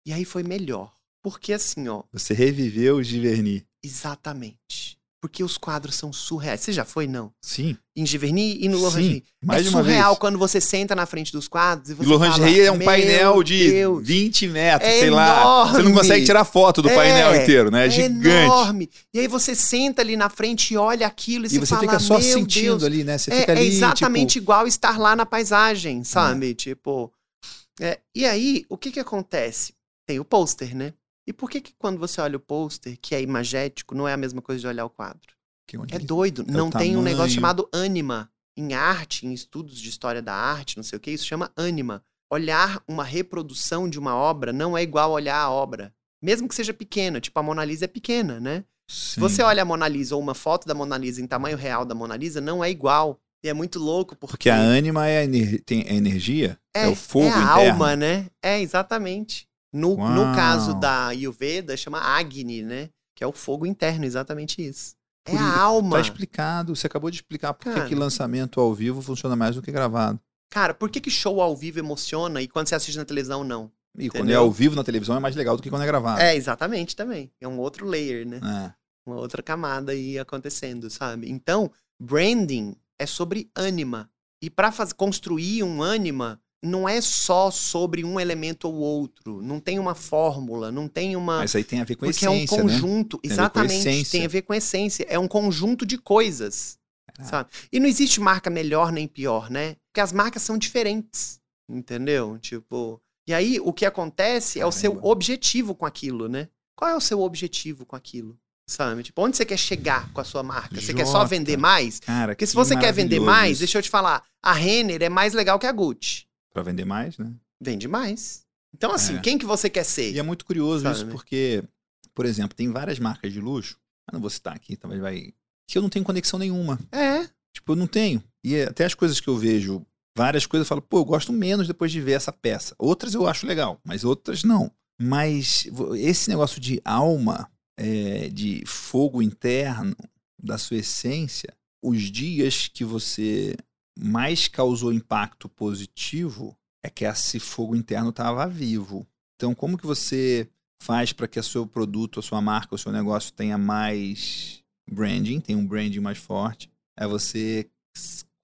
E aí foi melhor. Porque assim, ó... Você reviveu o Giverny. Exatamente. Porque os quadros são surreais. Você já foi, não? Sim. Em Giverny e no Lorangerie. mais é de uma surreal vez. quando você senta na frente dos quadros e você E Lorangerie é um painel de Deus, 20 metros, é sei enorme. lá. Você não consegue tirar foto do É, painel inteiro, né? É, É gigante. enorme. E aí você senta ali na frente e olha aquilo e, E você, você fala, fica só sentindo Deus. ali, né? Você É, fica é ali, exatamente tipo... igual estar lá na paisagem, sabe? Tipo. é, e aí, o que que acontece? Tem o pôster, né? E por que que quando você olha o pôster, que é imagético, não é a mesma coisa de olhar o quadro? É doido. é não tem um negócio tamanho. chamado ânima. Em arte, em estudos de história da arte, não sei o que, isso chama ânima. Olhar uma reprodução de uma obra não é igual olhar a obra. Mesmo que seja pequena, tipo a Mona Lisa é pequena, né? Se Sim. você olha a Mona Lisa ou uma foto da Mona Lisa em tamanho real da Mona Lisa, não é igual. E é muito louco porque. Porque a ânima é a, ener- tem a energia, é, o fogo é a interno. alma, né? É, exatamente. No, Uau. no caso da Ayurveda, chama Agni, né? Que é o fogo interno, exatamente isso. É a i- alma. Tá explicado, você acabou de explicar por que lançamento ao vivo funciona mais do que gravado. Cara, por que, que show ao vivo emociona e quando você assiste na televisão, não? E quando é Entendeu? ao vivo na televisão é mais legal do que quando é gravado. É, exatamente também. É um outro layer, né? É. Uma outra camada aí acontecendo, sabe? Então, branding é sobre ânima. E para construir um ânima, não é só sobre um elemento ou outro. Não tem uma fórmula, não tem uma. Mas aí tem a ver com porque é um essência, né? conjunto. Tem a ver com exatamente. essência. Tem a ver com essência. É um conjunto de coisas. Sabe? E não existe marca melhor nem pior, né? Porque as marcas são diferentes. Entendeu? Tipo. E aí, o que acontece é o seu objetivo com aquilo, né? Qual é o seu objetivo com aquilo? Sabe? Tipo, onde você quer chegar com a sua marca? Você quer só Jota. vender mais? Cara, Porque se você quer vender mais, deixa eu te falar, a Renner é mais legal que a Gucci. Pra vender mais, né? Vende mais. Então, assim, É. quem que você quer ser? E é muito curioso Sabe, isso, porque, por exemplo, tem várias marcas de luxo, eu não vou citar aqui, talvez vai. Que eu não tenho conexão nenhuma. É. Tipo, eu não tenho. E até as coisas que eu vejo, várias coisas, eu falo, pô, eu gosto menos depois de ver essa peça. Outras eu acho legal, mas outras não. Mas esse negócio de alma é, de fogo interno da sua essência, os dias que você mais causou impacto positivo é que esse fogo interno estava vivo. Então, como que você faz para que o seu produto, a sua marca, o seu negócio tenha mais branding, tenha um branding mais forte? É você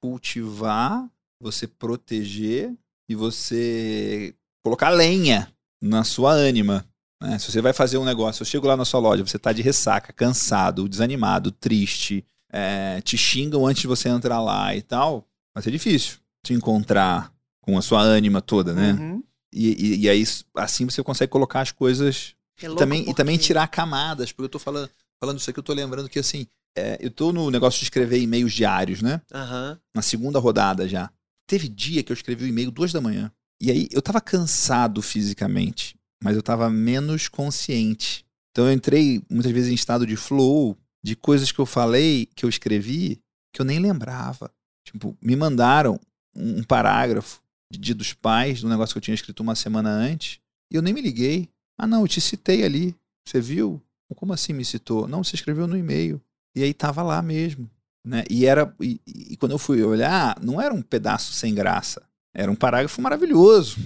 cultivar, você proteger e você colocar lenha na sua ânima. Né? Se você vai fazer um negócio, eu chego lá na sua loja, você está de ressaca, cansado, desanimado, triste, é, te xingam antes de você entrar lá e tal, vai ser difícil te encontrar com a sua ânima toda, né? Uhum. E, e, e, aí, assim você consegue colocar as coisas é e, também, e também tirar camadas, porque eu tô falando, falando isso aqui, eu tô lembrando que assim, é, eu tô no negócio de escrever e-mails diários, né? Uhum. Na segunda rodada já. Teve dia que eu escrevi o e-mail duas da manhã. E aí eu tava cansado fisicamente, mas eu tava menos consciente. Então eu entrei muitas vezes em estado de flow, de coisas que eu falei, que eu escrevi, que eu nem lembrava. Tipo, me mandaram um parágrafo de Dia dos Pais, do negócio que eu tinha escrito uma semana antes, e eu nem me liguei. Ah, não, eu te citei ali. Você viu? Como assim me citou? Não, você escreveu no e-mail. E aí tava lá mesmo. Né? E era e, e, quando eu fui olhar, não era um pedaço sem graça. Era um parágrafo maravilhoso.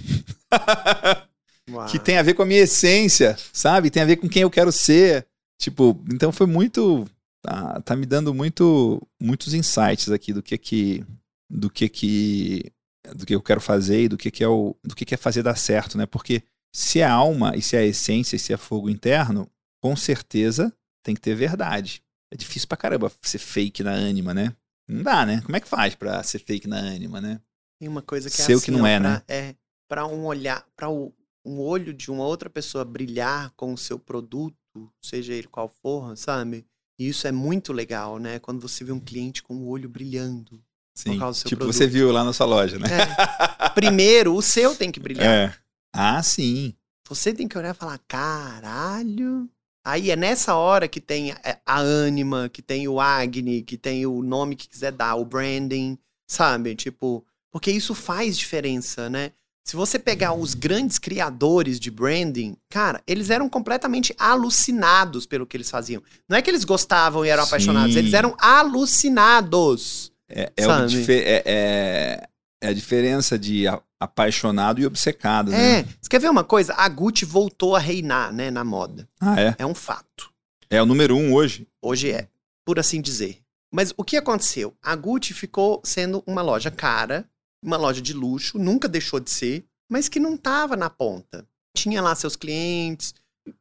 que tem a ver com a minha essência, sabe? Tem a ver com quem eu quero ser. Tipo, então foi muito. Tá, tá me dando muito, muitos insights aqui do que que. Do que que. Do que eu quero fazer e do que, que é o. Do que, que é fazer dar certo, né? Porque se é alma e se é essência e se é fogo interno, com certeza tem que ter verdade. É difícil pra caramba ser fake na ânima, né? Não dá, né? Como é que faz pra ser fake na ânima, né? Tem uma coisa que é Seu assim, que não é, pra, né? É, pra um olhar, pra um olho de uma outra pessoa brilhar com o seu produto, seja ele qual for, sabe? E isso é muito legal, né? Quando você vê um cliente com o olho brilhando. Sim, tipo produto. você viu lá na sua loja, né? É. Primeiro, o seu tem que brilhar. É. Ah, sim. Você tem que olhar e falar, caralho, Aí é nessa hora que tem a ânima, que tem o Agni, que tem o nome que quiser dar, o branding, sabe? Tipo, porque isso faz diferença, né? Se você pegar os grandes criadores de branding, cara, eles eram completamente alucinados pelo que eles faziam. Não é que eles gostavam e eram Sim. apaixonados, eles eram alucinados. É, é, é, é, é a diferença de apaixonado e obcecado, né? É. Você quer ver uma coisa? A Gucci voltou a reinar, né, na moda. Ah, é? É um fato. É o número um hoje? Hoje é, por assim dizer. Mas o que aconteceu? A Gucci ficou sendo uma loja cara, uma loja de luxo, nunca deixou de ser, mas que não estava na ponta. Tinha lá seus clientes.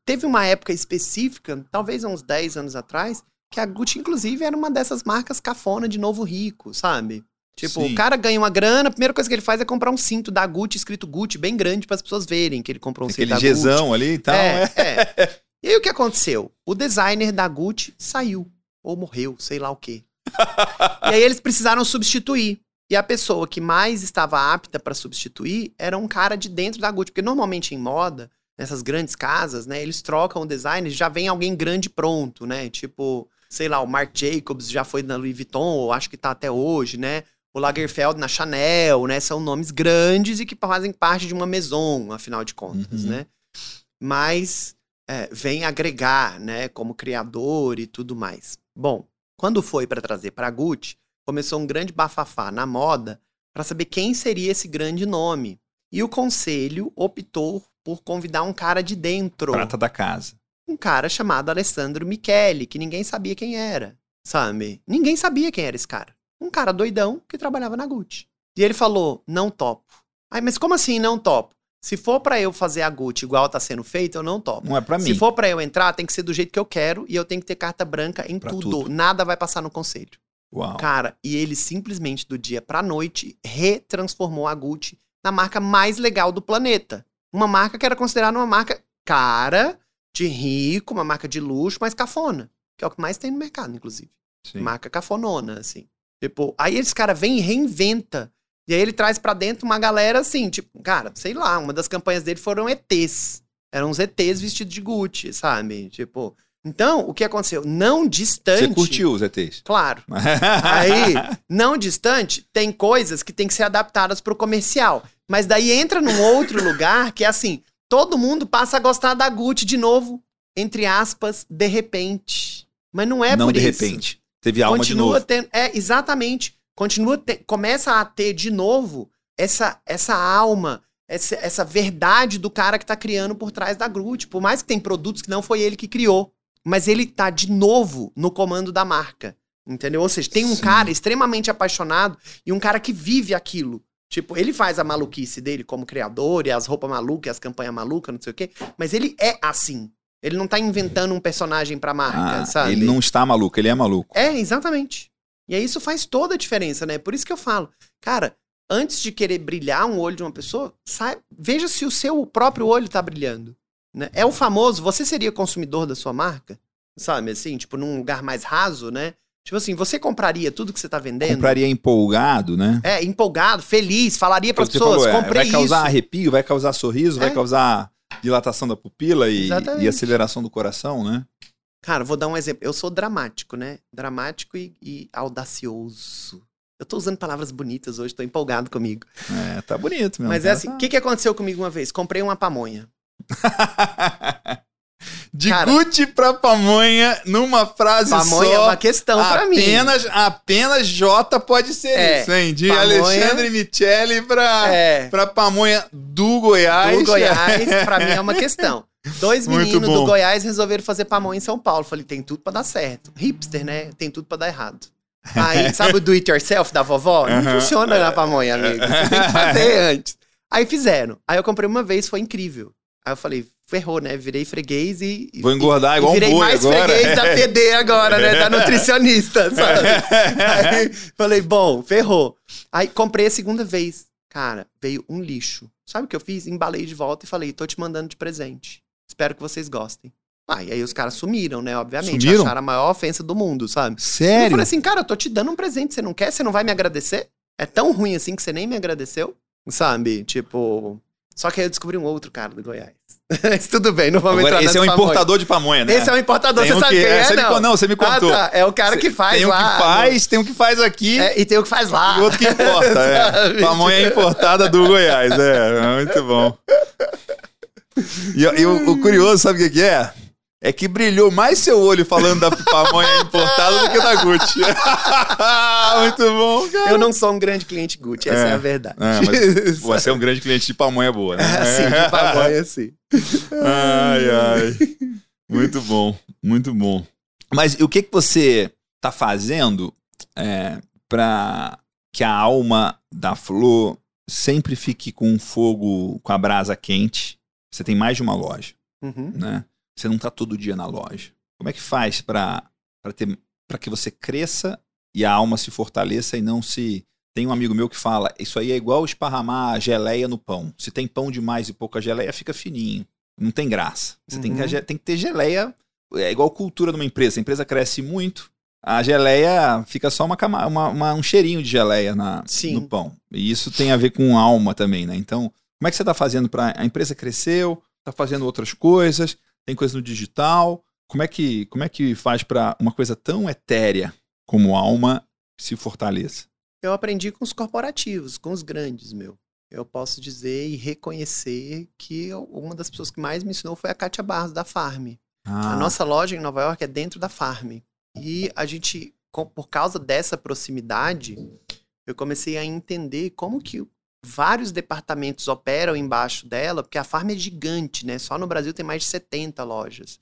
Teve uma época específica, talvez há uns 10 anos atrás, que a Gucci, inclusive, era uma dessas marcas cafona de novo rico, sabe? Tipo, Sim. o cara ganha uma grana, a primeira coisa que ele faz é comprar um cinto da Gucci escrito Gucci bem grande para as pessoas verem que ele comprou um Aquele cinto da Gucci. Aquele Gzão ali e tal. É, é. é. E aí o que aconteceu? O designer da Gucci saiu. Ou morreu, sei lá o quê. e aí eles precisaram substituir. E a pessoa que mais estava apta para substituir era um cara de dentro da Gucci. Porque normalmente em moda, nessas grandes casas, né, eles trocam o design e já vem alguém grande pronto, né? Tipo, sei lá, o Marc Jacobs já foi na Louis Vuitton, ou acho que tá até hoje, né? o Lagerfeld na Chanel, né? São nomes grandes e que fazem parte de uma maison, afinal de contas, uhum. né? Mas é, vem agregar, né? Como criador e tudo mais. Bom, quando foi para trazer para Gucci, começou um grande bafafá na moda para saber quem seria esse grande nome. E o conselho optou por convidar um cara de dentro. Prata da casa. Um cara chamado Alessandro Michele, que ninguém sabia quem era, sabe? Ninguém sabia quem era esse cara um cara doidão que trabalhava na Gucci. E ele falou: não topo. Ai, mas como assim não topo? Se for para eu fazer a Gucci igual tá sendo feito, eu não topo. Não é para mim. Se for para eu entrar, tem que ser do jeito que eu quero e eu tenho que ter carta branca em tudo. tudo. Nada vai passar no conselho. Uau. Cara, e ele simplesmente do dia pra noite retransformou a Gucci na marca mais legal do planeta. Uma marca que era considerada uma marca cara, de rico, uma marca de luxo, mas cafona. Que é o que mais tem no mercado, inclusive. Sim. Marca cafonona, assim. Tipo, aí esse cara vem e reinventa. E aí ele traz para dentro uma galera assim, tipo, cara, sei lá, uma das campanhas dele foram ETs. Eram os ETs vestidos de Gucci, sabe? Tipo, então, o que aconteceu? Não distante. Você curtiu os ETs? Claro. Aí, não distante, tem coisas que tem que ser adaptadas pro comercial. Mas daí entra num outro lugar que é assim: todo mundo passa a gostar da Gucci de novo. entre aspas, de repente. Mas não é não por de isso. repente. Teve alma de novo. Continua tendo. É, exatamente. Continua te- começa a ter de novo essa, essa alma, essa, essa verdade do cara que tá criando por trás da Groot. Por mais que tem produtos que não foi ele que criou. Mas ele tá de novo no comando da marca. Entendeu? Ou seja, tem um Sim. cara extremamente apaixonado e um cara que vive aquilo. Tipo, ele faz a maluquice dele como criador e as roupas malucas, as campanhas malucas, não sei o quê. Mas ele é assim. Ele não tá inventando um personagem pra marca, Ah, sabe? ele não está maluco, ele é maluco. É, exatamente. E aí isso faz toda a diferença, né? Por isso que eu falo, cara, antes de querer brilhar um olho de uma pessoa, veja se o seu próprio olho tá brilhando. Né? É o famoso, você seria consumidor da sua marca? Sabe, assim, tipo, num lugar mais raso, né? Tipo assim, você compraria tudo que você tá vendendo? Compraria empolgado, né? É, empolgado, feliz, falaria para as pessoas, falou, é, comprei vai causar isso. arrepio, vai causar sorriso, vai É. causar dilatação da pupila e, e aceleração do coração, né? Cara, vou dar um exemplo. Eu sou dramático, né? Dramático e, e audacioso. Eu tô usando palavras bonitas hoje, tô empolgado comigo. É, tá bonito mesmo. Mas é assim, o tá- que, que aconteceu comigo uma vez? Comprei uma pamonha. De Cara- Gucci pra pamonha, numa frase Pamonha é só. uma questão pra mim. apenas, apenas J pode ser É, isso, hein? De pamonha- Alexandre Michele pra, É, pra pamonha do Goiás. do Goiás, pra mim é uma questão. Dois meninos do Goiás resolveram fazer pamonha em São Paulo. Falei, tem tudo pra dar certo. Hipster, né? Tem tudo pra dar errado. Aí, sabe o do it yourself da vovó? Não funciona na pamonha, amigo. Você tem que fazer antes. Aí fizeram. Aí eu comprei uma vez, foi incrível. Aí eu falei, ferrou, né? Virei freguês e. Vou engordar e, igual e virei um boi mais agora. freguês da PD agora, né? Da nutricionista, sabe? Aí falei, bom, ferrou. Aí comprei a segunda vez. Cara, veio um lixo. Sabe o que eu fiz? Embalei de volta e falei, tô te mandando de presente. Espero que vocês gostem. Ah, e aí os caras sumiram, né? Obviamente. Sumiram? Acharam a maior ofensa do mundo, sabe? Eu Sério? falei assim, cara, eu tô te dando um presente, você não quer? Você não vai me agradecer? É tão ruim assim que você nem me agradeceu? Sabe? Tipo. Só que aí eu descobri um outro cara do Goiás. Tudo bem, não vamos Agora, entrar esse é um pamonha. importador de pamonha, né? Esse é o importador, Tem você um sabe que- quem é, você me não? não, você me contou. Ah, tá. É o cara que faz tem um lá. que faz, tem um que faz aqui É, e tem o que faz lá. e outro que importa. é. Pamonha importada do Goiás, é, é muito bom. E, e o, o curioso, sabe o que, que é? É que brilhou mais seu olho falando da pamonha importada do que da Gucci. muito bom, cara. Eu não sou um grande cliente Gucci, essa é, É. a verdade. É, você é um grande cliente de pamonha boa, né? Assim, de pamonha, assim. Ai, ai. Muito bom, muito bom. Mas e o que, que você tá fazendo é, para que a alma da flor sempre fique com o fogo, com a brasa quente? Você tem mais de uma loja, Uhum. né? Você não tá todo dia na loja. Como é que faz para que você cresça e a alma se fortaleça e não se tem um amigo meu que fala, isso aí é igual esparramar geleia no pão. Se tem pão demais e pouca geleia, fica fininho. Não tem graça. Você tem, que, Uhum. tem que ter geleia. É igual cultura numa empresa. A empresa cresce muito, a geleia fica só uma, uma- uma- um cheirinho de geleia na, Sim. no pão. E isso tem a ver com alma também, né? Então, como é que você está fazendo para. A empresa cresceu, está fazendo outras coisas, tem coisa no digital. Como é que, como é que faz para uma coisa tão etérea como alma se fortaleça? Eu aprendi com os corporativos, com os grandes, meu. Eu posso dizer e reconhecer que uma das pessoas que mais me ensinou foi a Kátia Barros, da Farm. Ah, A nossa loja em Nova York é dentro da Farm. E a gente, por causa dessa proximidade, eu comecei a entender como que vários departamentos operam embaixo dela, porque a Farm é gigante, né? Só no Brasil tem mais de 70 lojas.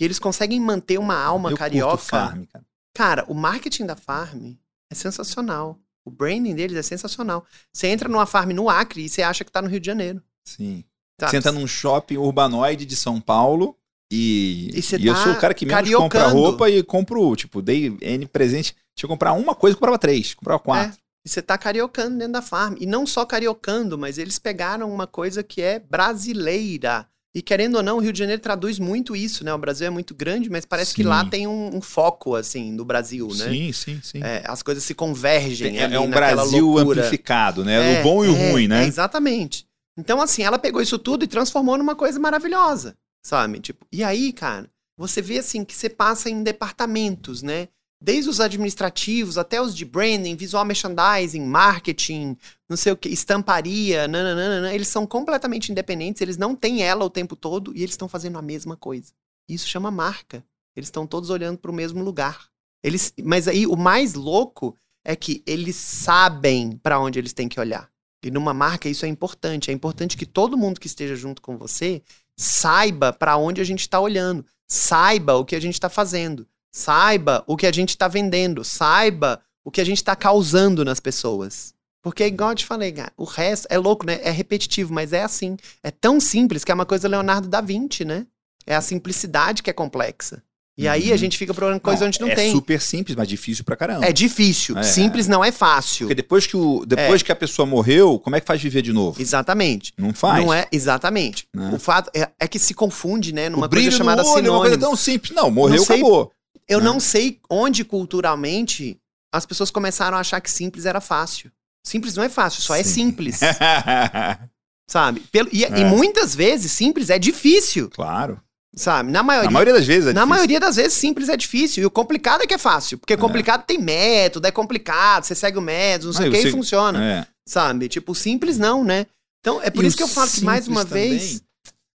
E eles conseguem manter uma alma eu carioca. farm, cara. Cara, o marketing da Farm é sensacional. O branding deles é sensacional. Você entra numa Farm no Acre e você acha que tá no Rio de Janeiro. Sim. sabe? Você entra num shopping urbanoide de São Paulo e, E e eu tá sou o cara que menos compra cariocando. roupa e compro, tipo, dei N presente. Tinha que comprar uma coisa, eu comprava três, comprava quatro. É. E você tá cariocando dentro da farm. E não só cariocando, mas eles pegaram uma coisa que é brasileira. E querendo ou não, o Rio de Janeiro traduz muito isso, né? O Brasil é muito grande, mas parece que Sim. lá tem um, um foco, assim, do Brasil, né? Sim, sim, sim. É, as coisas se convergem. Tem- é, é um Brasil loucura. amplificado, né? É, o bom e o é, ruim, né? é, exatamente. Então, assim, ela pegou isso tudo e transformou numa coisa maravilhosa, sabe? Tipo, e aí, cara, você vê assim que você passa em departamentos, né? Desde os administrativos até os de branding, visual merchandising, marketing, não sei o que, estamparia, nananana, eles são completamente independentes, eles não têm ela o tempo todo e eles estão fazendo a mesma coisa. Isso chama marca. Eles estão todos olhando para o mesmo lugar. Eles, mas aí o mais louco é que eles sabem para onde eles têm que olhar. E numa marca isso é importante. É importante que todo mundo que esteja junto com você saiba para onde a gente está olhando, saiba o que a gente está fazendo, saiba o que a gente está vendendo, saiba o que a gente está causando nas pessoas. Porque, igual eu te falei, cara, o resto é louco, né? É repetitivo, mas é assim. É tão simples que é uma coisa Leonardo da Vinci, né? É a simplicidade que é complexa. E uhum. aí a gente fica procurando coisa onde não é tem. É super simples, mas difícil pra caramba. É difícil. É. Simples não é fácil. Porque depois que, o, depois é. que a pessoa morreu, como é que faz viver de novo? Exatamente. Não faz. Não é, exatamente. Né? O fato é, é, que se confunde, né? Numa coisa chamada olho, sinônimo. É uma coisa tão simples. Não, morreu, não sei, acabou. Eu né? não sei onde culturalmente as pessoas começaram a achar que simples era fácil. Simples não é fácil, só é Sim. é simples. Sabe? Pelo, e, e muitas vezes simples é difícil. Claro. Sabe? Na maioria, na maioria das vezes é Na maioria das vezes, simples é difícil. E o complicado é que é fácil. Porque é. complicado tem método, é complicado, você segue o método, não sei o que, e funciona. É. Sabe? Tipo, simples não, né? Então, é por e isso que eu falo que, mais uma também, vez.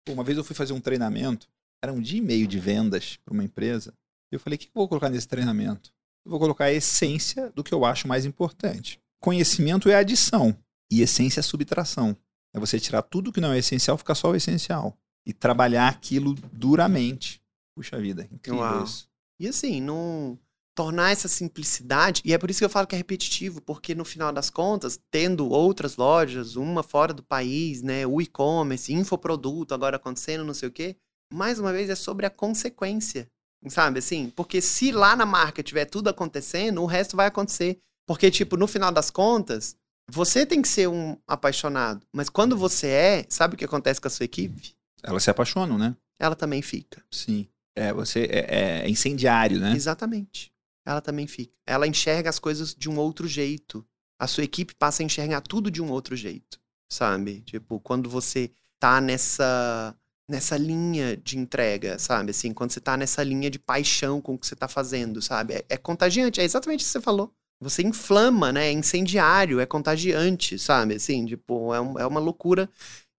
Uma vez eu fui fazer um treinamento, era um dia e meio de vendas para uma empresa. Eu falei: o que eu vou colocar nesse treinamento? Eu vou colocar a essência do que eu acho mais importante. Conhecimento é adição e essência é subtração. É você tirar tudo que não é essencial, ficar só o essencial e trabalhar aquilo duramente. Puxa vida, incrível Uau. isso. E assim, não tornar essa simplicidade, e é por isso que eu falo que é repetitivo, porque no final das contas, tendo outras lojas, uma fora do país, né, o e-commerce, infoproduto agora acontecendo, não sei o quê, mais uma vez é sobre a consequência, sabe assim? Porque se lá na marca tiver tudo acontecendo, o resto vai acontecer. Porque, tipo, no final das contas, você tem que ser um apaixonado, mas quando você é, sabe o que acontece com a sua equipe? Elas se apaixonam, né? Ela também fica. Sim. É, você é, é incendiário, né? Exatamente. Ela também fica. Ela enxerga as coisas de um outro jeito. A sua equipe passa a enxergar tudo de um outro jeito, sabe? Tipo, quando você tá nessa nessa linha de entrega, sabe? Assim, quando você tá nessa linha de paixão com o que você tá fazendo, sabe? É, é contagiante, é exatamente o que você falou. Você inflama, né? É incendiário, é contagiante, sabe? Assim, tipo, é, um, é uma loucura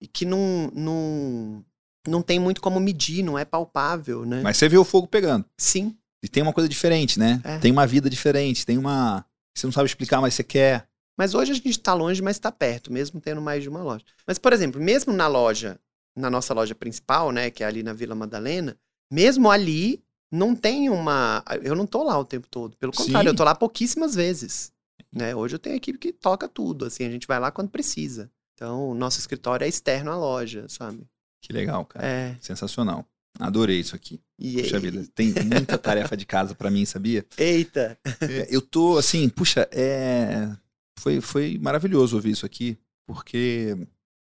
e que não, não, não tem muito como medir, não é palpável, né? Mas você vê o fogo pegando. Sim. E tem uma coisa diferente, né? É. Tem uma vida diferente, tem uma. Você não sabe explicar, mas você quer. Mas hoje a gente está longe, mas está perto, mesmo tendo mais de uma loja. Mas, por exemplo, mesmo na loja, na nossa loja principal, né, que é ali na Vila Madalena, mesmo ali não tem uma. Eu não tô lá o tempo todo. Pelo contrário, Sim. eu tô lá pouquíssimas vezes. Né? Hoje eu tenho equipe que toca tudo. Assim, a gente vai lá quando precisa. Então, o nosso escritório é externo à loja, sabe? Que legal, cara. É. Sensacional. Adorei isso aqui. E puxa vida, tem muita tarefa de casa para mim, sabia? Eita! É, eu tô assim, puxa, é... foi, foi maravilhoso ouvir isso aqui, porque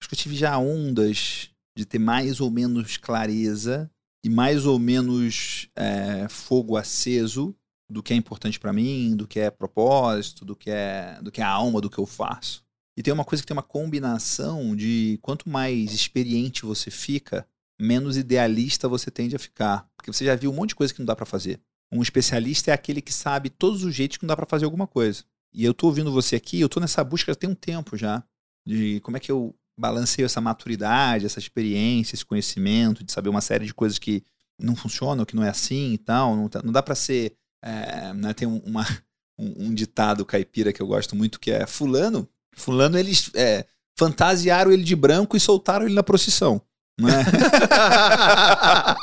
acho que eu tive já ondas de ter mais ou menos clareza e mais ou menos é, fogo aceso do que é importante para mim, do que é propósito, do que é, do que é a alma do que eu faço. E tem uma coisa que tem uma combinação de quanto mais experiente você fica, menos idealista você tende a ficar. Porque você já viu um monte de coisa que não dá para fazer. Um especialista é aquele que sabe todos os jeitos que não dá para fazer alguma coisa. E eu tô ouvindo você aqui, eu tô nessa busca tem um tempo já de como é que eu balanceio essa maturidade, essa experiência, esse conhecimento, de saber uma série de coisas que não funcionam, que não é assim e tal. Não, tá, não dá para ser. É, né, tem uma, um, um, ditado caipira que eu gosto muito que é: Fulano Fulano, eles é, fantasiaram ele de branco e soltaram ele na procissão. Né?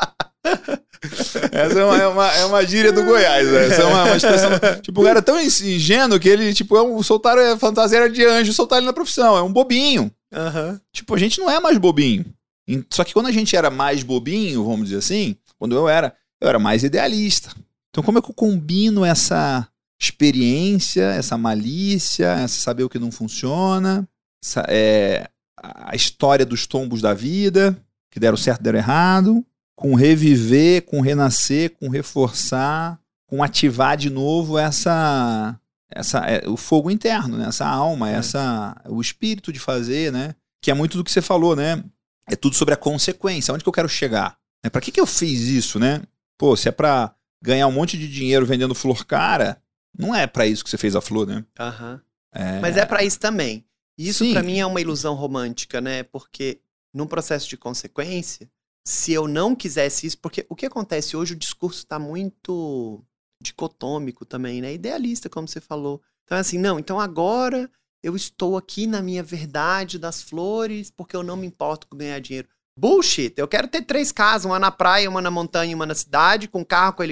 Essa é uma, é, uma, é uma gíria do Goiás, né? Essa é uma, uma expressão. Tipo, o cara é tão ingênuo que ele, tipo, é um, soltaram a fantasia de anjo soltaram ele na profissão. É um bobinho. Uhum. Tipo, a gente não é mais bobinho. Só que quando a gente era mais bobinho, vamos dizer assim, quando eu era, eu era mais idealista. Então, como é que eu combino essa experiência, essa malícia, essa saber o que não funciona, essa, é, a história dos tombos da vida, que deram certo, deram errado, com reviver, com renascer, com reforçar, com ativar de novo essa essa é, o fogo interno, né? essa alma, é. essa o espírito de fazer, né? Que é muito do que você falou, né? É tudo sobre a consequência, onde que eu quero chegar? É, para que que eu fiz isso, né? Pô, se é para ganhar um monte de dinheiro vendendo flor cara, não é para isso que você fez a flor, né? Aham. É... Mas é para isso também. Isso para mim é uma ilusão romântica, né? Porque num processo de consequência, se eu não quisesse isso, porque o que acontece hoje, o discurso está muito dicotômico também, né? Idealista, como você falou. Então, é assim, não, então agora eu estou aqui na minha verdade das flores, porque eu não me importo com ganhar dinheiro. Bullshit. Eu quero ter três casas, uma na praia, uma na montanha e uma na cidade, com carro, com Casa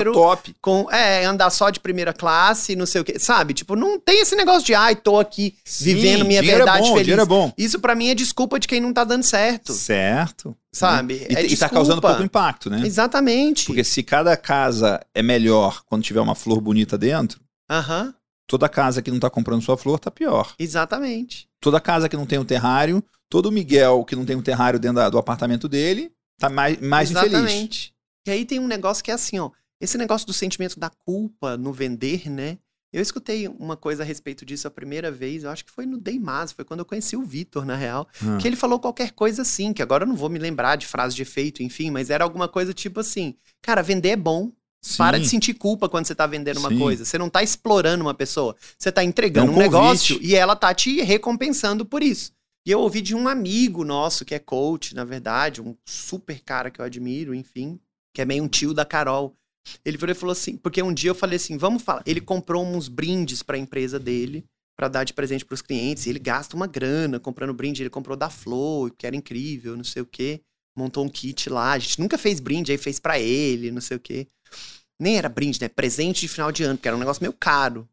helicóptero. top. Com, é, andar só de primeira classe, não sei o quê. Sabe? Tipo, não tem esse negócio de, ai, tô aqui vivendo minha dinheiro verdade é bom, feliz. É bom. Isso pra mim é desculpa de quem não tá dando certo. Certo. Sabe? E, é e tá causando pouco impacto, né? Exatamente. Porque se cada casa é melhor quando tiver uma flor bonita dentro, Aham, toda casa que não tá comprando sua flor tá pior. exatamente. Toda casa que não tem um terrário, todo Miguel que não tem um terrário dentro da- do apartamento dele, tá mais, mais infeliz. Exatamente. E aí tem um negócio que é assim, ó. Esse negócio do sentimento da culpa no vender, né? Eu escutei uma coisa a respeito disso a primeira vez, eu acho que foi no Deimaz, foi quando eu conheci o Vitor, na real. Ah. Que ele falou qualquer coisa assim, que agora eu não vou me lembrar de frase de efeito, enfim, mas era alguma coisa tipo assim: cara, vender é bom. Sim. Para de sentir culpa quando você tá vendendo uma Sim. coisa. Você não tá explorando uma pessoa. Você tá entregando É um um, negócio e ela tá te recompensando por isso. E eu ouvi de um amigo nosso, que é coach, na verdade, um super cara que eu admiro, enfim, que é meio um tio da Carol. Ele virou e falou assim, porque um dia eu falei assim, vamos falar. Ele comprou uns brindes pra empresa dele, pra dar de presente pros clientes, e ele gasta uma grana comprando brinde. Ele comprou da Flor, que era incrível, não sei o quê. Montou um kit lá. A gente nunca fez brinde, aí fez pra ele, não sei o quê. Nem era brinde, né? Presente de final de ano, porque era um negócio meio caro.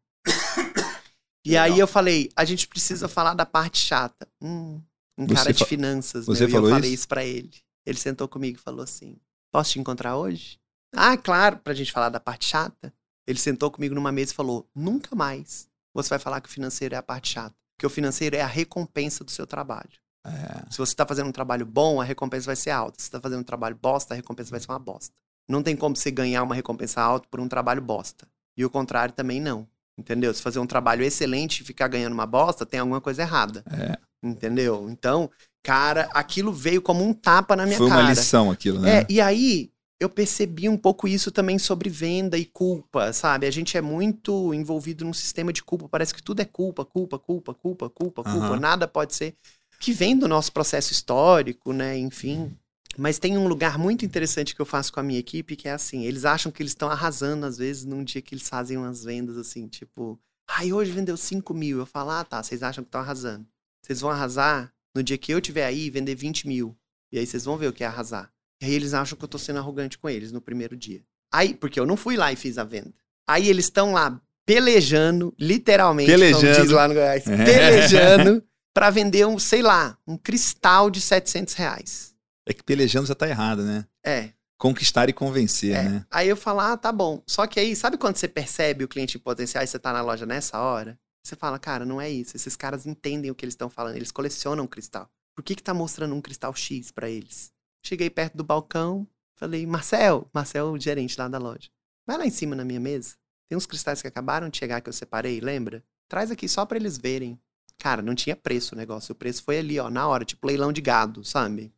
E aí eu falei, a gente precisa falar da parte chata. Hum, um Você cara de finanças, você meu, e falou eu falei isso? isso pra ele. Ele sentou comigo e falou assim: Posso te encontrar hoje? Ah, claro, pra gente falar da parte chata. Ele sentou comigo numa mesa e falou: Nunca mais você vai falar que o financeiro é a parte chata. Porque o financeiro é a recompensa do seu trabalho. É. Se você tá fazendo um trabalho bom, a recompensa vai ser alta. Se você tá fazendo um trabalho bosta, a recompensa vai ser uma bosta. Não tem como você ganhar uma recompensa alta por um trabalho bosta. E o contrário também não. Entendeu? Se fazer um trabalho excelente e ficar ganhando uma bosta, tem alguma coisa errada. É. Entendeu? Então, cara, aquilo veio como um tapa na minha Foi uma cara. lição aquilo, né? É, e aí eu percebi um pouco isso também sobre venda e culpa, sabe? A gente é muito envolvido num sistema de culpa, parece que tudo é culpa, culpa, culpa, culpa, culpa, culpa, Aham. nada pode ser que vem do nosso processo histórico, né? Enfim. Mas tem um lugar muito interessante que eu faço com a minha equipe, que é assim, eles acham que eles estão arrasando, às vezes, num dia que eles fazem umas vendas assim, tipo, ai, hoje vendeu 5 mil. Eu falo, ah, tá, vocês acham que estão arrasando. Vocês vão arrasar no dia que eu tiver aí vender 20 mil. E aí vocês vão ver o que é arrasar. E aí eles acham que eu tô sendo arrogante com eles no primeiro dia. Aí, porque eu não fui lá e fiz a venda. Aí eles estão lá pelejando, literalmente, como Pelejando. diz lá no Goiás, pelejando pra vender um, sei lá, um cristal de 700 reais. É que pelejando já tá errado, né? É, Conquistar e convencer, é. né? Aí eu falo, ah, tá bom. Só que aí, sabe quando você percebe o cliente em potencial e você tá na loja nessa hora? Você fala, cara, não é isso. Esses caras entendem o que eles estão falando. Eles colecionam cristal. Por que que tá mostrando um cristal X pra eles? Cheguei perto do balcão, falei, Marcel, Marcel, o gerente lá da loja. Vai lá em cima na minha mesa. Tem uns cristais que acabaram de chegar que eu separei, lembra? Traz aqui só pra eles verem. Cara, não tinha preço o negócio. O preço foi ali, ó, na hora, tipo leilão de gado, sabe?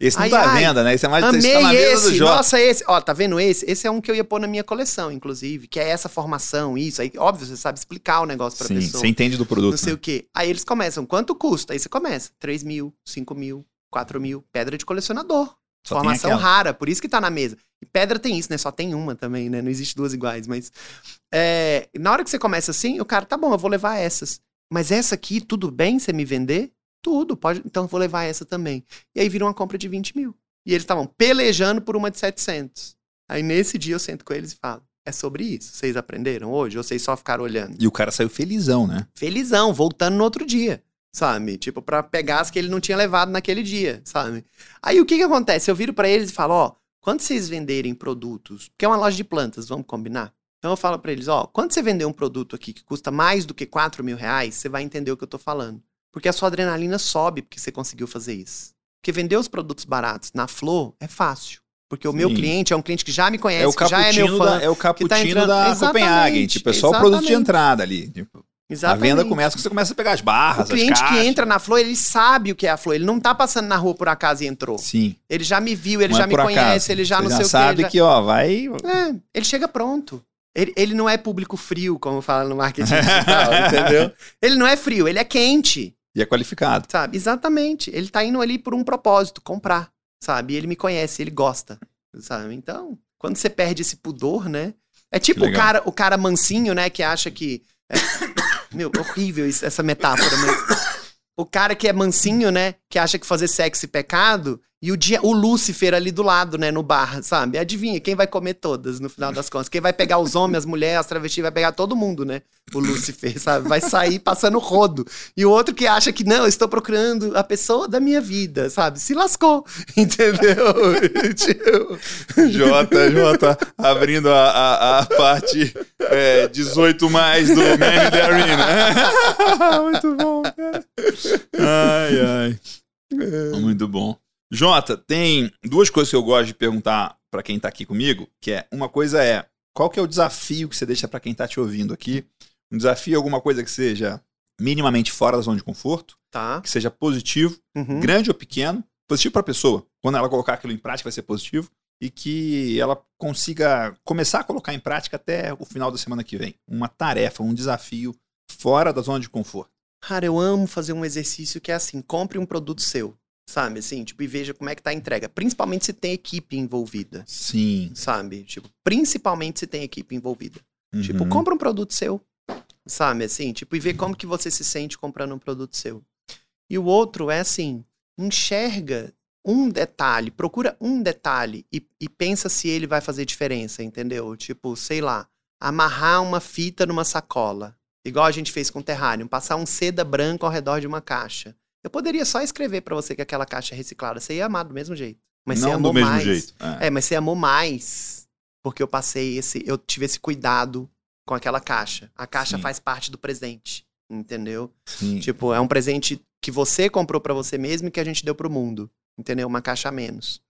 Esse não Ai, tá à venda, né? Esse é mais Amei esse tá na do esse, Jota. nossa, esse. Ó, tá vendo esse? Esse é um que eu ia pôr na minha coleção, inclusive, que é essa formação, isso. Aí, óbvio, você sabe explicar o negócio pra Sim, pessoa. você entende do produto. Não sei né? o quê. Aí eles começam, quanto custa? Aí você começa, 3 mil, 5 mil, 4 mil. Pedra de colecionador. Só formação rara, por isso que tá na mesa. E pedra tem isso, né? Só tem uma também, né? Não existe duas iguais, mas... é, na hora que você começa assim, o cara, tá bom, eu vou levar essas. Mas essa aqui, tudo bem você me vender? Tudo, pode. Então eu vou levar essa também. E aí vira uma compra de 20 mil. E eles estavam pelejando por uma de 700. Aí nesse dia eu sento com eles e falo: é sobre isso. Vocês aprenderam hoje? Ou vocês só ficaram olhando? E o cara saiu felizão, né? Felizão, voltando no outro dia. Sabe? Tipo, pra pegar as que ele não tinha levado naquele dia, sabe? Aí o que que acontece? Eu viro pra eles e falo: ó, quando vocês venderem produtos, que é uma loja de plantas, vamos combinar? Então eu falo pra eles: ó, quando você vender um produto aqui que custa mais do que 4 mil reais, você vai entender o que eu tô falando. Porque a sua adrenalina sobe porque você conseguiu fazer isso. Porque vender os produtos baratos na Flor é fácil. Porque o meu Sim. cliente é um cliente que já me conhece, É o que já é meu fã. da, é o cappuccino entrando- da Exatamente, Copenhagen. Tipo, é só o produto de exatamente. entrada ali. Tipo, a Exatamente. venda começa quando você começa a pegar as barras, O cliente que entra na Flor, ele sabe o que é a Flor. Ele não tá passando na rua por acaso e entrou. Sim. Ele já me viu, ele não já é me conhece, acaso. ele já Você não sei o sabe quê. ele que, ó, vai... já- É, ele chega pronto. Ele, ele não é público frio, como fala no marketing digital, entendeu? Ele não é frio, ele é quente, E é qualificado. sabe? Exatamente. Ele tá indo ali por um propósito, comprar. sabe? E ele me conhece, ele gosta, sabe? Então, quando você perde esse pudor, né? É tipo o cara, o cara mansinho, né, que acha que é- Meu, horrível isso- essa metáfora, mas o cara que é mansinho, né, que acha que fazer sexo é pecado, e o dia o Lúcifer ali do lado, né, no bar, sabe? Adivinha quem vai comer todas no final das contas? Quem vai pegar os homens, as mulheres, as travestis, vai pegar todo mundo, né? O Lúcifer, sabe? Vai sair passando rodo. E o outro que acha que não, estou procurando a pessoa da minha vida, sabe? Se lascou, entendeu? Tipo, Jota, Jota, abrindo a, a, a parte é, 18 mais do Man in the Arena. Muito bom, cara. Ai, ai. Muito bom. Jota, tem duas coisas que eu gosto de perguntar pra quem tá aqui comigo, que é, uma coisa é, qual que é o desafio que você deixa pra quem tá te ouvindo aqui? Um desafio é alguma coisa que seja minimamente fora da zona de conforto, tá. que seja positivo, Uhum. grande ou pequeno, positivo para a pessoa. Quando ela colocar aquilo em prática, vai ser positivo. E que ela consiga começar a colocar em prática até o final da semana que vem. Uma tarefa, um desafio fora da zona de conforto. Cara, eu amo fazer um exercício que é assim, compre um produto seu, sabe? Assim, tipo, e veja como é que tá a entrega. Principalmente se tem equipe envolvida, Sim. sabe? Tipo, principalmente se tem equipe envolvida. Tipo, Uhum. compra um produto seu, sabe? Assim, tipo, e vê como que você se sente comprando um produto seu. E o outro é assim, enxerga um detalhe, procura um detalhe e, e pensa se ele vai fazer diferença, entendeu? Tipo, sei lá, amarrar uma fita numa sacola, igual a gente fez com o Terrarium, passar um seda branco ao redor de uma caixa. Eu poderia só escrever pra você que aquela caixa é reciclada, você ia amar do mesmo jeito. Mas você Não amou do mesmo mais. jeito. É. É, mas você amou mais porque eu passei esse, eu tive esse cuidado com aquela caixa. A caixa Sim. faz parte do presente, entendeu? Sim. Tipo, é um presente que você comprou pra você mesmo e que a gente deu pro mundo, entendeu? Uma caixa a menos.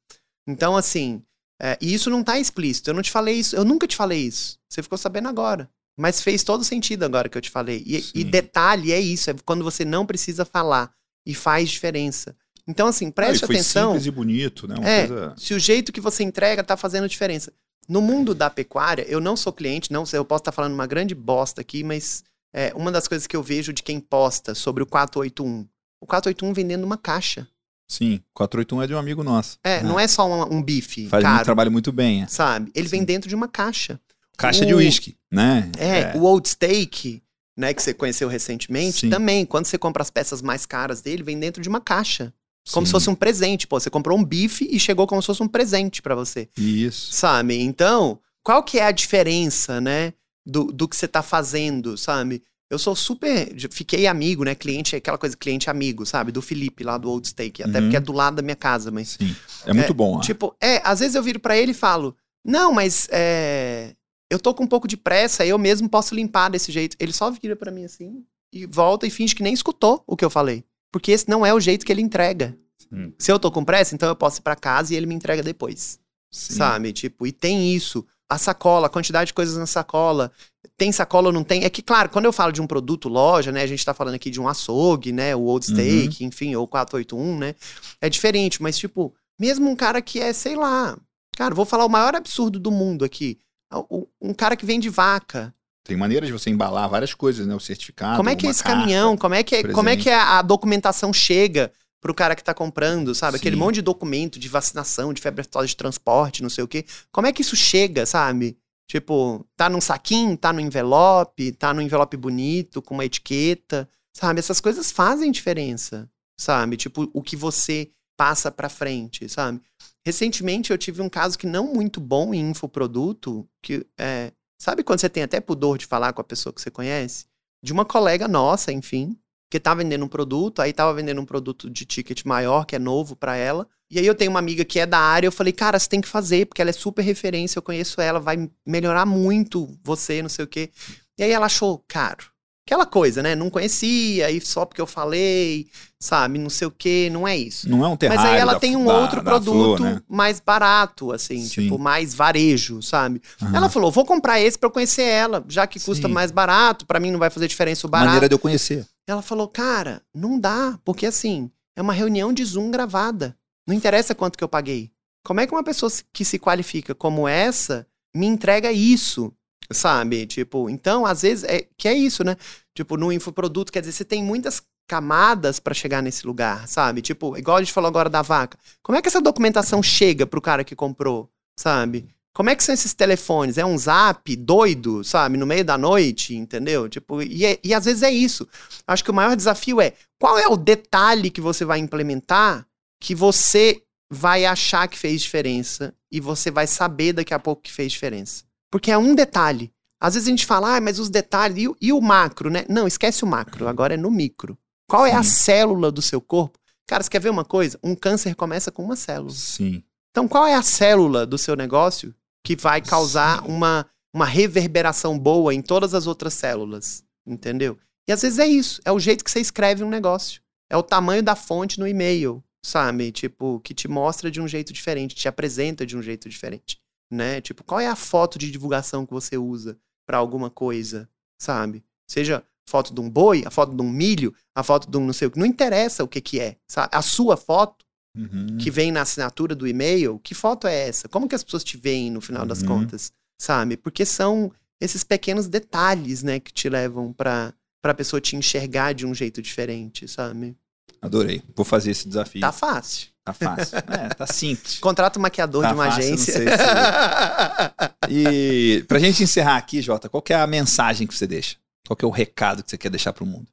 Então, assim, é, e isso não tá explícito. Eu não te falei isso, eu nunca te falei isso. Você ficou sabendo agora. Mas fez todo sentido agora que eu te falei. E, e detalhe é isso, é quando você não precisa falar e faz diferença. Então, assim, Ah, preste foi atenção. simples e bonito, né? Uma É, coisa... se o jeito que você entrega tá fazendo diferença. No mundo da pecuária, eu não sou cliente, não sei, eu posso estar falando uma grande bosta aqui, mas é, uma das coisas que eu vejo de quem posta sobre o 481. O 481 vendendo uma caixa. Sim, 481 é de um amigo nosso. É, não é só um, um bife Faz caro, trabalho muito bem. é. sabe? Ele vem Sim. dentro de uma caixa. Caixa de O- uísque, né? É, o Old Steak, né, que você conheceu recentemente, Sim. também, quando você compra as peças mais caras dele, vem dentro de uma caixa. Como Sim. se fosse um presente. Pô, você comprou um bife e chegou como se fosse um presente pra você. Isso. sabe? Então, qual que é a diferença, né, do, do que você tá fazendo, sabe? Eu sou super. Fiquei amigo, né? Cliente, aquela coisa, cliente amigo, sabe? Do Felipe lá do Old Steak. Até Uhum. porque é do lado da minha casa, mas. Sim. É muito bom. ah. Tipo, é, às vezes eu viro pra ele e falo: Não, mas é. Eu tô com um pouco de pressa, eu mesmo posso limpar desse jeito. Ele só vira pra mim assim e volta e finge que nem escutou o que eu falei. Porque esse não é o jeito que ele entrega. Sim. Se eu tô com pressa, então eu posso ir pra casa e ele me entrega depois Sim. sabe? Tipo, e tem isso. A sacola, a quantidade de coisas na sacola. Tem sacola ou não tem? É que, claro, quando eu falo de um produto loja, né? A gente tá falando aqui de um açougue, né? O Old Steak, enfim, ou 481, né? É diferente, mas, tipo, mesmo um cara que é, sei lá. Cara, vou falar o maior absurdo do mundo aqui. O- Um cara que vende vaca. Tem maneiras de você embalar várias coisas, né? O certificado. como é que é esse carta. caminhão? Como é que, é, como é, que a, a documentação chega pro cara que tá comprando, sabe? Aquele Sim. monte de documento de vacinação, de febre aftosa de transporte, não sei o quê. Como é que isso chega, sabe? Tipo, tá num saquinho, tá no envelope, tá no envelope bonito, com uma etiqueta, sabe? Essas coisas fazem diferença, sabe? Tipo, o que você passa pra frente, sabe? Recentemente eu tive um caso que não muito bom em infoproduto, que é, sabe quando você tem até pudor de falar com a pessoa que você conhece? De uma colega nossa, enfim, que tá vendendo um produto, aí tava vendendo um produto de ticket maior, que é novo pra ela. E aí eu tenho uma amiga que é da área, eu falei, cara, você tem que fazer, porque ela é super referência, eu conheço ela, vai melhorar muito você, não sei o quê. E aí ela achou caro. Aquela coisa, né? Não conhecia, e só porque eu falei, sabe, não sei o quê, não é isso. Não é um terrário Mas aí ela da- tem um da- outro da produto flor, né? mais barato, assim, Sim. tipo, mais varejo, sabe? Aham. Ela falou: vou comprar esse pra eu conhecer ela, já que custa Sim. mais barato, pra mim não vai fazer diferença o barato. Maneira de eu conhecer. Ela falou, cara, não dá, porque assim, é uma reunião de Zoom gravada. Não interessa quanto que eu paguei. Como é que uma pessoa que se qualifica como essa me entrega isso? Sabe? Tipo, então, às vezes, é que é isso, né? Tipo, no infoproduto, quer dizer, você tem muitas camadas para chegar nesse lugar, sabe? Tipo, igual a gente falou agora da vaca. Como é que essa documentação chega pro cara que comprou, sabe? Como é que são esses telefones? É um zap doido, sabe? No meio da noite, entendeu? Tipo, e, é, e às vezes é isso. Acho que o maior desafio é qual é o detalhe que você vai implementar que você vai achar que fez diferença e você vai saber daqui a pouco que fez diferença. Porque é um detalhe. Às vezes a gente fala, ah, mas os detalhes e, e o macro, né? Não, esquece o macro, agora é no micro. Qual é a célula do seu corpo? Cara, você quer ver uma coisa? Um câncer começa com uma célula. Sim. Então, qual é a célula do seu negócio que vai causar uma, uma reverberação boa em todas as outras células? Entendeu? E às vezes é isso. É o jeito que você escreve um negócio. É o tamanho da fonte no e-mail, sabe? Tipo, que te mostra de um jeito diferente, te apresenta de um jeito diferente, né? Tipo, qual é a foto de divulgação que você usa para alguma coisa, sabe? Seja foto de um boi, a foto de um milho, a foto de um não sei o que. Não interessa o que, que é. Sabe? A sua foto, uhum. que vem na assinatura do e-mail, que foto é essa? Como que as pessoas te veem no final uhum. das contas? Sabe? Porque são esses pequenos detalhes, né, que te levam pra, pra pessoa te enxergar de um jeito diferente, sabe? Adorei. Vou fazer esse desafio. Tá fácil. Tá fácil. É, tá simples. Contrata maquiador tá de uma fácil, agência. Se... e pra gente encerrar aqui, Jota, qual é a mensagem que você deixa? Qual é o recado que você quer deixar pro mundo?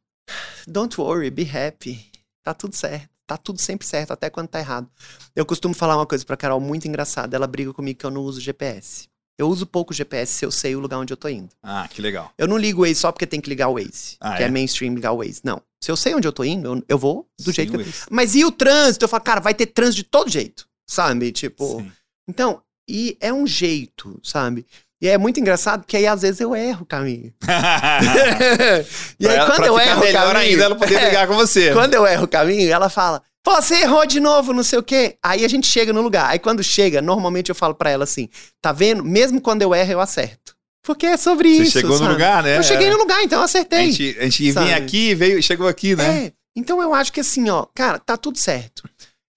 Don't worry, be happy. Tá tudo certo. Tá tudo sempre certo, até quando tá errado. Eu costumo falar uma coisa pra Carol muito engraçada. Ela briga comigo que eu não uso GPS. Eu uso pouco GPS se eu sei o lugar onde eu tô indo. Ah, que legal. Eu não ligo o Waze só porque tem que ligar o Waze. Ah, que é? é? mainstream ligar o Waze. Não. Se eu sei onde eu tô indo, eu, eu vou do Sim, jeito que eu... Mas e o trânsito? Eu falo, cara, vai ter trânsito de todo jeito. Sabe? Tipo. Sim. Então, e é um jeito, sabe? E é muito engraçado porque aí às vezes eu erro o caminho. e aí quando eu erro o caminho, ainda ela poder brigar é, com você. Quando eu erro o caminho, ela fala: "Você errou de novo, não sei o quê". Aí a gente chega no lugar. Aí quando chega, normalmente eu falo para ela assim: "Tá vendo? Mesmo quando eu erro, eu acerto". Porque é sobre Você isso. Você chegou sabe? no lugar, né? Eu cheguei no lugar, então eu acertei. A gente, a gente vinha aqui, veio, chegou aqui, né? É. Então eu acho que assim, ó, cara, tá tudo certo.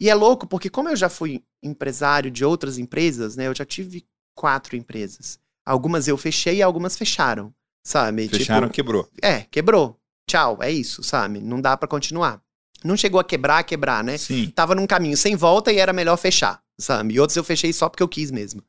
E é louco, porque como eu já fui empresário de outras empresas, né? Eu já tive quatro empresas. Algumas eu fechei e algumas fecharam, sabe? Fecharam, tipo, quebrou. É, quebrou. Tchau, é isso, sabe? Não dá para continuar. Não chegou a quebrar, quebrar, né? Sim. Tava num caminho sem volta e era melhor fechar, sabe? E outros eu fechei só porque eu quis mesmo.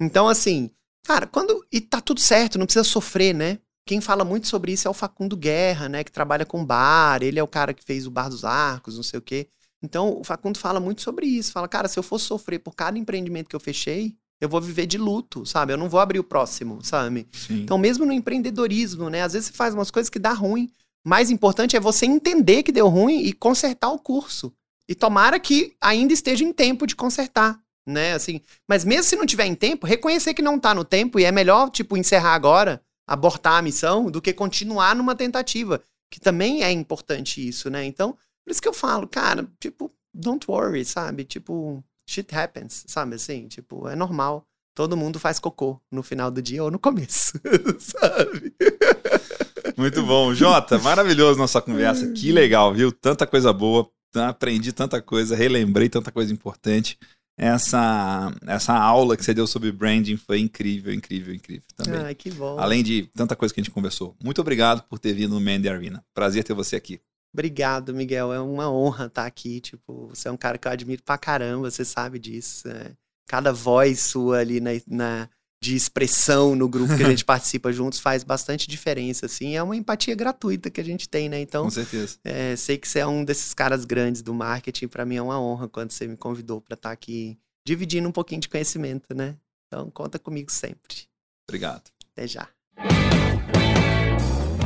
Então, assim, cara, quando. E tá tudo certo, não precisa sofrer, né? Quem fala muito sobre isso é o Facundo Guerra, né? Que trabalha com bar, ele é o cara que fez o Bar dos Arcos, não sei o quê. Então, o Facundo fala muito sobre isso. Fala, cara, se eu fosse sofrer por cada empreendimento que eu fechei, eu vou viver de luto, sabe? Eu não vou abrir o próximo, sabe? Sim. Então, mesmo no empreendedorismo, né? Às vezes você faz umas coisas que dá ruim. Mais importante é você entender que deu ruim e consertar o curso. E tomara que ainda esteja em tempo de consertar, né? Assim, mas mesmo se não tiver em tempo, reconhecer que não tá no tempo e é melhor, tipo, encerrar agora, abortar a missão, do que continuar numa tentativa. Que também é importante isso, né? Então, por isso que eu falo, cara, tipo, don't worry, sabe? Tipo, shit happens, sabe assim? Tipo, é normal. Todo mundo faz cocô no final do dia ou no começo, sabe? Muito bom. Jota, maravilhoso nossa conversa. Que legal, viu? Tanta coisa boa. Aprendi tanta coisa, relembrei tanta coisa importante. Essa, essa aula que você deu sobre branding foi incrível, incrível, incrível também. Ai, que bom. Além de tanta coisa que a gente conversou. Muito obrigado por ter vindo no Mandy Arena. Prazer ter você aqui. Obrigado, Miguel. É uma honra estar aqui. Tipo, você é um cara que eu admiro pra caramba, você sabe disso. É. Cada voz sua ali na, na, de expressão no grupo que a gente participa juntos faz bastante diferença, assim. É uma empatia gratuita que a gente tem, né? Então, com certeza. É, sei que você é um desses caras grandes do marketing. Para mim é uma honra quando você me convidou para estar aqui dividindo um pouquinho de conhecimento, né? Então, conta comigo sempre. Obrigado. Até já.